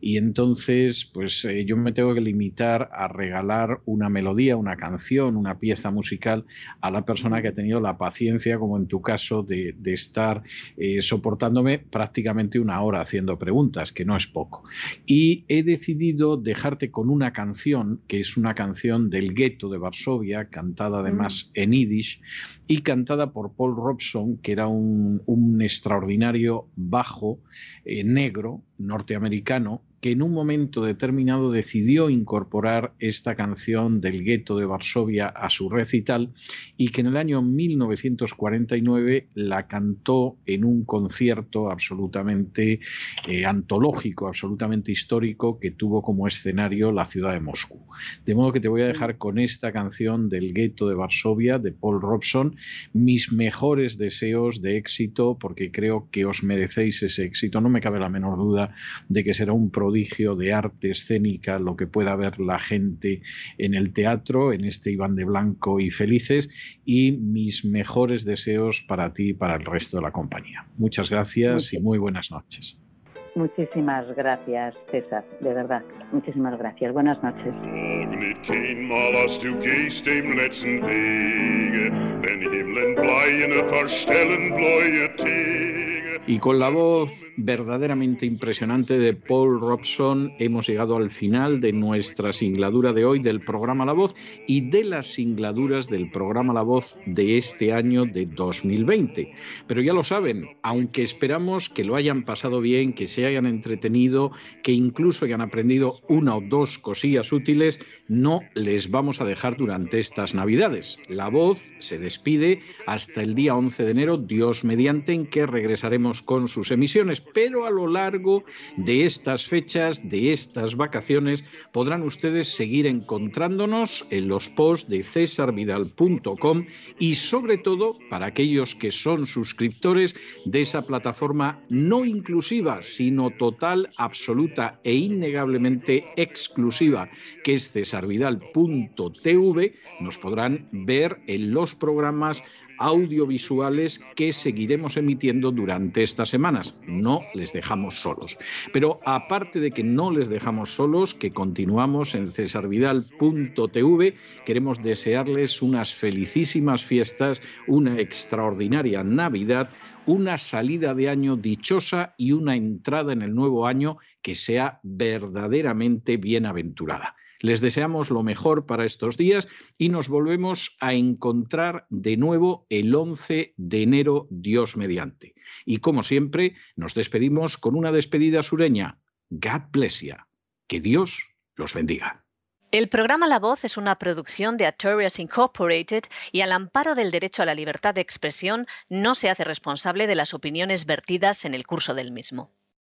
y entonces pues eh, yo me tengo que limitar a regalar una melodía, una canción, una pieza musical a la persona que ha tenido la paciencia, como en tu caso, de, estar eh, soportándome prácticamente una hora haciendo preguntas, que no es poco. Y he decidido dejarte con una canción, que es una canción del gueto de Varsovia, cantada además en yiddish y cantada por Paul Robson, que era un, extraordinario bajo eh, negro norteamericano que en un momento determinado decidió incorporar esta canción del gueto de Varsovia a su recital y que en el año 1949 la cantó en un concierto absolutamente eh, antológico, absolutamente histórico que tuvo como escenario la ciudad de Moscú. De modo que te voy a dejar con esta canción del gueto de Varsovia de Paul Robson mis mejores deseos de éxito porque creo que os merecéis ese éxito. No me cabe la menor duda de que será un prodigio de arte escénica lo que pueda ver la gente en el teatro, en este Iván de Blanco y Felices, y mis mejores deseos para ti y para el resto de la compañía. Muchas gracias y muy buenas noches. Muchísimas gracias, César, de verdad. Muchísimas gracias. Buenas noches. Y con la voz verdaderamente impresionante de Paul Robson hemos llegado al final de nuestra singladura de hoy del programa La Voz y de las singladuras del programa La Voz de este año de 2020. Pero ya lo saben, aunque esperamos que lo hayan pasado bien, que se hayan entretenido, que incluso hayan aprendido una o dos cosillas útiles, no les vamos a dejar durante estas Navidades. La Voz se despide hasta el día 11 de enero, Dios mediante, en que regresaremos con sus emisiones, pero a lo largo de estas fechas, de estas vacaciones, podrán ustedes seguir encontrándonos en los posts de cesarvidal.com y sobre todo para aquellos que son suscriptores de esa plataforma no inclusiva, sino total, absoluta e innegablemente exclusiva, que es cesarvidal.tv, nos podrán ver en los programas audiovisuales que seguiremos emitiendo durante estas semanas. No les dejamos solos. Pero aparte de que no les dejamos solos, que continuamos en cesarvidal.tv, queremos desearles unas felicísimas fiestas, una extraordinaria Navidad, una salida de año dichosa y una entrada en el nuevo año que sea verdaderamente bienaventurada. Les deseamos lo mejor para estos días y nos volvemos a encontrar de nuevo el 11 de enero, Dios mediante. Y como siempre, nos despedimos con una despedida sureña. God bless you. Que Dios los bendiga. El programa La Voz es una producción de Artorias Incorporated y al amparo del derecho a la libertad de expresión no se hace responsable de las opiniones vertidas en el curso del mismo.